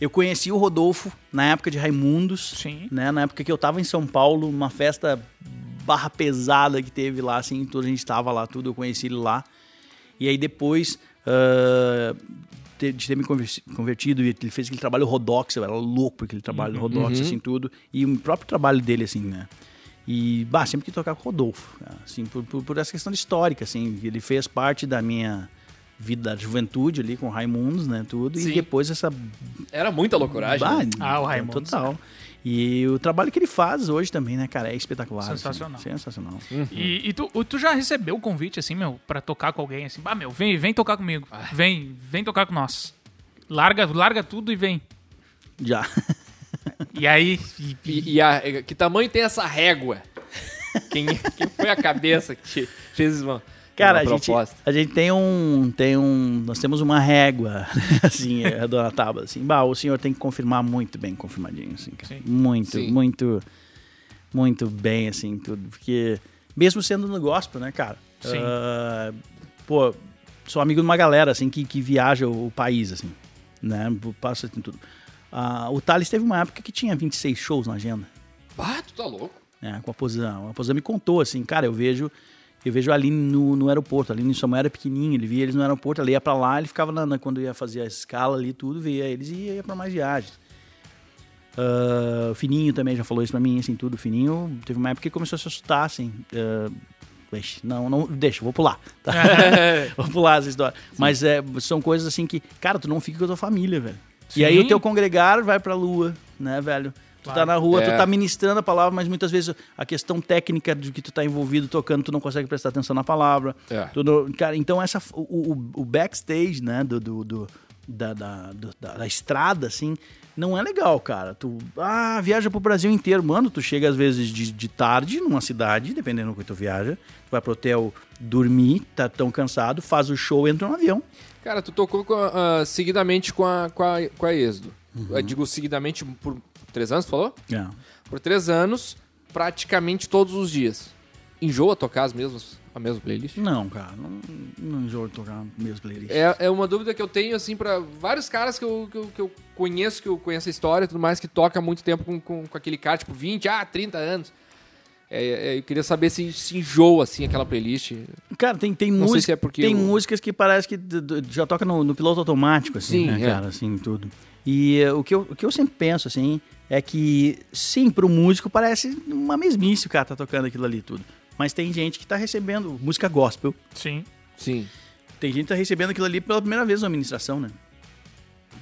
eu conheci o Rodolfo na época de Raimundos. Sim. Né? Na época que eu tava em São Paulo, numa festa barra pesada que teve lá, assim, toda a gente tava lá, tudo, eu conheci ele lá. E aí depois te- de ter me convertido, e ele fez aquele trabalho Rodox, eu era louco por aquele trabalho Rodox, Uhum. assim, tudo. E o próprio trabalho dele, assim, né? E, bah, sempre que tocar com o Rodolfo, assim, por, por, por essa questão histórica, assim, ele fez parte da minha vida da juventude ali com o Raimundos, né, tudo, Sim. e depois essa Era muita loucuragem. Bah, né? Ah, o Raimundos, Total. E o trabalho que ele faz hoje também, né, cara, é espetacular. assim. Sensacional. sensacional. E, e tu, tu já recebeu o convite, assim, meu, pra tocar com alguém, assim, bah, meu, vem, vem tocar comigo. Vem, vem tocar com nós. Larga, larga tudo e vem. Já. E aí, e- E, e a- que tamanho tem essa régua? Quem, quem foi a cabeça que te fez uma, Cara, a gente, a gente tem um, tem um, nós temos uma régua, assim, é, dona Tábua, assim, bah, o senhor tem que confirmar muito bem, confirmadinho, assim, cara. Sim. muito, Sim. muito, muito bem, assim, tudo, porque mesmo sendo no gospel, né, cara, Sim. ah, pô, sou amigo de uma galera, assim, que, que viaja o, o país, assim, né, passa assim, tudo. Ah, o Thales teve uma época que tinha 26 shows na agenda, Ah, tu tá louco. né, com a Posão. A Posão me contou assim, cara, eu vejo eu vejo ali no, no aeroporto, ali no Samuel era pequenininho, ele via eles no aeroporto, ele ia pra lá, ele ficava na, na- quando ia fazer a escala ali tudo, via eles e ia pra mais viagens. O Fininho também já falou isso pra mim, assim, tudo. O Fininho teve uma época que começou a se assustar, assim. Deixa, não, não, deixa, vou pular. Tá? vou pular essa história. Mas é, são coisas assim que, cara, tu não fica com a tua família, velho. E aí Sim. o teu congregar vai pra lua, né, velho? Tu tá na rua, É. tu tá ministrando a palavra, mas muitas vezes a questão técnica de que tu tá envolvido tocando, tu não consegue prestar atenção na palavra. É. Não- cara, então essa, o, o- o backstage, né, do, do, do- da, da, do- da- da estrada, assim, não é legal, cara. Tu ah, viaja pro Brasil inteiro. Mano, tu chega às vezes de, de tarde numa cidade, dependendo do que tu viaja, tu vai pro hotel dormir, tá tão cansado, faz o show, entra no avião. Cara, tu tocou com a- ah, seguidamente com a, com a, com a Êxodo. Eu digo seguidamente por três anos, falou? É. Por três anos, praticamente todos os dias. Enjoa tocar as mesmas, a mesma playlist? Não, cara, não, não enjoo de tocar mesmo playlist. É, é uma dúvida que eu tenho, assim, pra vários caras que eu, que eu, que eu conheço, que eu conheço a história e tudo mais, que toca há muito tempo com, com, com aquele cara, tipo, 20, ah, 30 anos. É, é, eu queria saber se, se enjoa, assim, aquela playlist. Cara, tem, tem, música, se é porque tem o- músicas que parece que já toca no, no piloto automático, assim, Sim, né, é. cara, assim, tudo. E eh, o, que eu, o que eu sempre penso, assim, é que, sim, pro músico parece uma mesmice o cara tá tocando aquilo ali tudo. Mas tem gente que tá recebendo música gospel. Sim. Sim. Tem gente que tá recebendo aquilo ali pela primeira vez na administração, né?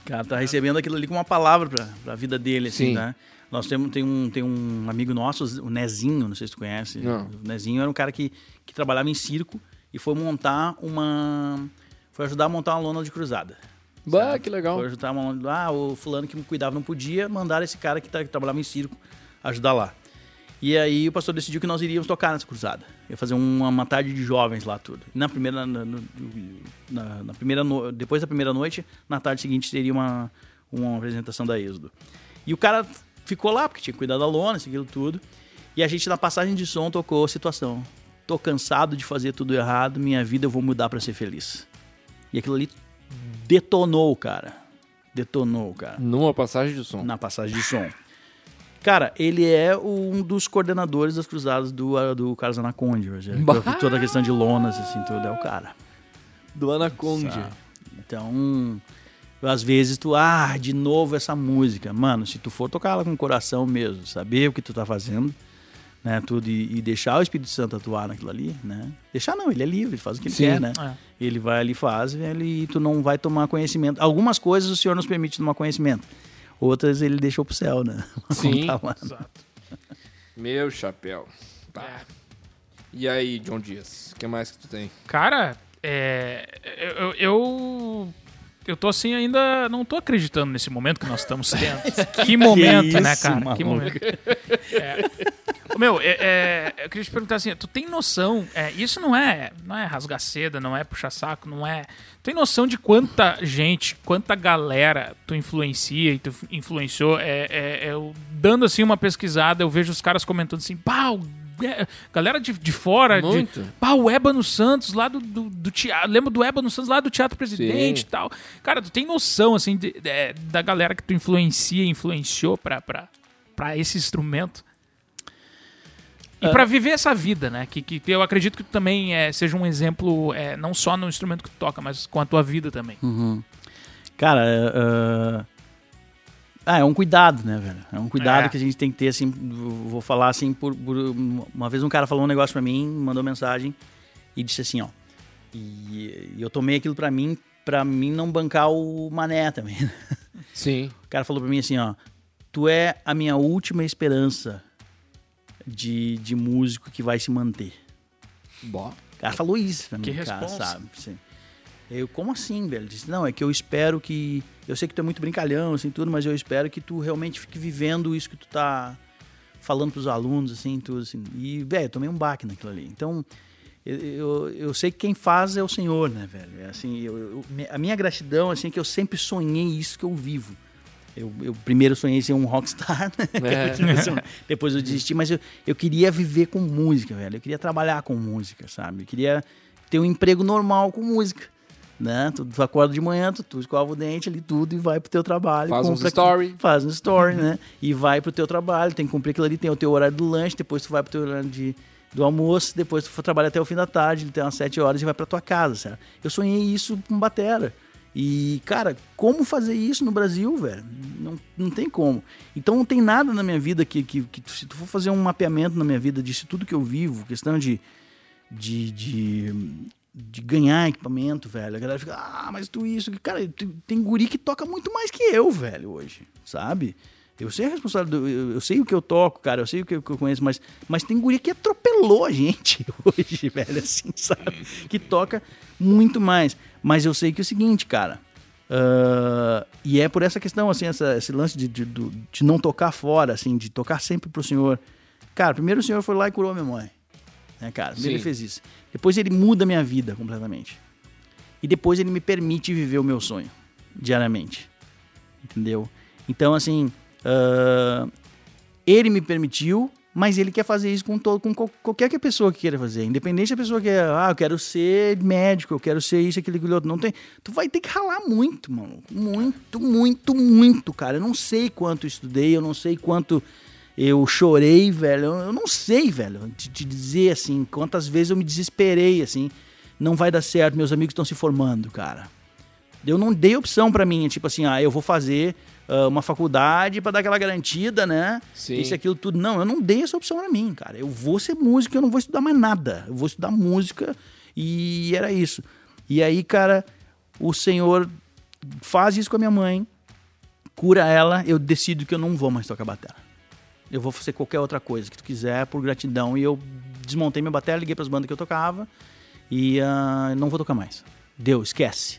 O cara tá recebendo aquilo ali como uma palavra pra, pra vida dele, assim, Sim. né? Nós temos tem um, tem um amigo nosso, o Nezinho, não sei se tu conhece. Não. O Nezinho era um cara que, que trabalhava em circo e foi montar uma... Foi ajudar a montar uma lona de cruzada. Bah, sabe? que legal. Foi ajudar uma. Ah, o fulano que me cuidava não podia, mandaram esse cara que, tá- que trabalhava em circo ajudar lá. E aí o pastor decidiu que nós iríamos tocar nessa cruzada. Ia fazer uma, uma tarde de jovens lá tudo. Na primeira, na, na- na primeira no- depois da primeira noite, na tarde seguinte teria uma, uma apresentação da Êxodo. E o cara ficou lá porque tinha cuidar da lona, isso, aquilo tudo. E a gente na passagem de som tocou a situação. Tô cansado de fazer tudo errado, minha vida eu vou mudar pra ser feliz. E aquilo ali detonou, cara. Detonou, cara Numa passagem de som. na passagem de som. Cara, ele é um dos coordenadores das cruzadas do, do Carlos Anaconde hoje. Toda a questão de lonas, assim, tudo é o cara. Do Anaconda. sabe? Então, às vezes tu, ah, de novo essa música. Mano, se tu for tocar ela com o coração mesmo, saber o que tu tá fazendo, né, tudo, e, e deixar o Espírito Santo atuar naquilo ali, né? Deixar não, ele é livre, ele faz o que ele Sim. quer, né? É. Ele vai ali e faz, velho, e tu não vai tomar conhecimento. Algumas coisas o Senhor nos permite tomar conhecimento. Outras ele deixou pro céu, né? Sim. Tá lá. Meu chapéu. Pá. E aí, John Dias, o que mais que tu tem? Cara, é, eu, eu. Eu tô assim ainda. Não tô acreditando nesse momento que nós estamos tendo. Que momento, né, isso, cara? Que maluco. momento. É. Meu, é, é, eu queria te perguntar assim: tu tem noção? é, isso não é, não é rasgar seda, não é puxar saco, não é. Tu tem noção de quanta gente, quanta galera tu influencia e tu influenciou? É, é, eu, dando assim uma pesquisada, eu vejo os caras comentando assim: pau, é, galera de, de fora, de, Muito. Pá, o Ébano Santos lá do, do, do teatro. Lembro do Ébano Santos lá do Teatro Presidente Sim. e tal. Cara, tu tem noção, assim, de- de- da galera que tu influencia, influenciou pra, pra, pra esse instrumento? E pra viver essa vida, né? Que, que eu acredito que tu também é, seja um exemplo, é, não só no instrumento que tu toca, mas com a tua vida também. Cara, é, é- ah, é um cuidado, né, velho? É um cuidado É. que a gente tem que ter, assim, vou falar assim, por, por- uma vez um cara falou um negócio pra mim, mandou mensagem e disse assim, ó, e, e eu tomei aquilo pra mim, pra mim não bancar o mané também. Sim. O cara falou pra mim assim, ó, tu é a minha última esperança de, de músico que vai se manter. Bom. O cara falou isso pra mim, Que cara, responsa. sabe? Assim. Eu, como assim, velho? Disse, não, é que eu espero que... Eu sei que tu é muito brincalhão, assim, tudo, mas eu espero que tu realmente fique vivendo isso que tu tá falando pros alunos, assim, tudo, assim. E, velho, eu tomei um baque naquilo ali. Então, eu, eu, eu sei que quem faz é o Senhor, né, velho? É assim, eu, eu- a minha gratidão, assim, é que eu sempre sonhei isso que eu vivo. Eu, eu primeiro sonhei ser um rockstar, né? É. Depois eu desisti, mas eu, eu queria viver com música, velho. Eu queria trabalhar com música, sabe? Eu queria ter um emprego normal com música. Né? Tu, tu acorda de manhã, tu, tu escova o dente ali, tudo, e vai pro teu trabalho. Faz compra story. Faz um story, né? E vai pro teu trabalho, tem que cumprir aquilo ali, tem o teu horário do lanche, depois tu vai pro teu horário de, do almoço, depois tu for trabalhar até o fim da tarde, tem umas sete horas e vai pra tua casa, certo? Eu sonhei isso com batera. E, cara, como fazer isso no Brasil, velho? Não, não tem como. Então não tem nada na minha vida que, que, que se tu for fazer um mapeamento na minha vida disso tudo que eu vivo, questão de, de, de, de ganhar equipamento, velho. A galera fica, ah, mas tu isso. Cara, tem guri que toca muito mais que eu, velho, hoje, sabe? Eu sei a responsabilidade, eu, eu sei o que eu toco, cara, eu sei o que eu, que eu conheço, mas, mas tem guria que atropelou a gente hoje, velho, assim, sabe? Que toca muito mais. Mas eu sei que é o seguinte, cara. ah, e é por essa questão, assim, essa- esse lance de, de, de não tocar fora, assim, de tocar sempre pro senhor. Cara, primeiro o senhor foi lá e curou minha mãe. Né, cara? Primeiro Sim. ele fez isso. Depois ele muda minha vida completamente. E depois ele me permite viver o meu sonho diariamente. Entendeu? Então, assim, ah, ele me permitiu, mas ele quer fazer isso com, todo, com qual- qualquer que pessoa que queira fazer. Independente da pessoa que é, ah, eu quero ser médico, eu quero ser isso, aquilo, aquilo outro. Não tem. Tu vai ter que ralar muito, mano. Muito, muito, muito, cara. Eu não sei quanto eu estudei, eu não sei quanto eu chorei, velho. Eu eu não sei, velho, te, te dizer assim, quantas vezes eu me desesperei, assim. Não vai dar certo, meus amigos estão se formando, cara. Eu não dei opção pra mim, tipo assim, ah, eu vou fazer ah, uma faculdade pra dar aquela garantida, né? Sim. Isso, aquilo, tudo. Não, eu não dei essa opção pra mim, cara. Eu vou ser músico, eu não vou estudar mais nada. Eu vou estudar música e era isso. E aí, cara, o Senhor faz isso com a minha mãe, cura ela, eu decido que eu não vou mais tocar bateria. Eu vou fazer qualquer outra coisa que tu quiser por gratidão. E eu desmontei minha bateria, liguei pras bandas que eu tocava e ah, não vou tocar mais. Deu, esquece.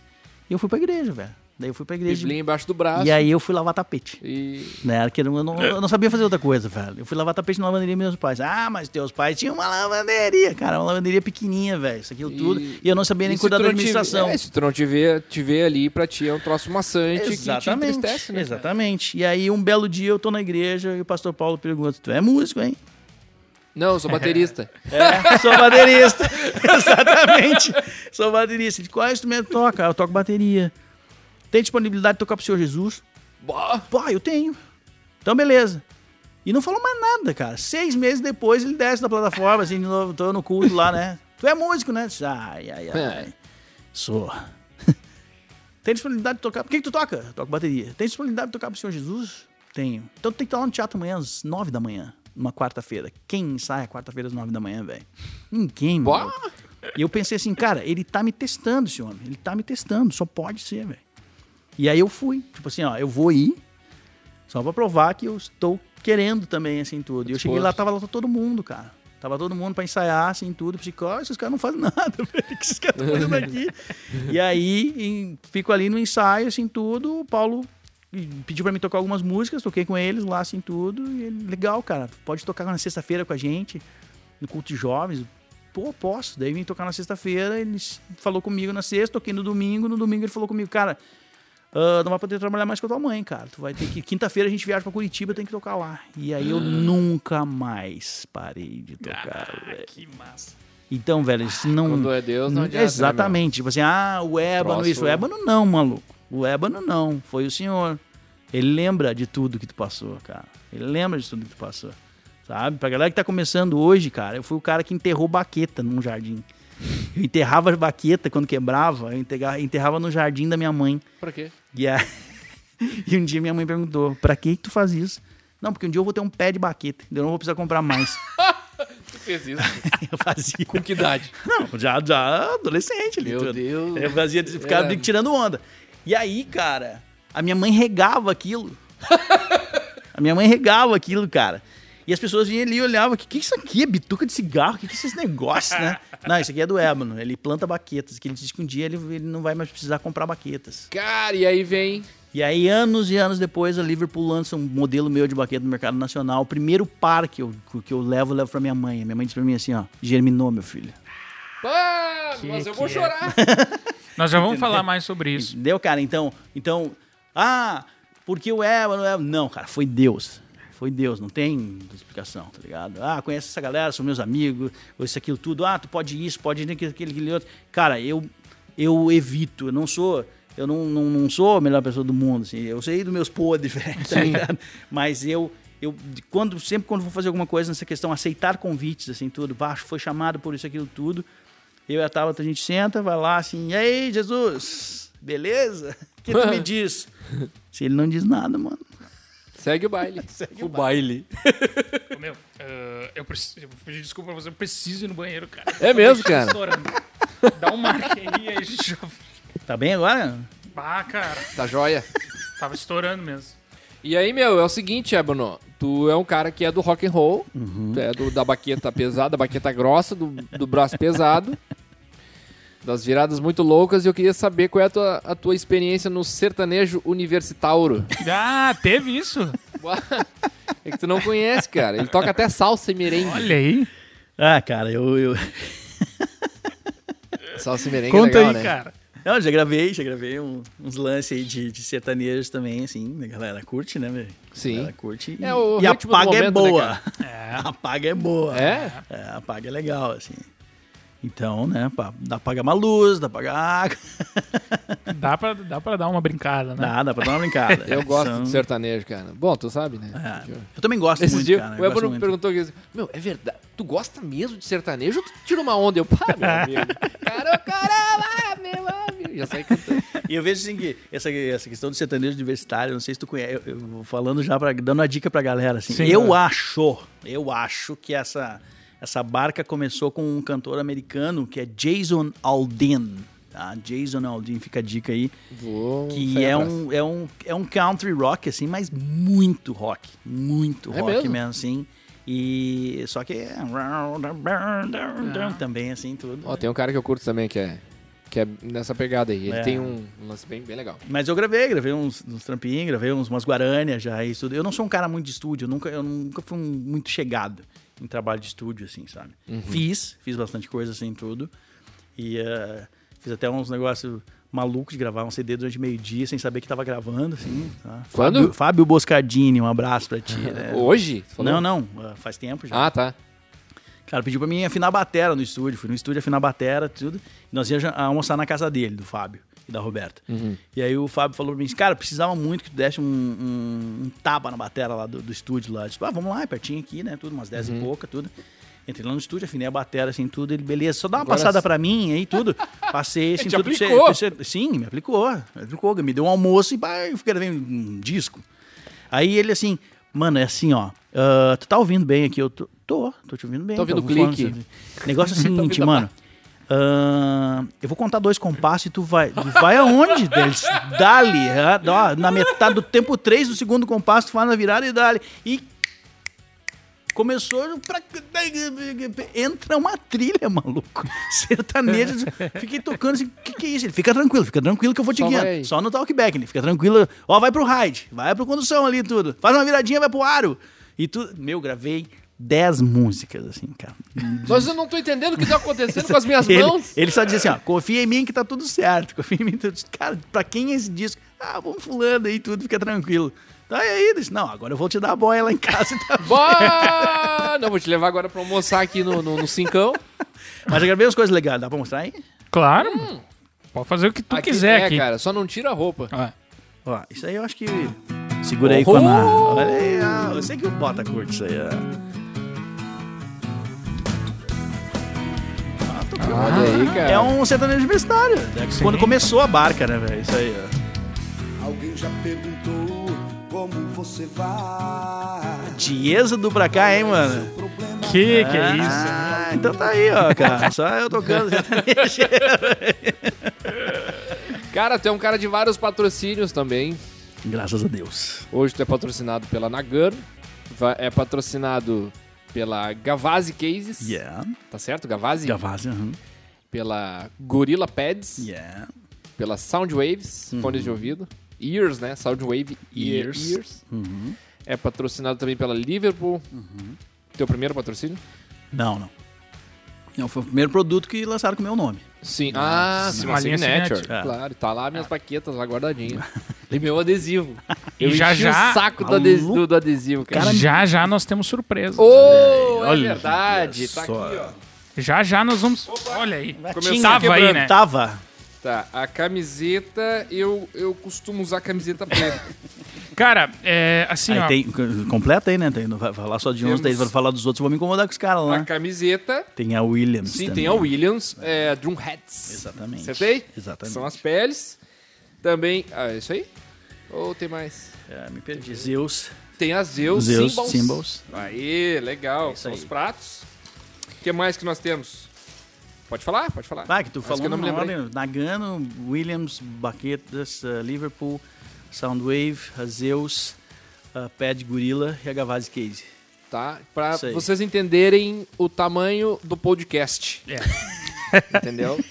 E eu fui pra igreja, velho. Daí eu fui pra igreja. Biblinha embaixo do braço. E aí eu fui lavar tapete. E... Né? Porque eu não, eu não sabia fazer outra coisa, velho. Eu fui lavar tapete na lavanderia dos meus pais. Ah, mas teus pais tinham uma lavanderia, cara. Uma lavanderia pequenininha, velho. Isso aquilo tudo. E eu não sabia nem E cuidar da não te- administração. é, se tu não te vê, te vê ali, pra ti é um troço maçante que te Exatamente. né? Exatamente. E aí, um belo dia, eu tô na igreja e o pastor Paulo pergunta: Tu é músico, hein? Não, eu sou baterista. É, sou baterista. Exatamente. Sou baterista. De qual instrumento toca? Eu toco bateria. Tem disponibilidade de tocar pro Senhor Jesus? Pô, eu tenho. Então, beleza. E não falou mais nada, cara. Seis meses depois, ele desce da plataforma, assim, de novo, tô no culto lá, né? Tu é músico, né? Ai, ai, ai. É. Sou. Tem disponibilidade de tocar. Por que, que tu toca? Eu toco bateria. Tem disponibilidade de tocar pro Senhor Jesus? Tenho. Então tu tem que estar lá no teatro amanhã às nove da manhã, numa quarta-feira. Quem ensaia quarta-feira às nove da manhã, velho? Ninguém, mano. E eu pensei assim, cara, ele tá me testando, esse homem. Ele tá me testando, só pode ser, velho. E aí eu fui. Tipo assim, ó, eu vou ir só pra provar que eu estou querendo também, assim, tudo. E eu cheguei lá, tava lá todo mundo, cara. Tava todo mundo pra ensaiar, assim, tudo. Pensei, ó, esses caras não fazem nada, velho. O que esses caras estão fazendo aqui? e aí, em- fico ali no ensaio, assim, tudo. O Paulo pediu pra mim tocar algumas músicas, toquei com eles lá, assim, tudo. E ele, legal, cara, pode tocar na sexta-feira com a gente, no culto de jovens. Pô, posso. Daí vim tocar na sexta-feira, ele falou comigo na sexta, toquei no domingo. No domingo ele falou comigo, cara, ah, não vai poder trabalhar mais com a tua mãe, cara. Tu vai ter que. Quinta-feira a gente viaja pra Curitiba, tem que tocar lá. E aí eu nunca mais parei de tocar, velho. Que massa. Então, velho, isso não. Quando é Deus, não adianta, né, Exatamente. tipo assim, ah, o ébano, Troço- isso. O ébano não, maluco. O ébano não. Foi o senhor. Ele lembra de tudo que tu passou, cara. Ele lembra de tudo que tu passou. Sabe? Pra galera que tá começando hoje, cara, eu fui o cara que enterrou baqueta num jardim. Eu enterrava a baqueta quando quebrava, eu enterrava, enterrava no jardim da minha mãe. Pra quê? E, aí- e um dia minha mãe perguntou: pra que, que tu faz isso? Não, porque um dia eu vou ter um pé de baqueta, eu não vou precisar comprar mais. Tu fez isso? eu fazia. Com que idade? Não, já, já adolescente ali. Meu tudo. Deus. Eu fazia, ficava Era- tirando onda. E aí, cara, a minha mãe regava aquilo. a minha mãe regava aquilo, cara. E as pessoas vinham ali e olhavam, o que, que é isso aqui? É bituca de cigarro? O que, que é esses negócios, né? Não, isso aqui é do ébano. Ele planta baquetas, que ele diz que um dia ele, ele não vai mais precisar comprar baquetas. Cara, e aí vem. E aí, anos e anos depois, a Liverpool lança um modelo meu de baqueta no mercado nacional. O primeiro par que eu, que eu levo, eu levo pra minha mãe. Minha mãe diz pra mim assim, ó, germinou, meu filho. Ah, mas eu vou que é? chorar. Nós já vamos falar mais sobre isso. Entendeu, cara? Então, então, ah, porque o ébano, o ébano. Não, cara, foi Deus. Foi Deus, não tem explicação, tá ligado? Ah, conhece essa galera, são meus amigos, ou isso, aquilo, tudo. Ah, tu pode isso, pode ir aquele, aquele, aquele outro. Cara, eu, eu evito, eu não sou. Eu não, não, não sou a melhor pessoa do mundo, assim. Eu sei dos meus podres, velho, tá ligado? Mas eu, eu quando, sempre quando vou fazer alguma coisa nessa questão, aceitar convites, assim, tudo, baixo, foi chamado por isso, aquilo, tudo. Eu e a Tabata, a gente senta, vai lá assim, e aí, Jesus, beleza? O que tu me diz? Se ele não diz nada, mano. Segue o baile. Segue o baile. Ô, meu, eh, eu, preciso, eu vou pedir desculpa pra você, eu preciso ir no banheiro, cara. É mesmo, cara? estourando. Dá um marque aí, aí a gente já... Tá bem agora? Ah, cara, Tá joia. tava estourando mesmo. E aí, meu, é o seguinte, Ebono. Tu é um cara que é do rock and roll, Uhum. tu é do, da baqueta pesada, da baqueta grossa, do, do braço pesado, das viradas muito loucas, e eu queria saber qual é a tua, a tua experiência no sertanejo universitauro. Ah, teve isso? É que tu não conhece, cara. Ele toca até salsa e merengue. Olha aí. Ah, cara, eu. eu... Salsa e merengue Conta é legal, aí, né? cara. Não, já gravei, já gravei um- uns lances aí de, de sertanejos também, assim. A galera curte, né, velho? Sim. A galera curte. e- É o e a paga é momento, né, boa. É. A paga é boa. É? É, a paga é legal, assim. Então, né, pá, dá pra pagar uma luz, dá pra pagar água. Dá pra, dá pra dar uma brincada, né? Dá, dá pra dar uma brincada. Eu gosto São- de sertanejo, cara. Bom, tu sabe, né? É, eu também gosto Esses muito, dias, cara. o eu Ebono muito. perguntou aqui, meu, é verdade, tu gosta mesmo de sertanejo ou tu tira uma onda? Eu, pá, meu amigo. Cara, caramba, meu amigo. Já saí cantando. E eu vejo assim que essa, essa questão do sertanejo universitário, não sei se tu conhece, eu, eu vou falando já, pra, dando uma dica pra galera, assim. Sim, eu é. acho, eu acho que essa, essa barca começou com um cantor americano que é Jason Aldean. Tá? Jason Aldean, fica a dica aí. Vou Que é um, é, um, é um country rock, assim, mas muito rock. Muito É rock mesmo? mesmo, assim. E só que é também, assim, tudo. Ó, tem um cara que eu curto também que é, que é nessa pegada aí. Ele É. tem um lance bem, bem legal. Mas eu gravei, gravei uns, uns trampinhos, gravei uns, umas guarânias já e tudo. Eu não sou um cara muito de estúdio, eu nunca, eu nunca fui um- muito chegado em trabalho de estúdio, assim, sabe? Fiz, fiz bastante coisa, assim, tudo. E eh, fiz até uns negócios malucos de gravar um CD durante meio-dia sem saber que tava gravando, assim. Tá? Quando? Fábio, Fábio Boscardini, um abraço pra ti. né? Hoje? Não, não, eh, faz tempo já. Ah, tá. Cara, pediu pra mim afinar a batera no estúdio. Fui no estúdio afinar a batera, tudo. E nós íamos almoçar na casa dele, do Fábio e da Roberta. Uhum. E aí o Fábio falou pra mim, cara, precisava muito que tu desse um, um, um tapa na batera lá do, do estúdio lá. Eu disse, ah, vamos lá, é pertinho aqui, né? Tudo, umas 10 Uhum. e pouca, tudo. Entrei lá no estúdio, afinei a batera, assim, tudo. Ele, beleza, só dá uma Agora passada s- pra mim aí, tudo. Passei, assim, tudo. você- aplicou? pra você- sim, me aplicou. Me aplicou. Me deu um almoço e pá, eu fiquei vendo um disco. Aí ele assim, mano, é assim, ó. ah, tu tá ouvindo bem aqui? Eu tô, tô, tô te ouvindo bem. Tô ouvindo o clique. falando- Negócio é o seguinte, mano. Ah, eu vou contar dois compassos e tu vai. Tu vai aonde? Deles? Dali. ó, na metade do tempo 3 do segundo compasso, tu faz na virada e dali. E começou pra... entra uma trilha, maluco. Sertaneja. Fiquei tocando assim, o que, que é isso? Ele fica tranquilo, fica tranquilo que eu vou te guiando. Só no talkback, ele fica tranquilo. Ó, vai pro ride, vai pro condução ali tudo. Faz uma viradinha, vai pro aro. E tu, meu, gravei 10 músicas assim, cara. Mas eu não tô entendendo o que tá acontecendo com as minhas ele, mãos. ele só dizia assim, ó, confia em mim que tá tudo certo. Confia em mim. Tudo... Cara, pra quem é esse disco? Ah, vamos fulano aí, tudo fica tranquilo. Tá aí, disse, não, agora eu vou te dar a boia lá em casa. Tá bom. Bah! Não, vou te levar agora pra almoçar aqui no, no, no Cincão. Mas eu gravei umas coisas legais, dá pra mostrar aí? Claro. Pode fazer o que tu Aqui- quiser é, aqui. cara, só não tira a roupa. Ah, Ó, isso aí eu acho que... Segura aí com a... Olha aí, eu sei que o Bota curte isso aí, ó. Olha aí, cara. É um sertanejo universitário. né? Quando começou a barca, né, velho? Isso aí, ó. Alguém já perguntou como você vai? De êxodo pra cá, hein, mano? que que é isso? Ah, então tá aí, ó, cara. Só eu tocando sertanejo. Cara, tu é um cara de vários patrocínios também. Graças a Deus. Hoje tu é patrocinado pela Nagano. va- É patrocinado pela Gavazzi Cases. Yeah. Tá certo? Gavazzi? Gavazzi, aham. Pela Gorilla Pads. Yeah. Pela Soundwaves, Uhum. fones de ouvido. Ears, né? Soundwave Ear- Ears. Ears. Uhum. É patrocinado também pela Liverpool. Teu primeiro patrocínio? Não, não. Não, foi o primeiro produto que lançaram com o meu nome. Sim. Ah, sim, Uma linha Signature. Signature. É. Claro, tá lá minhas paquetas lá guardadinhas. e meu adesivo. E Eu já, enchi já- o saco do, ades- do- do adesivo, cara. já já nós temos surpresa. Oh, é Olha verdade. Tá aqui, só. ó. Já já nós vamos. Olha aí. Começou Tava aí, quebrando. né? Tava. Tá, a camiseta, eu, eu costumo usar camiseta preta. Cara, é assim, Aí ó. tem, completa aí, né? Tem, não vai falar só de uns, daí vai falar dos outros, eu vou me incomodar com os caras a lá. camiseta, Tem a Williams sim, também. tem a Williams, é, Drum Hats. Exatamente. Acertei? Exatamente. São as peles. Também, ah, é isso aí? Ou tem mais? É, me perdi. Zeus. Tem as Zeus, Zeus Symbols. Symbols. Aí, legal. É São aí. os pratos. O que mais que nós temos? Pode falar? Pode falar. Vai, que tu Mas falou que eu não me ordem. Nagano, Williams, Baquetas, uh, Liverpool, Soundwave, Zeus, a Pad Gorilla e a Gavazzi Case. Tá? Aí. vocês entenderem o tamanho do podcast. Entendeu?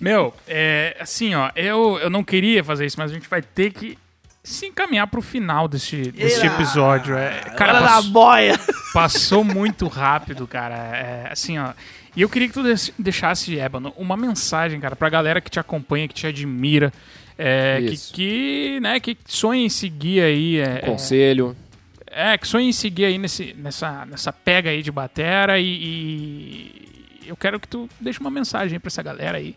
Meu, é, assim, ó, eu, eu não queria fazer isso, mas a gente vai ter que se encaminhar pro final desse, desse Era- episódio. É, cara, boia! passou muito rápido, cara. É, assim, ó. E eu queria que tu deix- deixasse, Ébano, uma mensagem, cara, pra galera que te acompanha, que te admira, é, que, que, né, que sonha em seguir aí. É, Conselho. é, que sonha em seguir aí nesse, nessa, nessa pega aí de batera e, e eu quero que tu deixe uma mensagem aí pra essa galera aí.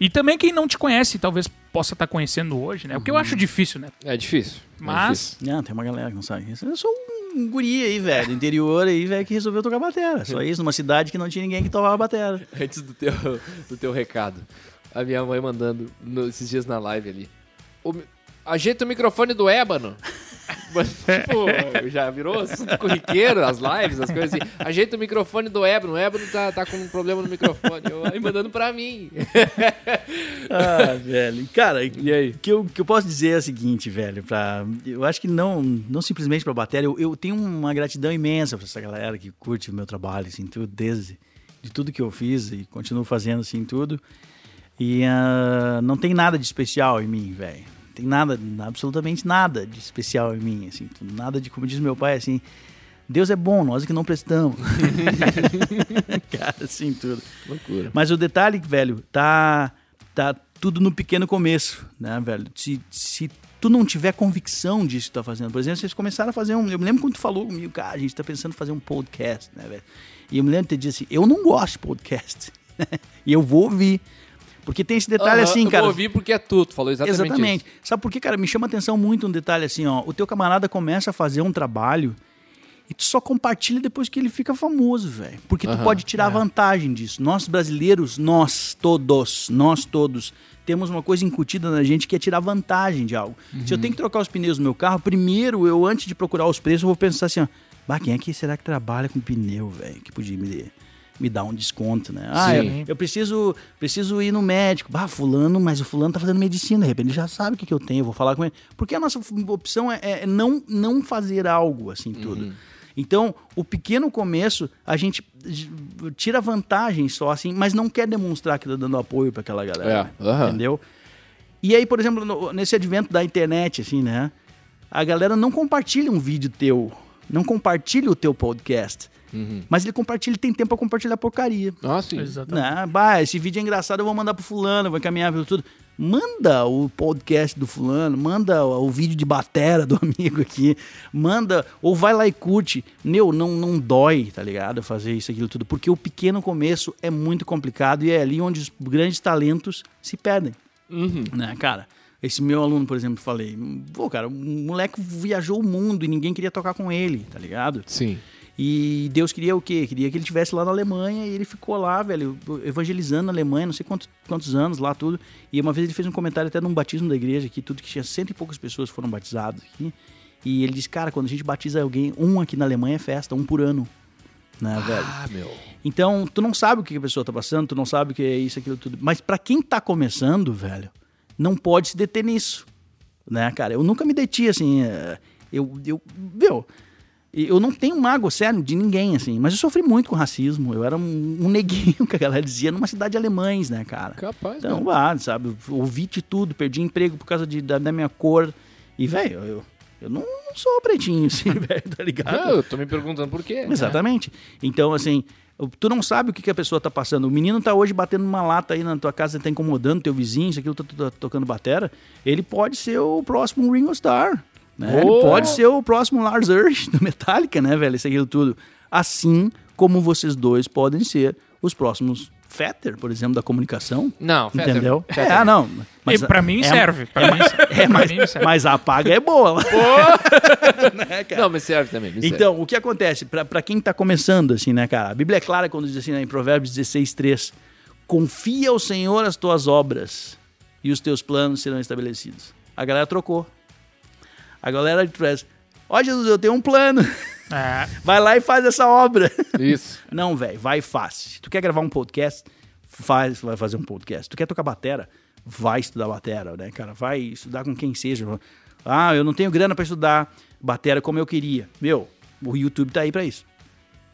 E também quem não te conhece, talvez possa estar conhecendo hoje, né? O que eu acho difícil, né? É difícil. é Mas, Não, tem uma galera que não sabe. Eu sou um guri aí, velho, do interior aí, velho, que resolveu tocar batera. Só isso, numa cidade que não tinha ninguém que tocava batera. Antes do teu, do teu recado, a minha mãe mandando no- esses dias na live ali. O ajeita o microfone do ébano. Mas, tipo, já virou assunto corriqueiro, as lives, as coisas assim. Ajeita o microfone do ébano. O ébano tá, tá com um problema no microfone. Eu, aí mandando pra mim. Ah, velho. Cara, E aí? o que eu, que eu posso dizer é o seguinte, velho, pra, eu acho que não, não simplesmente pra bateria, eu, eu tenho uma gratidão imensa pra essa galera que curte o meu trabalho, assim, tudo, desde de tudo que eu fiz e continuo fazendo, assim, tudo. E ah, não tem nada de especial em mim, velho. Tem nada, absolutamente nada de especial em mim, assim, nada de, como diz meu pai, assim, Deus é bom, nós é que não prestamos. Cara, assim, tudo. Loucura. Mas o detalhe, velho, tá, tá tudo no pequeno começo, né, velho? Se, se tu não tiver convicção disso que tu tá fazendo, por exemplo, vocês começaram a fazer um. Eu me lembro quando tu falou comigo, cara, a gente tá pensando em fazer um podcast, né, velho? E eu me lembro de ter dito assim: eu não gosto de podcast. e eu vou ouvir. Porque tem esse detalhe assim, eu cara. Vou ouvir porque é tu, tu falou exatamente, Exatamente. isso. Sabe por quê, cara? Me chama atenção muito um detalhe assim, ó. O teu camarada começa a fazer um trabalho e tu só compartilha depois que ele fica famoso, velho. Porque tu pode tirar vantagem disso. Nós brasileiros, nós todos, nós todos, temos uma coisa incutida na gente que é tirar vantagem de algo. Se eu tenho que trocar os pneus do meu carro, primeiro eu, antes de procurar os preços, eu vou pensar assim, ó. Bah, quem é que será que trabalha com pneu, velho? Que podia me me dar um desconto, né? Ah, eu, eu preciso, preciso ir no médico. Bah, fulano, mas o fulano tá fazendo medicina, de repente ele já sabe o que, que eu tenho, eu vou falar com ele. Porque a nossa opção é, é não, não fazer algo assim tudo. Então, o pequeno começo, a gente tira vantagem só assim, mas não quer demonstrar que tá dando apoio para aquela galera. É, aham. Entendeu? E aí, por exemplo, no- nesse advento da internet, assim, né? A galera não compartilha um vídeo teu, não compartilha o teu podcast. Mas ele compartilha, tem tempo pra compartilhar porcaria. Ah, sim. exatamente. Né? Bah, esse vídeo é engraçado, eu vou mandar pro fulano, vou encaminhar pelo tudo. Manda o podcast do fulano, manda o o vídeo de batera do amigo aqui, manda, ou vai lá e curte. Meu, não, não dói, tá ligado? Fazer isso, aquilo tudo. Porque o pequeno começo é muito complicado e é ali onde os grandes talentos se perdem. Né, cara? Esse meu aluno, por exemplo, falei, pô, cara, o moleque viajou o mundo e ninguém queria tocar com ele, tá ligado? Sim. E Deus queria o quê? Queria que ele estivesse lá na Alemanha e ele ficou lá, velho, evangelizando na Alemanha, não sei quantos, quantos anos lá, tudo. E uma vez ele fez um comentário até num batismo da igreja aqui, tudo que tinha cento e poucas pessoas foram batizadas aqui. E ele disse, cara, quando a gente batiza alguém, um aqui na Alemanha é festa, um por ano. Né, velho? Ah, meu. Então, tu não sabe o que a pessoa tá passando, tu não sabe o que é isso, aquilo, tudo. Mas pra quem tá começando, velho, não pode se deter nisso. Né, cara? Eu nunca me deti, assim. é, Eu, eu, meu, eu não tenho mágoa, sério, de ninguém, assim. Mas eu sofri muito com racismo. Eu era um, um neguinho, que a galera dizia, numa cidade de alemães, né, cara? Capaz, Então, né? ah, sabe, ouvi de tudo, perdi emprego por causa de, da, da minha cor. E, velho, eu, eu não sou pretinho, assim, velho, tá ligado? Não, eu tô me perguntando por quê. Exatamente. Então, assim, tu não sabe o que, que a pessoa tá passando. O menino tá hoje batendo uma lata aí na tua casa, tá incomodando teu vizinho, isso aquilo tá, tá tocando batera. Ele pode ser o próximo Ringo Starr. Né? Ele pode ser o próximo Lars Ulrich do Metallica, né, velho? Isso aquilo tudo. Assim como vocês dois podem ser os próximos Fetter, por exemplo, da comunicação. Não, Fetter- Entendeu? Fetter- É, ah, não. e pra mim é- serve. Pra mim, É, pra mas, mim serve. mas a paga é boa. Não, mas serve também. me serve. Então, o que acontece? Pra pra quem tá começando, assim, né, cara? A Bíblia é clara quando diz assim, né, em Provérbios 16, 3. Confia ao Senhor as tuas obras e os teus planos serão estabelecidos. A galera trocou. A galera traz, ó Jesus, eu tenho um plano. É, Vai lá e faz essa obra. Isso. Não, velho, vai e faz. Se tu quer gravar um podcast, faz, vai fazer um podcast. Se tu quer tocar batera, vai estudar batera, né, cara? Vai estudar com quem seja. Ah, eu não tenho grana pra estudar batera como eu queria. Meu, o YouTube tá aí pra isso.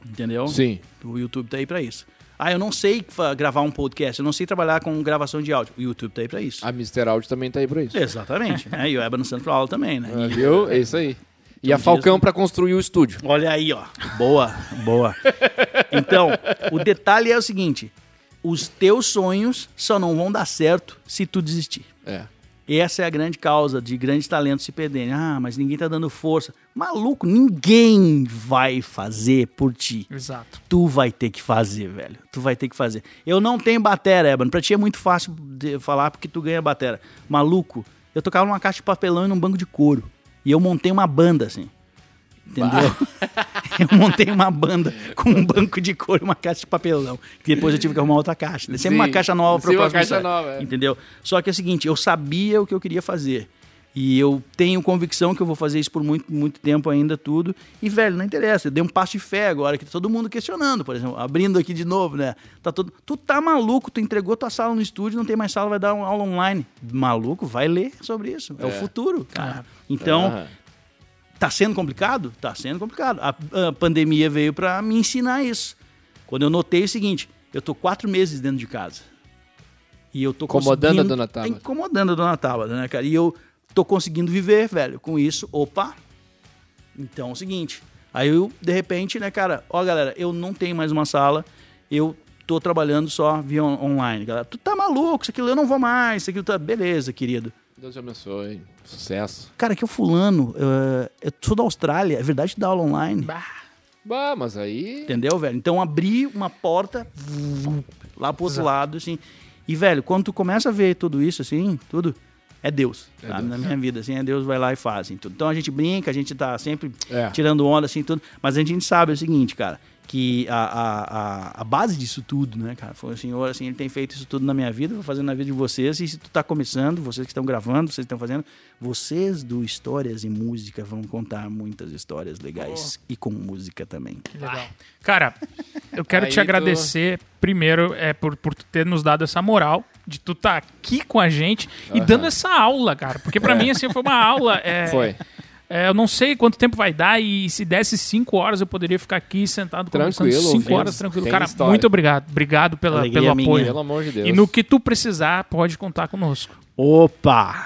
Entendeu? Sim. O YouTube tá aí pra isso. Ah, eu não sei gravar um podcast, eu não sei trabalhar com gravação de áudio. O YouTube tá aí pra isso. A Mr. Áudio também tá aí pra isso. Exatamente. né? E o Eba no Centro Aula também, né? Ah, Viu? É isso aí. E a Então, Falcão pra construir o estúdio. Olha aí, ó. Boa, boa. Então, o detalhe é o seguinte: os teus sonhos só não vão dar certo se tu desistir. É. Essa é a grande causa de grandes talentos se perderem. Ah, mas ninguém tá dando força. Maluco, ninguém vai fazer por ti. Exato. Tu vai ter que fazer, velho. Tu vai ter que fazer. Eu não tenho batera, Eban. Pra ti é muito fácil de falar porque tu ganha batera. Maluco, eu tocava numa caixa de papelão e num banco de couro. E eu montei uma banda, assim. Entendeu? eu montei uma banda com um banco de couro e uma caixa de papelão. Que depois eu tive que arrumar outra caixa. Sempre Sim. uma caixa nova pra Sim, uma próxima caixa série. nova, é. Entendeu? Só que é o seguinte, eu sabia o que eu queria fazer. E eu tenho convicção que eu vou fazer isso por muito, muito tempo ainda, tudo. E, velho, não interessa. Eu dei um passo de fé agora, que tá todo mundo questionando, por exemplo. Abrindo aqui de novo, né? Tá todo... Tu tá maluco, tu entregou tua sala no estúdio, não tem mais sala, vai dar uma aula online. Maluco, vai ler sobre isso. É, o É. futuro, cara. Então, Aham. Tá sendo complicado? Tá sendo complicado. A, a pandemia veio pra me ensinar isso. Quando eu notei o seguinte, eu tô quatro meses dentro de casa. E eu tô Incomodando a dona Tabata. Incomodando a dona Tabata, né, cara? E eu tô conseguindo viver, velho, com isso. Opa! Então é o seguinte. Aí eu, de repente, né, cara, ó, galera, eu não tenho mais uma sala, eu tô trabalhando só via on- online, galera. Tu tá maluco, isso aquilo eu não vou mais, isso aquilo tá. Beleza, querido. Deus te abençoe. Sucesso. Cara, que o fulano, eh, eu sou da Austrália, é verdade que dá aula online? Bah, mas aí. Entendeu, velho? Então abri uma porta lá pro outro Exato. lado, assim. E, velho, quando tu começa a ver tudo isso, assim, tudo, é Deus, É sabe? Deus. Na minha vida, assim, é Deus vai lá e faz, assim, tudo. Então a gente brinca, a gente tá sempre É. tirando onda, assim, tudo. Mas a gente sabe o seguinte, cara, que a, a, a, a base disso tudo, né, cara, foi o Senhor, assim, Ele tem feito isso tudo na minha vida, vou fazendo na vida de vocês. E se tu tá começando, vocês que estão gravando, vocês que estão fazendo, vocês do Histórias e Música vão contar muitas histórias legais. E com música também. Que legal. Cara, eu quero Aí te tu- agradecer primeiro é por, por tu ter nos dado essa moral de tu estar aqui com a gente e Aham. dando essa aula, cara. Porque pra É. mim, assim, foi uma aula. é, Foi. É, eu não sei quanto tempo vai dar e se desse cinco horas eu poderia ficar aqui sentado conversando Tranquilo, cinco ouvindo. horas tranquilo. Tem Cara, história. muito obrigado. Obrigado pela, Alegria pelo minha. apoio. Pelo amor de Deus. E no que tu precisar, pode contar conosco. Opa!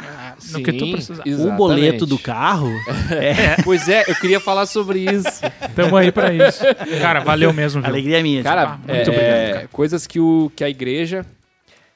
no que tu precisar. O boleto do carro? É. Pois é, eu queria falar sobre isso. Tamo aí pra isso. Cara, valeu mesmo, viu? Alegria minha. Cara, Ah, muito é, obrigado, cara. coisas que, o, que a igreja,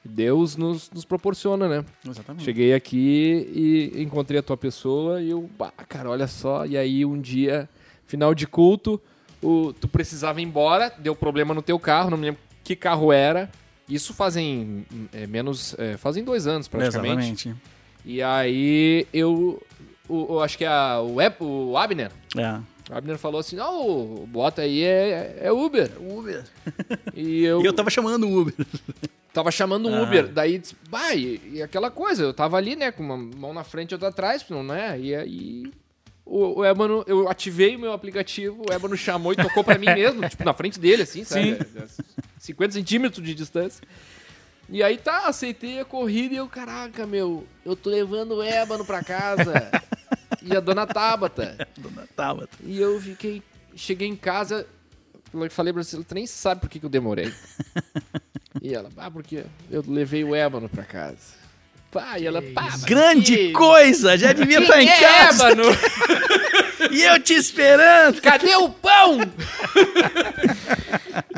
Deus nos, nos proporciona, né? Exatamente. Cheguei aqui e encontrei a tua pessoa e eu, bah, cara, olha só. E aí um dia, final de culto, o, tu precisava ir embora, deu problema no teu carro, não me lembro que carro era. Isso fazem é, menos, é, fazem dois anos praticamente. Exatamente. E aí eu, acho que a, o, o Abner, É. o Abner falou assim, não, o bota aí é, é Uber. Uber. E eu, E eu tava chamando o Uber. tava chamando um Ah. Uber. Daí, bah, e, e aquela coisa, eu tava ali, né, com uma mão na frente e outra atrás, não é? E aí o, o Ébano, eu ativei o meu aplicativo, o Ébano chamou e tocou pra mim mesmo, tipo, na frente dele, assim, sabe? 50 centímetros de distância. E aí tá, aceitei a corrida e eu, caraca, meu, eu tô levando o Ébano pra casa. e a dona Tabata. Dona Tabata. E eu fiquei. Cheguei em casa, falei pra você, tu nem sabe por que, que eu demorei. e ela, ah, porque eu levei o ébano pra casa. Pá, e ela, pá, Grande que- coisa! Já devia Quem estar em é casa. ébano? E eu te esperando! Cadê o pão?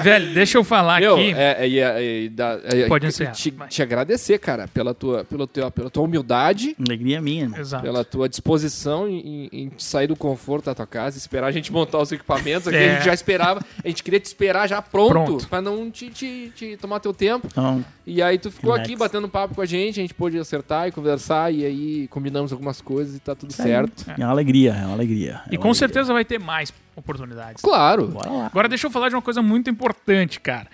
Velho, deixa eu falar Meu, aqui. é, é, é, é, da- é, Pode é, encerrar, Te, te agradecer, cara, pela tua, pela tua, pela tua humildade. Alegria minha. Exato. Pela tua disposição em, em- sair do conforto da tua casa, esperar a gente montar os equipamentos. Aqui É. a gente já esperava, a gente queria te esperar já pronto, Pronto. pra não te, te, te tomar teu tempo. Então, E aí tu ficou Relax. aqui batendo papo com a gente, a gente pôde acertar e conversar, e aí combinamos algumas coisas e tá tudo certo. é uma alegria, é uma alegria. E É com uma certeza vai ter mais oportunidades. Claro. Bora lá. Agora deixa eu falar de uma coisa muito importante, cara.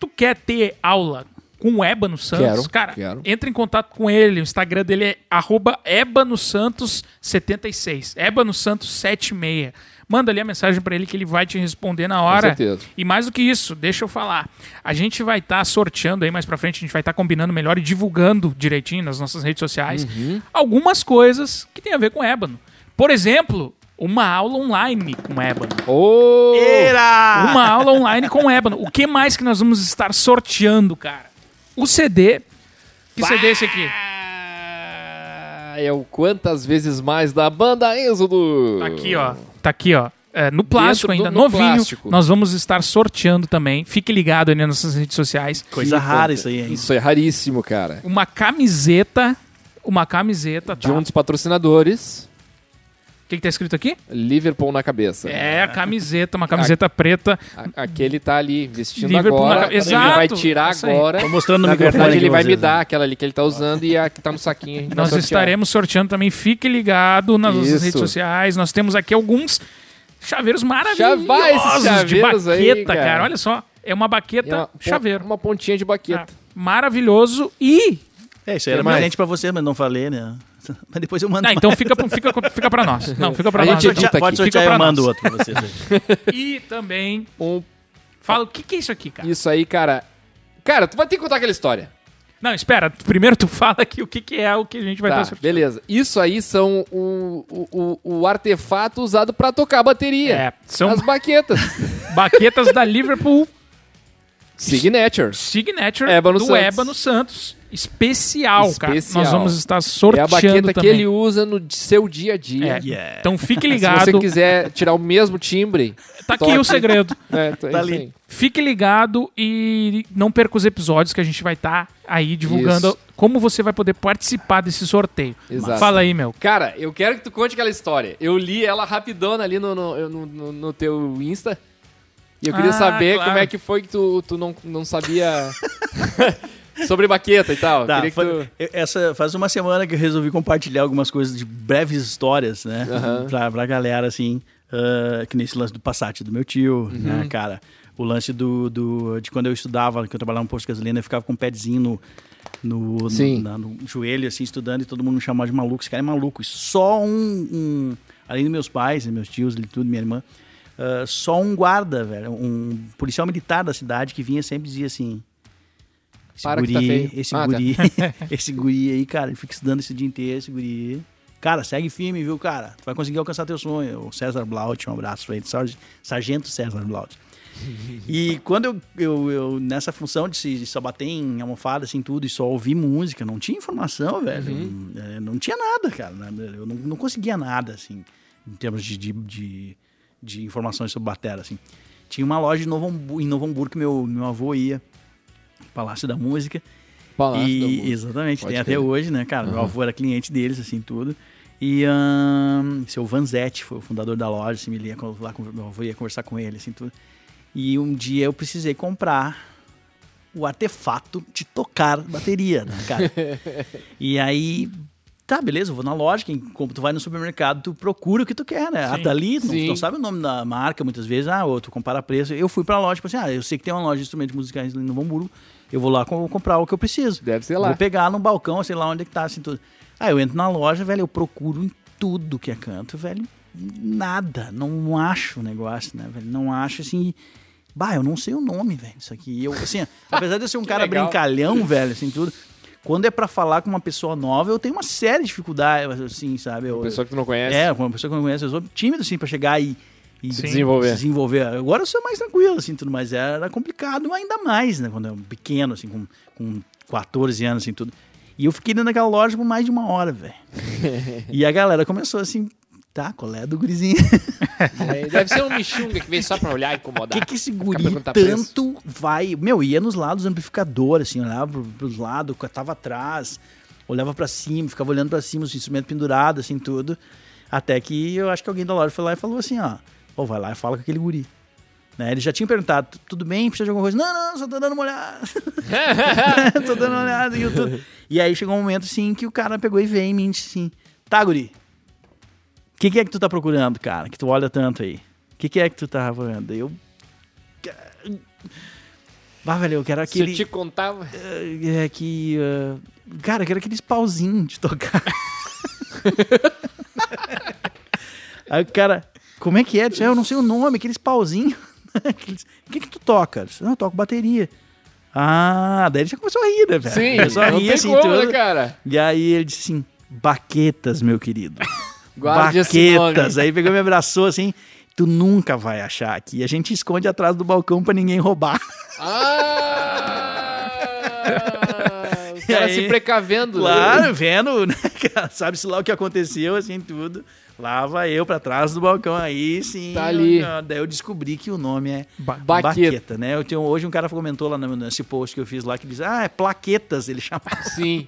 Tu quer ter aula com o Ébano Santos, Quero, cara, quero. entra em contato com ele. O Instagram dele é arroba ebanosantos76. Ebanosantos76. Manda ali a mensagem pra ele que ele vai te responder na hora. certeza. E mais do que isso, deixa eu falar. A gente vai estar sorteando aí mais pra frente, a gente vai estar combinando melhor e divulgando direitinho nas nossas redes sociais Uhum. algumas coisas que tem a ver com Ébano. Por exemplo, uma aula online com Ébano. Ô! Era! Uma aula online com Ébano. O que mais que nós vamos estar sorteando, cara? O CD. Que CD é esse aqui? É o quantas vezes mais da banda Êxodo. Tá aqui, ó. Tá aqui, ó. É, no plástico Dentro ainda, do- no novinho. plástico. Nós vamos estar sorteando também. Fique ligado aí nas nossas redes sociais. Coisa Que rara isso aí, hein? Isso é raríssimo, cara. Uma camiseta. Uma camiseta, tá? De um dos patrocinadores, que, que tá escrito aqui? Liverpool na cabeça. É, a camiseta, uma camiseta preta. A- aquele tá ali vestindo Liverpool na agora. cabeça. Ele vai Exato, tirar aí. agora. Tô mostrando no Na microfone verdade, ele vai me dar aquela ali que ele tá usando e a que tá no saquinho. A gente vai Nós estaremos sorteando também. Fique ligado nas nossas Isso. redes sociais. Nós temos aqui alguns chaveiros maravilhosos de chaveiros aí, baqueta, cara. cara. Olha só. É uma baqueta É uma, chaveiro. Uma pontinha de baqueta. Ah, maravilhoso. E. É, isso aí era presente pra você, mas não falei, né? Mas depois eu mando. Ah, então fica, fica, fica pra nós. Não, fica pra A nós. gente pode sortear, eu mando outro pra vocês. E também. Um- Fala, o que, que é isso aqui, cara? Isso aí, cara. Cara, tu vai ter que contar aquela história. Não, espera. Primeiro tu fala aqui o que, que é o que a gente vai Tá, estar beleza. Isso aí são o, o, o, o artefato usado pra tocar a bateria. É, são As baquetas. baquetas da Liverpool Signature. Signature Ébano do Santos. Ébano Santos. Especial, cara. Especial. Nós vamos estar É a sorteando baqueta que também. ele usa no seu dia a dia. É. Yeah. Então fique Se ligado. você quiser tirar o mesmo timbre, Tá aqui toque. o segredo. é, tá, Tá ali. Fique ligado e não perca os episódios que a gente vai estar aí divulgando Isso. como você vai poder participar desse sorteio. Exato. Fala aí, meu. Cara, eu quero que tu conte aquela história. Eu li ela rapidona ali no, no, no- no teu Insta. E eu queria Ah, saber claro. como é que foi que tu, tu não, não sabia sobre baqueta e tal. Tá, queria que fa- tu... essa, faz uma semana que eu resolvi compartilhar algumas coisas de breves histórias, né? Aham. Pra, pra galera, assim, ah, que nesse lance do Passat do meu tio, Uhum. né, cara? O lance do, do, de quando eu estudava, que eu trabalhava no posto de gasolina, eu ficava com o pezinho no, no, no- na- no joelho, assim, estudando, e todo mundo me chamava de maluco. Esse cara é maluco. E só um, um- além dos meus pais, meus tios, e tudo, minha irmã, ah, só um guarda, velho, um policial militar da cidade que vinha sempre e dizia assim... Esse Para que guri, tá feio. esse Ah, tá. guri, esse guri aí, cara, ele fica estudando esse dia inteiro, esse guri. Cara, segue firme, viu, cara? Tu vai conseguir alcançar teu sonho. O César Blaut, um abraço pra ele. Sarge- Sargento César Blaut. E quando eu, eu, eu- nessa função de, se- de só bater em almofada, assim, tudo, e só ouvir música, não tinha informação, velho. Uhum. É, não tinha nada, cara. Eu não, não conseguia nada, assim, em termos de, de, de, de informações sobre batera, assim. Tinha uma loja em Novo, Hambu- em Novo Hamburgo que meu, meu avô ia, Palácio da Música. Palácio E- da Música. Exatamente, Pode tem crer. até hoje, né, cara? Meu Aham. avô era cliente deles, assim, tudo. E ahn, seu Vanzetti foi o fundador da loja, assim, ele ia co- lá com meu avô ia conversar com ele, assim, tudo. E um dia eu precisei comprar o artefato de tocar bateria, né, cara? e aí, tá, beleza, eu vou na loja, quem, como tu vai no supermercado, tu procura o que tu quer, né? Ah, dali, tu não, Sim. tu não sabe o nome da marca muitas vezes, ah, ou tu compara preço. Eu fui pra loja, tipo assim, ah, eu sei que tem uma loja de instrumentos musicais em Novo Hamburgo, eu vou lá com- comprar o que eu preciso. Deve ser lá. Vou pegar no balcão, sei lá onde é que tá, assim, tudo. Aí eu entro na loja, velho, eu procuro em tudo que é canto, velho, nada, não acho o negócio, né, velho, não acho, assim, bah, eu não sei o nome, velho, isso aqui, eu, assim, apesar de eu ser um cara legal. brincalhão, velho, assim, tudo, quando é pra falar com uma pessoa nova, eu tenho uma série de dificuldades, assim, sabe, eu, Uma pessoa que tu não conhece. é, uma pessoa que eu não conheço, eu sou tímido, assim, pra chegar e, e Sim. Desenvolver. desenvolver. Agora eu sou mais tranquilo, assim, tudo, mas era complicado ainda mais, né? Quando eu era pequeno, assim, com, com 14 anos, assim, tudo. E eu fiquei dentro daquela loja por mais de uma hora, velho. e a galera começou assim, tá, qual é do gurizinho? É, Deve ser um michunga que vem só pra olhar e O incomodar. que que esse guri perguntar preço. tanto vai... Meu, ia nos lados do amplificador, assim, olhava pro, pros lados, tava atrás, olhava pra cima, ficava olhando pra cima, os instrumentos pendurados, assim, tudo. Até que eu acho que alguém da loja foi lá e falou assim, ó, ó, vai lá e fala com aquele guri. Né? Ele já tinha perguntado, tudo bem, precisa de alguma coisa? Não, não, só tô dando uma olhada. tô dando uma olhada no YouTube. E aí chegou um momento, assim, que o cara pegou e veio em mim e disse assim, tá, guri, o que, que é que tu tá procurando, cara, que tu olha tanto aí? O que, que é que tu tá procurando? Eu... Bah, velho, eu quero Se eu aquele. te contava. É, é que. ah, cara, eu quero aqueles pauzinhos de tocar. Aí o cara, como é que é? Eu "Ah, não sei o nome, aqueles pauzinhos. Aqueles- O que que tu toca? Não, eu toco bateria. Ah, daí ele já começou a rir, né, velho? Sim, começou a não rir tem assim, como, né, cara? E aí ele disse assim, baquetas, meu querido. Guarde baquetas. Aí pegou e me abraçou assim, tu nunca vai achar aqui. A gente esconde atrás do balcão pra ninguém roubar. Ah! Os E caras aí? se precavendo. Claro, vendo, né? cara? Sabe-se lá o que aconteceu, assim, tudo. Lá vai eu pra trás do balcão, aí sim. Tá ali. eu- daí eu descobri que o nome é Ba- baqueta, né? Eu tenho, hoje um cara comentou lá nesse post que eu fiz lá que diz, ah, é plaquetas, ele chama. Sim.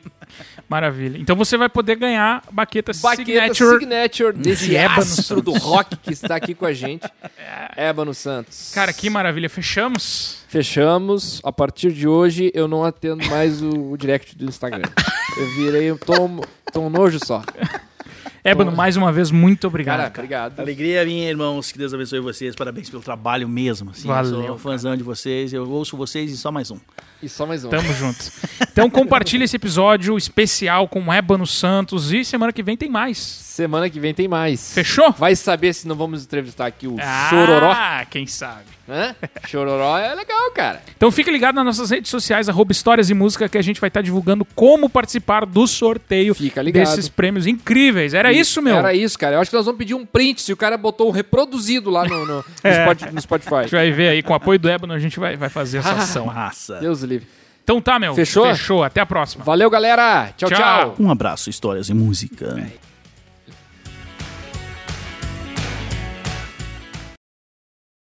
Maravilha. Então você vai poder ganhar baqueta, Baqueta signature. signature, desse de Ébano astro do rock que está aqui com a gente. Ébano Santos. Cara, que maravilha. Fechamos? Fechamos. A partir de hoje eu não atendo mais o, o direct do Instagram. Eu virei, eu tô, tô um nojo só. Ébano, mais uma vez, muito obrigado. Cara, cara. obrigado. Alegria minha, irmãos. Que Deus abençoe vocês. Parabéns pelo trabalho mesmo. Assim, Valeu, Eu sou um fãzão de vocês. Eu ouço vocês e só mais um. E só mais um. Tamo junto. Então compartilha esse episódio especial com Ébano Santos e semana que vem tem mais. Semana que vem tem mais. Fechou? Vai saber se não vamos entrevistar aqui o Chororó. Ah, quem sabe. Hã? Chororó é legal, cara. Então fique ligado nas nossas redes sociais, arroba Histórias e Música, que a gente vai estar divulgando como participar do sorteio Fica ligado. desses prêmios incríveis. Era isso, meu? Era isso, cara. Eu acho que nós vamos pedir um print se o cara botou o reproduzido lá no, no, no É. No A gente Spotify. vai ver aí, com o apoio do Ébano, a gente vai, vai fazer essa ação. Massa. Deus livre. Então tá, meu. Fechou? Fechou. Até a próxima. Valeu, galera. tchau. Tchau. tchau. Um abraço, histórias e música.